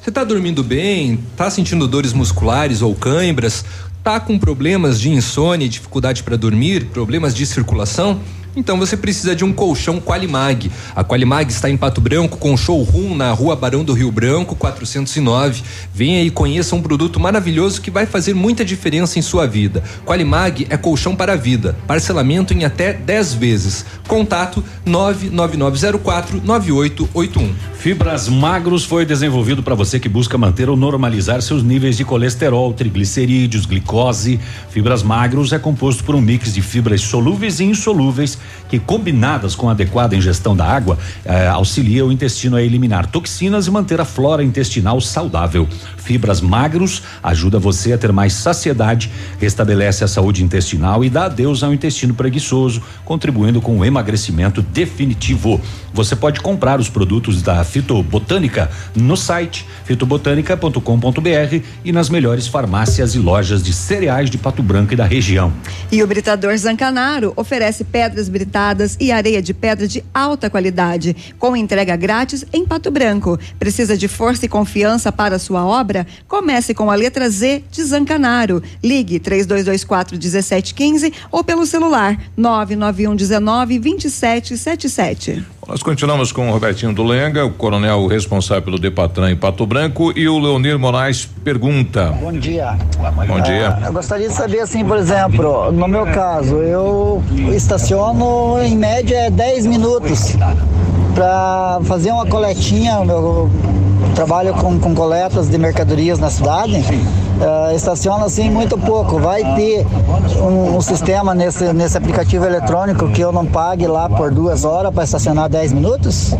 Você tá dormindo bem? Tá sentindo dores musculares ou cãibras? Tá com problemas de insônia dificuldade para dormir? Problemas de circulação? Então você precisa de um colchão Qualimag. A Qualimag está em Pato Branco com showroom na Rua Barão do Rio Branco, 409. Venha e conheça um produto maravilhoso que vai fazer muita diferença em sua vida. Qualimag é colchão para a vida. Parcelamento em até 10 vezes. Contato 99904 9881. Fibras Magros foi desenvolvido para você que busca manter ou normalizar seus níveis de colesterol, triglicerídeos, glicose. Fibras Magros é composto por um mix de fibras solúveis e insolúveis que, combinadas com a adequada ingestão da água, eh, auxilia o intestino a eliminar toxinas e manter a flora intestinal saudável. Fibras Magros ajuda você a ter mais saciedade, restabelece a saúde intestinal e dá adeus ao intestino preguiçoso, contribuindo com o emagrecimento definitivo. Você pode comprar os produtos da Fitobotânica no site fitobotânica.com.br e nas melhores farmácias e lojas de cereais de Pato Branco e da região. E o Britador Zancanaro oferece pedras britadas e areia de pedra de alta qualidade, com entrega grátis em Pato Branco. Precisa de força e confiança para sua obra? Comece com a letra Z de Zancanaro. Ligue 3224 1715 ou pelo celular 991 19 2777. Nós continuamos com o Robertinho do Lenga, o coronel responsável pelo Depatran em Pato Branco e o Leonir Moraes pergunta. Bom dia. Bom dia. Ah, eu gostaria de saber assim, por exemplo, no meu caso, eu estaciono em média 10 minutos para fazer uma coletinha, eu trabalho com, com coletas de mercadorias na cidade, uh, estaciona assim muito pouco. Vai ter um, um, sistema nesse, nesse aplicativo eletrônico que eu não pague lá por duas horas para estacionar 10 minutos?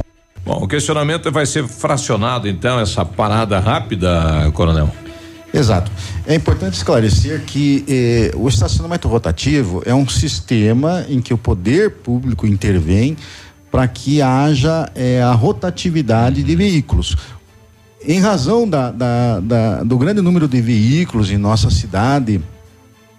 Bom, o questionamento vai ser fracionado então, essa parada rápida, coronel? Exato. É importante esclarecer que eh, o estacionamento rotativo é um sistema em que o poder público intervém para que haja eh, a rotatividade de veículos. Em razão da, da, da, do grande número de veículos em nossa cidade,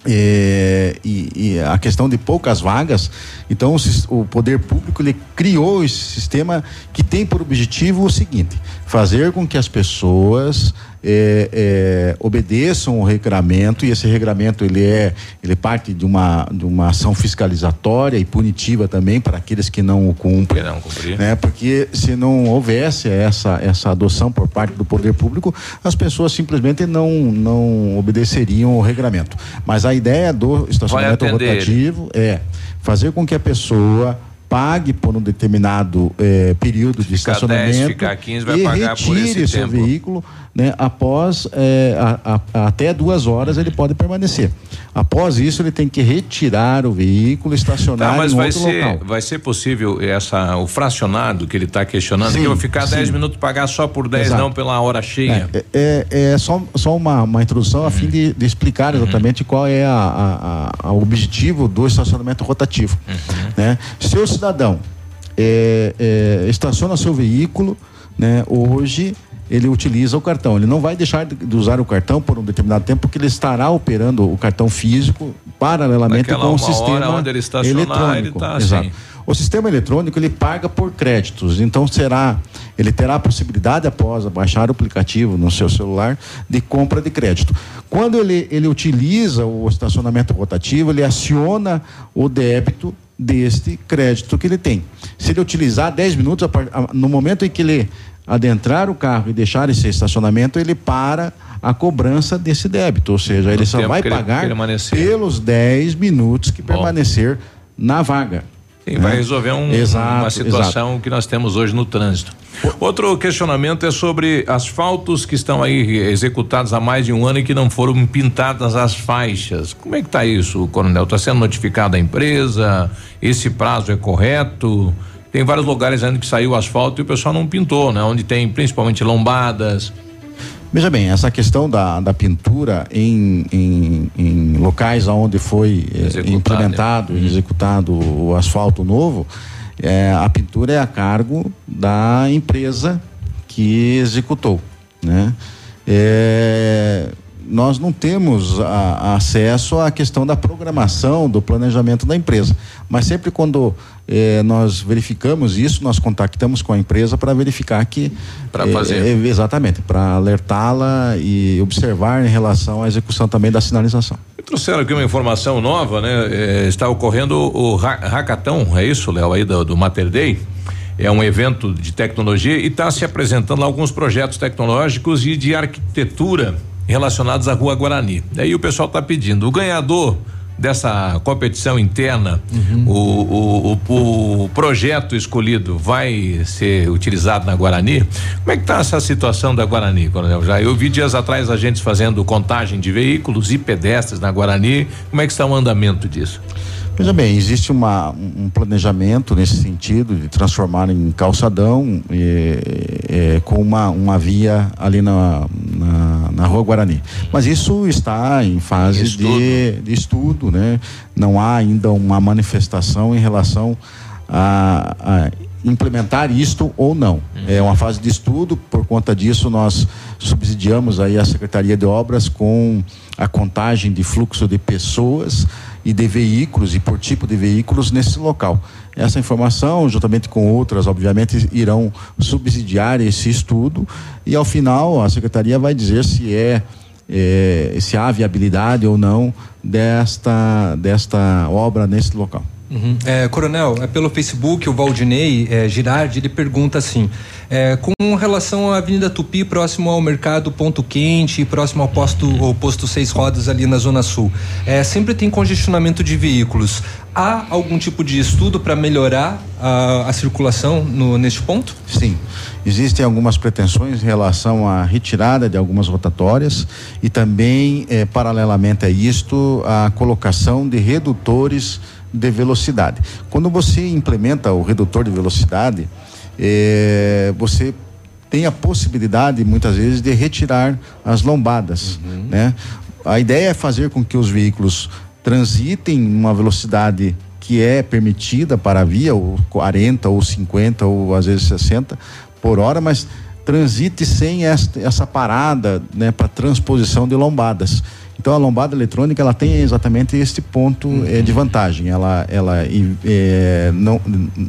é, e, e, a questão de poucas vagas, então o, o, poder público ele criou esse sistema que tem por objetivo o seguinte: fazer com que as pessoas é, é, obedeçam o regramento e esse regramento ele é ele parte de uma de uma ação fiscalizatória e punitiva também para aqueles que não o cumprem, não né? Porque se não houvesse essa essa adoção por parte do poder público, as pessoas simplesmente não não obedeceriam o regramento. Mas a ideia do estacionamento rotativo é fazer com que a pessoa pague por um determinado eh, período de ficar estacionamento 10, ficar 15, vai e pagar retire por esse seu tempo. veículo né, após eh, a, a, até duas horas ele pode permanecer. Após isso ele tem que retirar o veículo, estacionar tá, mas em vai outro ser, local. Vai ser possível essa o fracionado que ele está questionando Sim, que eu vou ficar sim. 10 minutos pagar só por 10 Exato. não pela hora cheia. É, é, é só, só uma, uma introdução a fim de, de explicar exatamente qual é a, a, objetivo do estacionamento rotativo. Né? Se o cidadão é, é, estaciona seu veículo, né, hoje ele utiliza o cartão. Ele não vai deixar de usar o cartão por um determinado tempo, porque ele estará operando o cartão físico paralelamente Naquela com o sistema ele eletrônico. ele tá Exato. assim. O sistema eletrônico ele paga por créditos, então será, ele terá a possibilidade após baixar o aplicativo no seu celular de compra de crédito. Quando ele, ele utiliza o estacionamento rotativo, ele aciona o débito deste crédito que ele tem. Se ele utilizar 10 minutos, no momento em que ele adentrar o carro e deixar esse estacionamento, ele para a cobrança desse débito, ou seja, ele só vai ele pagar permanecer. pelos 10 minutos que permanecer na vaga. Sim, né? vai resolver um- Exato, uma situação que nós temos hoje no trânsito. Outro questionamento é sobre asfaltos que estão aí executados há mais de um ano e que não foram pintadas as faixas. Como é que está isso, coronel? Está sendo notificada a empresa? Esse prazo é correto? Tem vários lugares ainda que saiu o asfalto e o pessoal não pintou, né? Onde tem principalmente lombadas. Veja bem, essa questão da, da pintura em, em, em locais onde foi eh, Executado, implementado e executado o asfalto novo, eh, a pintura é a cargo da empresa que executou, né? Eh, nós não temos a- acesso à questão da programação, do planejamento da empresa. Mas sempre quando eh, nós verificamos isso, nós contactamos com a empresa para verificar que. Pra eh, fazer. eh, exatamente, para alertá-la e observar em relação à execução também da sinalização. Trouxeram aqui uma informação nova, né? Eh, está ocorrendo o hackathon, é isso, Léo, aí do, do Mater Day? É um evento de tecnologia e está se apresentando lá alguns projetos tecnológicos e de arquitetura relacionados à Rua Guarani. Daí o pessoal está pedindo. O ganhador dessa competição interna, o, o, o, o projeto escolhido vai ser utilizado na Guarani? Como é que está essa situação da Guarani, Coronel? Já eu vi dias atrás a gente fazendo contagem de veículos e pedestres na Guarani. Como é que está o andamento disso? Veja bem, existe uma, um planejamento nesse sentido de transformar em calçadão com uma, uma via ali na, na, na Rua Guarani. Mas isso está em fase de, de estudo, né? Não há ainda uma manifestação em relação a, a implementar isto ou não. É uma fase de estudo, por conta disso nós subsidiamos aí a Secretaria de Obras com a contagem de fluxo de pessoas e de veículos e por tipo de veículos nesse local. Essa informação, juntamente com outras, obviamente, irão subsidiar esse estudo e ao final a secretaria vai dizer se é eh, se há viabilidade ou não desta, desta obra nesse local. Uhum. É, coronel, é pelo Facebook, o Valdinei é, Girardi, ele pergunta assim: é, com relação à Avenida Tupi, próximo ao Mercado Ponto Quente, próximo ao posto, ao posto Seis Rodas ali na Zona Sul, é, sempre tem congestionamento de veículos. Há algum tipo de estudo para melhorar a, a circulação no, neste ponto? Sim. Existem algumas pretensões em relação à retirada de algumas rotatórias e também, eh, paralelamente a isto, a colocação de redutores de velocidade. Quando você implementa o redutor de velocidade, eh, você tem a possibilidade, muitas vezes, de retirar as lombadas. Né? A ideia é fazer com que os veículos transitem numa velocidade que é permitida para a via, ou 40 ou 50 ou às vezes 60 por hora, mas transite sem esta, essa parada né, para transposição de lombadas. Então a lombada eletrônica ela tem exatamente este ponto Uhum. eh, de vantagem. Ela, ela eh, não,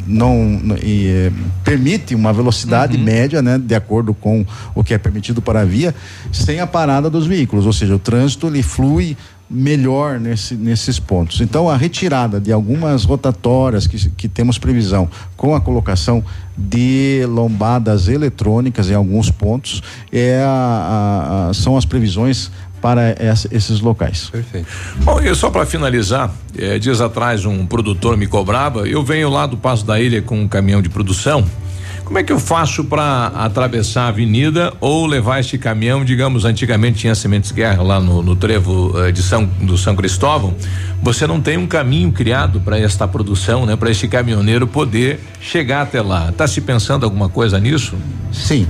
não eh, permite uma velocidade Uhum. média, né, de acordo com o que é permitido para a via, sem a parada dos veículos. Ou seja, o trânsito ele flui melhor nesse, nesses pontos. Então, a retirada de algumas rotatórias que, que temos previsão com a colocação de lombadas eletrônicas em alguns pontos é a- a- a- são as previsões para essa- esses locais. Perfeito. Bom, e só para finalizar, eh, dias atrás um produtor me cobrava, eu venho lá do Passo da Ilha com um caminhão de produção. Como é que eu faço para atravessar a avenida ou levar este caminhão? Digamos, antigamente tinha Sementes Guerra lá no, no trevo eh, de São do São Cristóvão. Você não tem um caminho criado para esta produção, né? Para este caminhoneiro poder chegar até lá. Está se pensando alguma coisa nisso? Sim.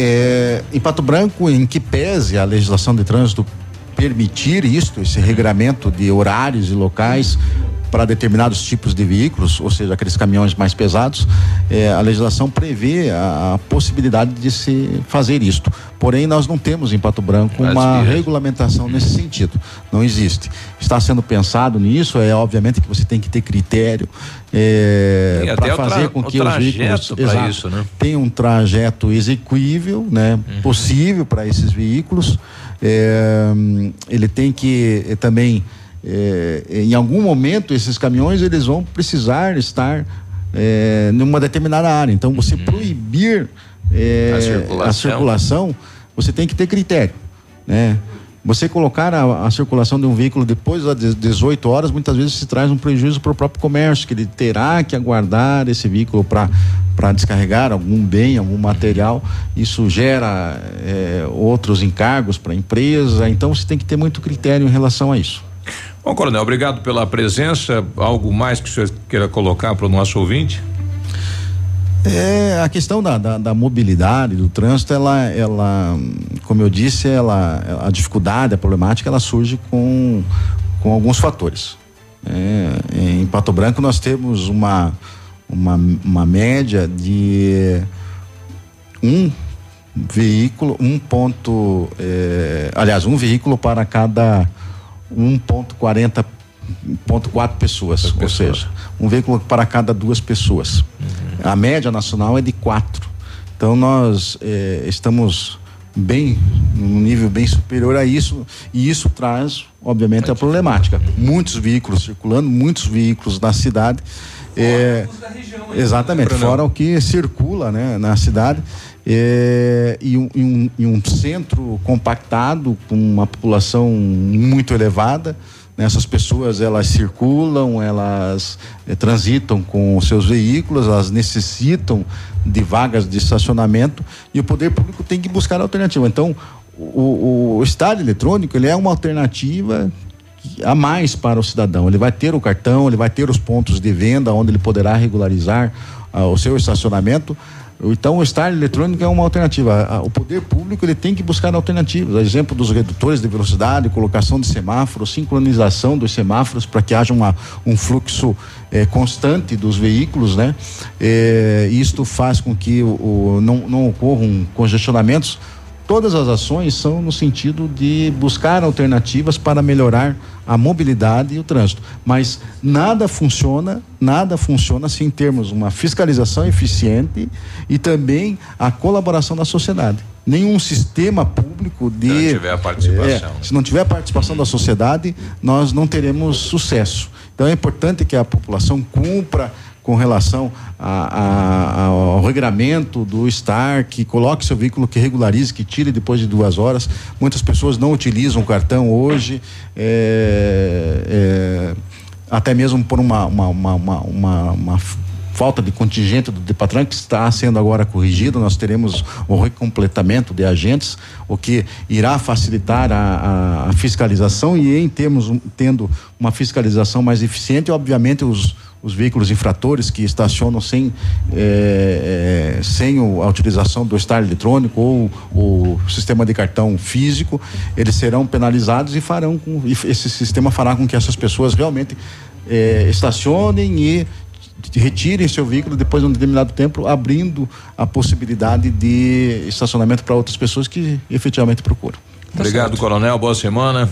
É, em Pato Branco, em que pese a legislação de trânsito permitir isto, esse regramento de horários e locais para determinados tipos de veículos, ou seja, aqueles caminhões mais pesados, é, a legislação prevê a, a possibilidade de se fazer isto. Porém, nós não temos em Pato Branco uma regulamentação nesse sentido. Não existe. Está sendo pensado nisso, é obviamente que você tem que ter critério é, para o fazer com que os veículos Exato. isso, né? tem um trajeto execuível, né, Uhum. possível para esses veículos. É, hum, ele tem que eh, também, eh, em algum momento, esses caminhões eles vão precisar estar eh, numa determinada área. Então, você proibir eh, Uhum. A circulação. a circulação, você tem que ter critério, né? Você colocar a, a circulação de um veículo depois das 18 horas, muitas vezes se traz um prejuízo para o próprio comércio, que ele terá que aguardar esse veículo para para descarregar algum bem, algum material. Isso gera eh, outros encargos para a empresa. Então você tem que ter muito critério em relação a isso. Bom, Coronel, obrigado pela presença. Algo mais que o senhor queira colocar para o nosso ouvinte? É, a questão da, da, da mobilidade, do trânsito, ela, ela, como eu disse, ela, a dificuldade, a problemática, ela surge com, com alguns fatores. É, em Pato Branco nós temos uma, uma, uma média de um veículo, um ponto, é, aliás, um veículo para cada 1.40 pessoas, ou seja, um veículo para cada duas pessoas. A média nacional é de quatro. Então nós eh, estamos bem num nível bem superior a isso e isso traz, obviamente, a problemática. Muitos veículos circulando, muitos veículos na cidade. eh, exatamente, fora o que circula né, na cidade. Eh, e, um, e um- e um centro compactado com uma população muito elevada. né, Essas pessoas elas circulam, elas eh, transitam com seus veículos, elas necessitam de vagas de estacionamento e o poder público tem que buscar alternativa. Então, o, o, o eletrônico ele é uma alternativa a mais para o cidadão. Ele vai ter o cartão, ele vai ter os pontos de venda onde ele poderá regularizar ah, o seu estacionamento. Então, o estádio eletrônico é uma alternativa. O poder público ele tem que buscar alternativas. A exemplo dos redutores de velocidade, colocação de semáforos, sincronização dos semáforos para que haja uma, um fluxo eh, constante dos veículos, né? Eh, isto faz com que o, o- não, não ocorram congestionamentos todas as ações são no sentido de buscar alternativas para melhorar a mobilidade e o trânsito. Mas nada funciona, nada funciona sem termos uma fiscalização eficiente e também a colaboração da sociedade. Nenhum sistema público de. Se não tiver a participação. É, se não tiver a participação da sociedade, nós não teremos sucesso. Então é importante que a população cumpra com relação a, a, ao regramento do STAR, que coloque seu veículo, que regularize, que tire depois de duas horas. Muitas pessoas não utilizam o cartão hoje, é, é, até mesmo por uma, uma, uma, uma, falta de contingente do Depatran que está sendo agora corrigido. Nós teremos o recompletamento de agentes, o que irá facilitar a, a fiscalização e em termos tendo uma fiscalização mais eficiente, obviamente os os veículos infratores que estacionam sem, é, é, sem o, a utilização do estar eletrônico ou o sistema de cartão físico, eles serão penalizados e farão com, e esse sistema fará com que essas pessoas realmente é, estacionem e retirem seu veículo depois de um determinado tempo, abrindo a possibilidade de estacionamento para outras pessoas que efetivamente procuram. Obrigado, tá Coronel. Boa semana.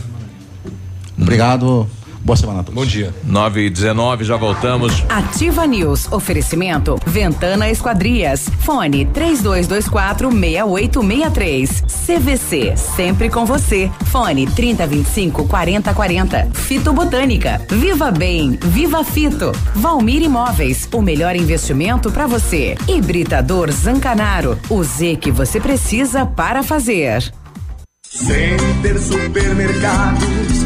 Obrigado. Boa semana a todos. Bom dia. 9 e 19, já voltamos. Ativa News. Oferecimento. Ventana Esquadrias. Fone 3224 6863. CVC. Sempre com você. Fone 3025 4040. Fito Botânica. Viva Bem. Viva Fito. Valmir Imóveis. O melhor investimento para você. Hibridador Zancanaro. O Z que você precisa para fazer. Center Supermercados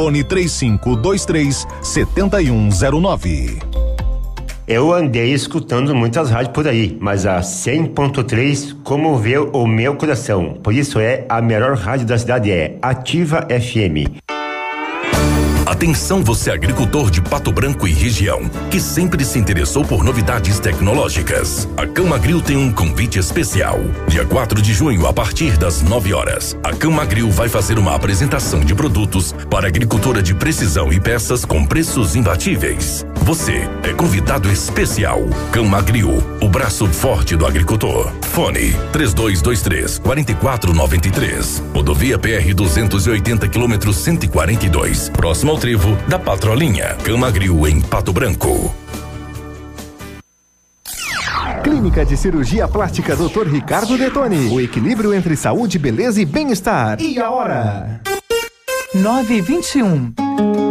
Fone 3523 7109. Eu andei escutando muitas rádios por aí, mas a 100.3 comoveu o meu coração. Por isso é a melhor rádio da cidade é Ativa FM. Atenção você agricultor de Pato Branco e região, que sempre se interessou por novidades tecnológicas. A Camagril tem um convite especial. Dia 4 de junho, a partir das 9 horas, a Camagril vai fazer uma apresentação de produtos para agricultura de precisão e peças com preços imbatíveis. Você é convidado especial. Camagril, o braço forte do agricultor. Fone 3223 4493. Rodovia PR 280 km 142. Próximo ao trevo da Patrolinha. Camagril em Pato Branco. Clínica de Cirurgia Plástica Dr. Ricardo Detoni. O equilíbrio entre saúde, beleza e bem-estar. E a hora? 921.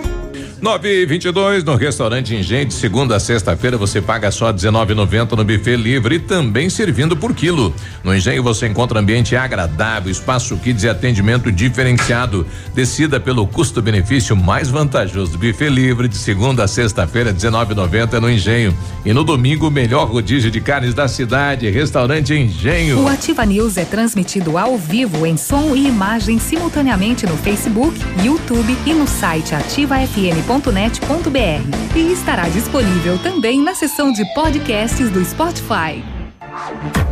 9 e 22 no restaurante Ingente, segunda a sexta-feira você paga só R$19,90 no buffet livre e também servindo por quilo. No Engenho você encontra ambiente agradável, espaço kids e atendimento diferenciado. Decida pelo custo-benefício mais vantajoso. Buffet livre de segunda a sexta-feira, R$19,90 no Engenho. E no domingo, o melhor rodízio de carnes da cidade, restaurante Engenho. O Ativa News é transmitido ao vivo em som e imagem simultaneamente no Facebook, YouTube e no site ativafm.com e estará disponível também na seção de podcasts do Spotify.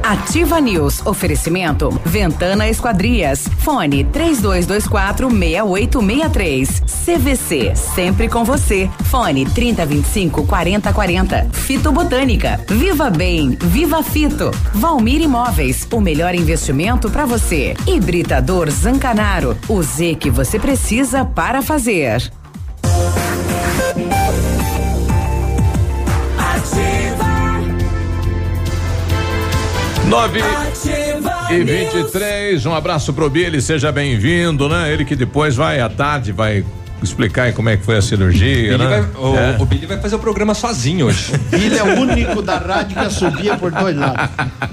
Ativa News. Oferecimento Ventana Esquadrias. Fone 3224 6863. CVC. Sempre com você. Fone 3025 4040. Fito Botânica. Viva Bem. Viva Fito. Valmir Imóveis. O melhor investimento para você. Hibridador Zancanaro. O Z que você precisa para fazer. Nove e 23, um abraço pro Billy, seja bem-vindo, né? Ele que depois vai à tarde, vai explicar aí como é que foi a cirurgia, Billy né? vai- o, É. o Billy vai fazer o programa sozinho hoje. Ele é o único da rádio que subia por dois lados.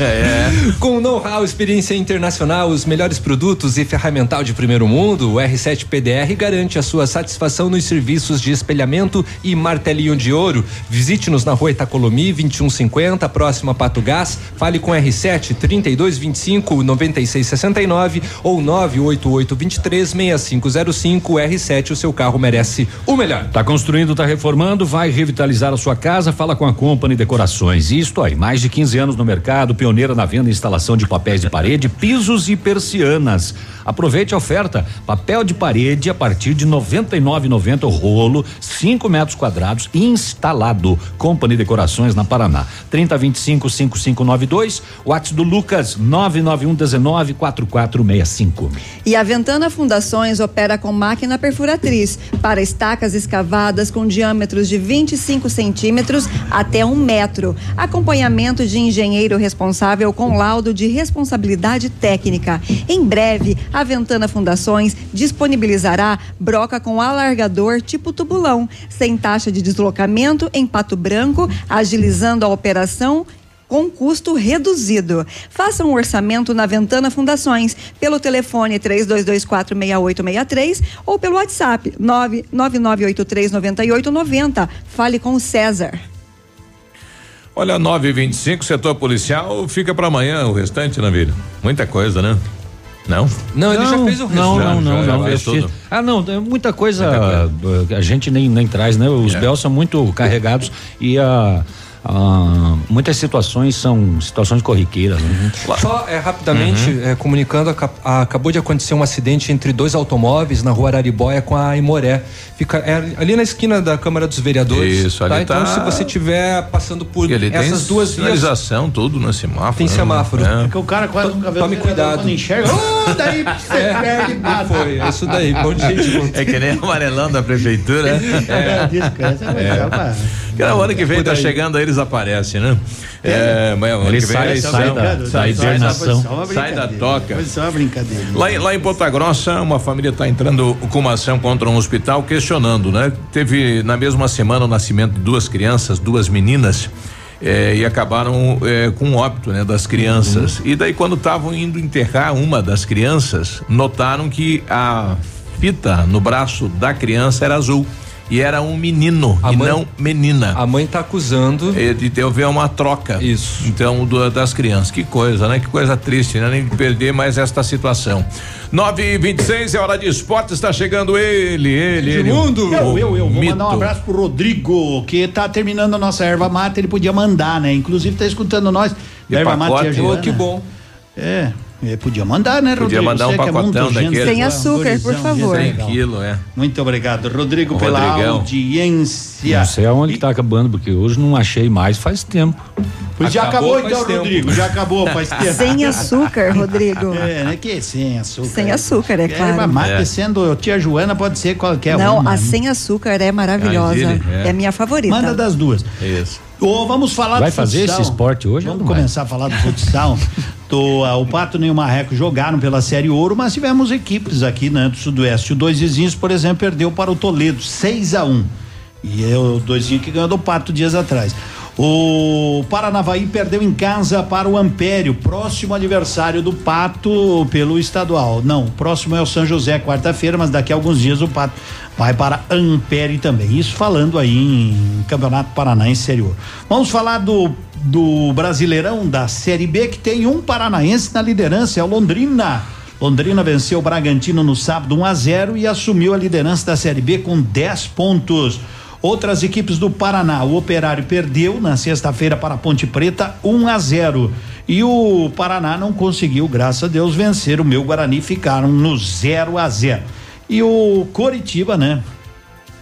É. Com know-how, experiência internacional, os melhores produtos e ferramental de primeiro mundo, o R7 PDR garante a sua satisfação nos serviços de espelhamento e martelinho de ouro. Visite-nos na rua Itacolomi, 2150, próximo a Pato Gás. Fale com R7 3225 9669 ou 988 23 6505. R7, o seu carro merece o melhor. Tá construindo, tá reformando, vai revitalizar a sua casa, fala com a Company Decorações. Isto aí, mais de 15 anos no mercado, pioneira na venda e instalação de papéis de parede, pisos e persianas. Aproveite a oferta. Papel de parede a partir de R$ 99,90 o rolo, 5 metros quadrados, instalado. Company Decorações na Paraná. 3025 5592, WhatsApp do Lucas 991 19 4465. E a Ventana Fundações opera com máquina perfuratriz para estacas escavadas com diâmetros de 25 centímetros até um metro. Acompanhamento de engenheiro responsável com laudo de responsabilidade técnica. Em breve, a Ventana Fundações disponibilizará broca com alargador tipo tubulão, sem taxa de deslocamento em Pato Branco, agilizando a operação com custo reduzido. Faça um orçamento na Ventana Fundações pelo telefone 32246863 ou pelo WhatsApp 999839890. Fale com o César. Olha, 9 e 25 setor policial fica pra amanhã o restante, né, Vila? Muita coisa, né? Não? Não, ele já fez o resto. Não, Já, não, não, já, não. já fez tudo. Ah, não, é muita coisa uh, a gente nem, nem traz, né? Os É. BEL são muito carregados e a. ah, muitas situações são situações corriqueiras. Né? Só é, rapidamente, Uhum. é, comunicando, aca- a- acabou de acontecer um acidente entre dois automóveis na rua Araribóia com a Imoré. Fica é, ali na esquina da Câmara dos Vereadores. Isso, ali Então, tá- se você estiver passando por ele essas tem duas vias. sinalização, tudo no semáforo. Tem né? semáforo. É. Porque o cara quase nunca vê Tome cuidado. Quando enxerga, oh, daí você É, perde nada. Foi, é isso daí. Bom dia É que nem amarelão da prefeitura. É, É. Que na hora que vem, tá aí. chegando, aí eles aparecem, né? É, mas ano Ele que vem sai- é eleição. sai da- da sai, sai da toca. Foi só uma brincadeira. Lá, em- lá em Ponta Grossa, uma família está entrando com uma ação contra um hospital questionando, né? Teve na mesma semana o nascimento de duas crianças, duas meninas. eh, e acabaram eh, com o óbito né, das crianças. E daí, quando estavam indo enterrar uma das crianças, notaram que a fita no braço da criança era azul. E era um menino A e mãe- não menina. A mãe tá acusando. E de ter haver uma troca. Isso. Então, do- das crianças. Que coisa, né? Que coisa triste, né? Nem perder mais esta situação. 9 e 26 é hora de esporte, está chegando ele, ele, ele. Edmundo! Eu, eu, eu. Vou mito. mandar um abraço pro Rodrigo, que tá terminando a nossa erva mate, ele podia mandar, né? Inclusive tá escutando nós. Da erva mate pacote? e a Joana. Oh, que bom. É, é, podia mandar, né, Podia Rodrigo? mandar um Você é pacotão gente daquele. Sem açúcar, por favor. gente 100 legal. quilos, é. Muito obrigado, Rodrigo, O pela Rodrigão. audiência. Não sei aonde que tá acabando, porque hoje não achei mais faz tempo. Pois já Acabou então, tempo. Rodrigo. Já acabou faz tempo. Sem açúcar, Rodrigo. É, né? Que sem açúcar. Sem açúcar, é Erva claro. mate É. sendo tia Joana, pode ser qualquer Não, uma. a né? sem açúcar é maravilhosa. É. É a minha favorita. Manda das duas. Isso. Ô, vamos falar Vai do fazer futsal. esse esporte hoje ou Vamos vai? começar a falar do futsal. Ah, o Pato e o Marreco jogaram pela Série Ouro, mas tivemos equipes aqui né, do Sudoeste. O Dois Vizinhos, por exemplo, perdeu para o Toledo, 6 a 1 E é o Doisinho que ganhou do Pato dias atrás. O Paranavaí perdeu em casa para o Ampério, próximo adversário do Pato pelo estadual. Não, próximo é o São José, quarta-feira, mas daqui a alguns dias o Pato vai para Ampere também. Isso falando aí em Campeonato Paranaense Ouro. Vamos falar do, do Brasileirão da Série B, que tem um paranaense na liderança, é o Londrina. Londrina venceu o Bragantino no sábado 1 a 0 e assumiu a liderança da Série B com 10 pontos. Outras equipes do Paraná, o Operário perdeu na sexta-feira para a Ponte Preta 1 um a 0 e o Paraná não conseguiu, graças a Deus, vencer o meu Guarani, ficaram no 0 a 0. E o Coritiba, né?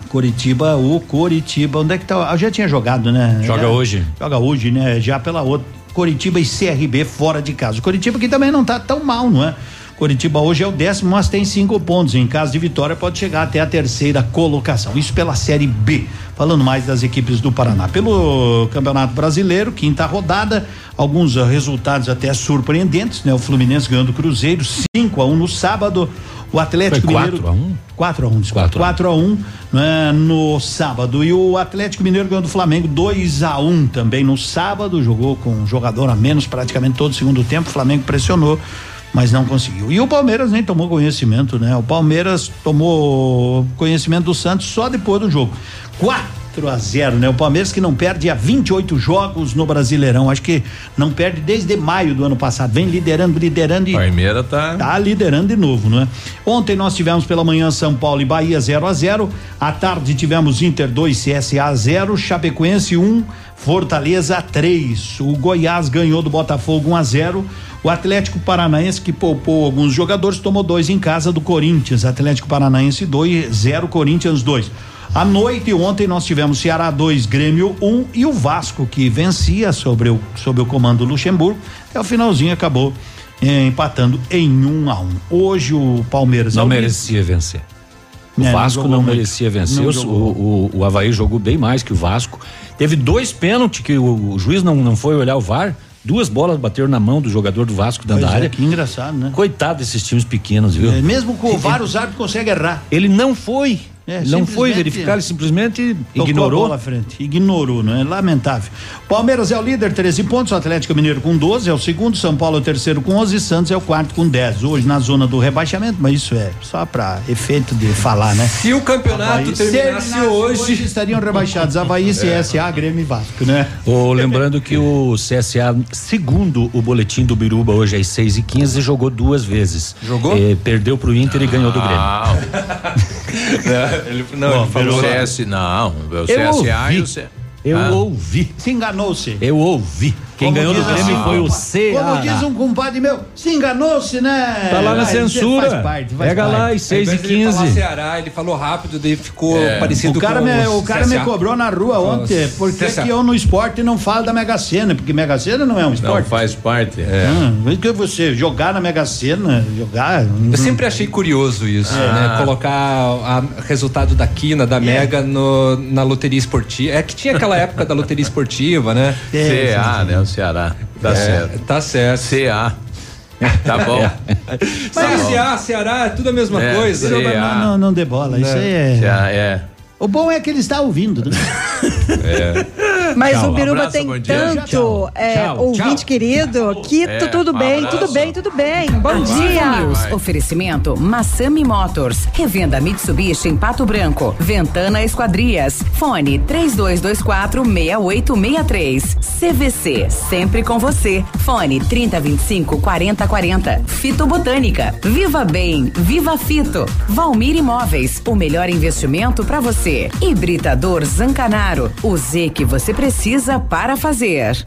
Coritiba, o Coritiba, onde é que tá? Eu já tinha jogado, né? Joga Já- hoje. Joga hoje, né? Já pela outra. Coritiba e CRB fora de casa. O Coritiba que também não tá tão mal, não é? Coritiba hoje é o décimo, mas tem cinco pontos. Em caso de vitória, pode chegar até a terceira colocação. Isso pela Série B. Falando mais das equipes do Paraná. Pelo Campeonato Brasileiro, quinta rodada, alguns ah, resultados até surpreendentes, né? O Fluminense ganhando o Cruzeiro, 5 a 1 no sábado. O Atlético Foi Mineiro. 4 a 1? 4 a 1 desculpa. 4 a 1 né, no sábado. E o Atlético Mineiro ganhou do Flamengo 2 a 1 também no sábado. Jogou com um jogador a menos praticamente todo o segundo tempo. O Flamengo pressionou, mas não conseguiu. E o Palmeiras nem tomou conhecimento, né? O Palmeiras tomou conhecimento do Santos só depois do jogo. 4 a 0, né? O Palmeiras que não perde há 28 jogos no Brasileirão. Acho que não perde desde maio do ano passado. Vem liderando, liderando e Palmeira tá. Tá liderando de novo, não é? Ontem nós tivemos pela manhã São Paulo e Bahia 0 a 0 À tarde tivemos Inter 2, CSA 0, Chapecoense 1, um, Fortaleza 3. O Goiás ganhou do Botafogo 1 um a 0 O Atlético Paranaense, que poupou alguns jogadores, tomou dois em casa do Corinthians. Atlético Paranaense 2, 0, Corinthians 2. À noite, ontem, nós tivemos Ceará 2, Grêmio 1 um, e o Vasco, que vencia sobre o, sobre o comando do Luxemburgo. Até o finalzinho acabou eh, empatando em 1 um a 1 um. Hoje o Palmeiras Não é o líder. merecia vencer. O É, não Vasco não, muito. merecia vencer. Não O, o, o, Havaí jogou bem mais que o Vasco. Teve dois pênaltis que o, o juiz não, não foi olhar o VAR. Duas bolas bateram na mão do jogador do Vasco dentro da é, área. que engraçado, né? Coitado desses times pequenos, viu? É, mesmo com o VAR, os árbitros conseguem errar. Ele não foi. É, não foi verificar, ele simplesmente ignorou. a bola à frente. Ignorou, não é? Lamentável. Palmeiras é o líder, 13 pontos. Atlético Mineiro com 12 é o segundo. São Paulo é o terceiro com 11. Santos é o quarto com 10. Hoje na zona do rebaixamento, mas isso é só para efeito de falar, né? Se o campeonato Havaí, terminasse se hoje- estariam rebaixados Havaí, CSA, Grêmio e Vasco, né? Ô, lembrando que o CSA, segundo o boletim do Biruba, hoje às 6 e 15 jogou duas vezes. Jogou? Eh, perdeu pro Inter e ganhou do Grêmio. ele, não, ele O falou. CS, não. O Eu CSA ouvi. e o C. Eu Ah. ouvi. Se enganou-se. Eu ouvi. Quem Como ganhou do Grêmio assim, foi o Como diz um compadre meu, se enganou-se, né? Tá lá na censura. Faz parte, faz Pega parte. lá às 6 Ao e invés dele falar 15 Ceará, ele falou rápido, daí ficou É. parecido O cara, com me, o cara me cobrou na rua Falou, ontem, por que eu no esporte não falo da Mega Sena? Porque Mega Sena não é um Não esporte. faz parte. Ah, mas que você jogar na Mega Sena, jogar. Eu sempre achei curioso isso, Ah. né? Colocar a resultado da Quina, da Mega no, na loteria esportiva. É que tinha aquela época da loteria esportiva, né? É, CA, né? Ceará. Tá É, certo. Tá certo. CA. Tá bom. Mas CA, Ceará, é tudo a mesma É, coisa. Não, não, não, não dê bola. Isso aí é. CA, é. O bom é que ele está ouvindo, né? Mas Tchau. o Biruba Abraço, tem tanto Tchau. é, Tchau, ouvinte querido que É, tu- tudo um bem, abraço. tudo bem, tudo bem. Bom Ativa dia. News. Vai. Oferecimento Massami Motors. Revenda Mitsubishi em Pato Branco. Ventana Esquadrias. Fone 3224 6863. CVC. Sempre com você. Fone 3025 4040. Fito Botânica. Viva Bem. Viva Fito. Valmir Imóveis. O melhor investimento para você. Hibridador Zancanaro. O Z que você precisa para fazer.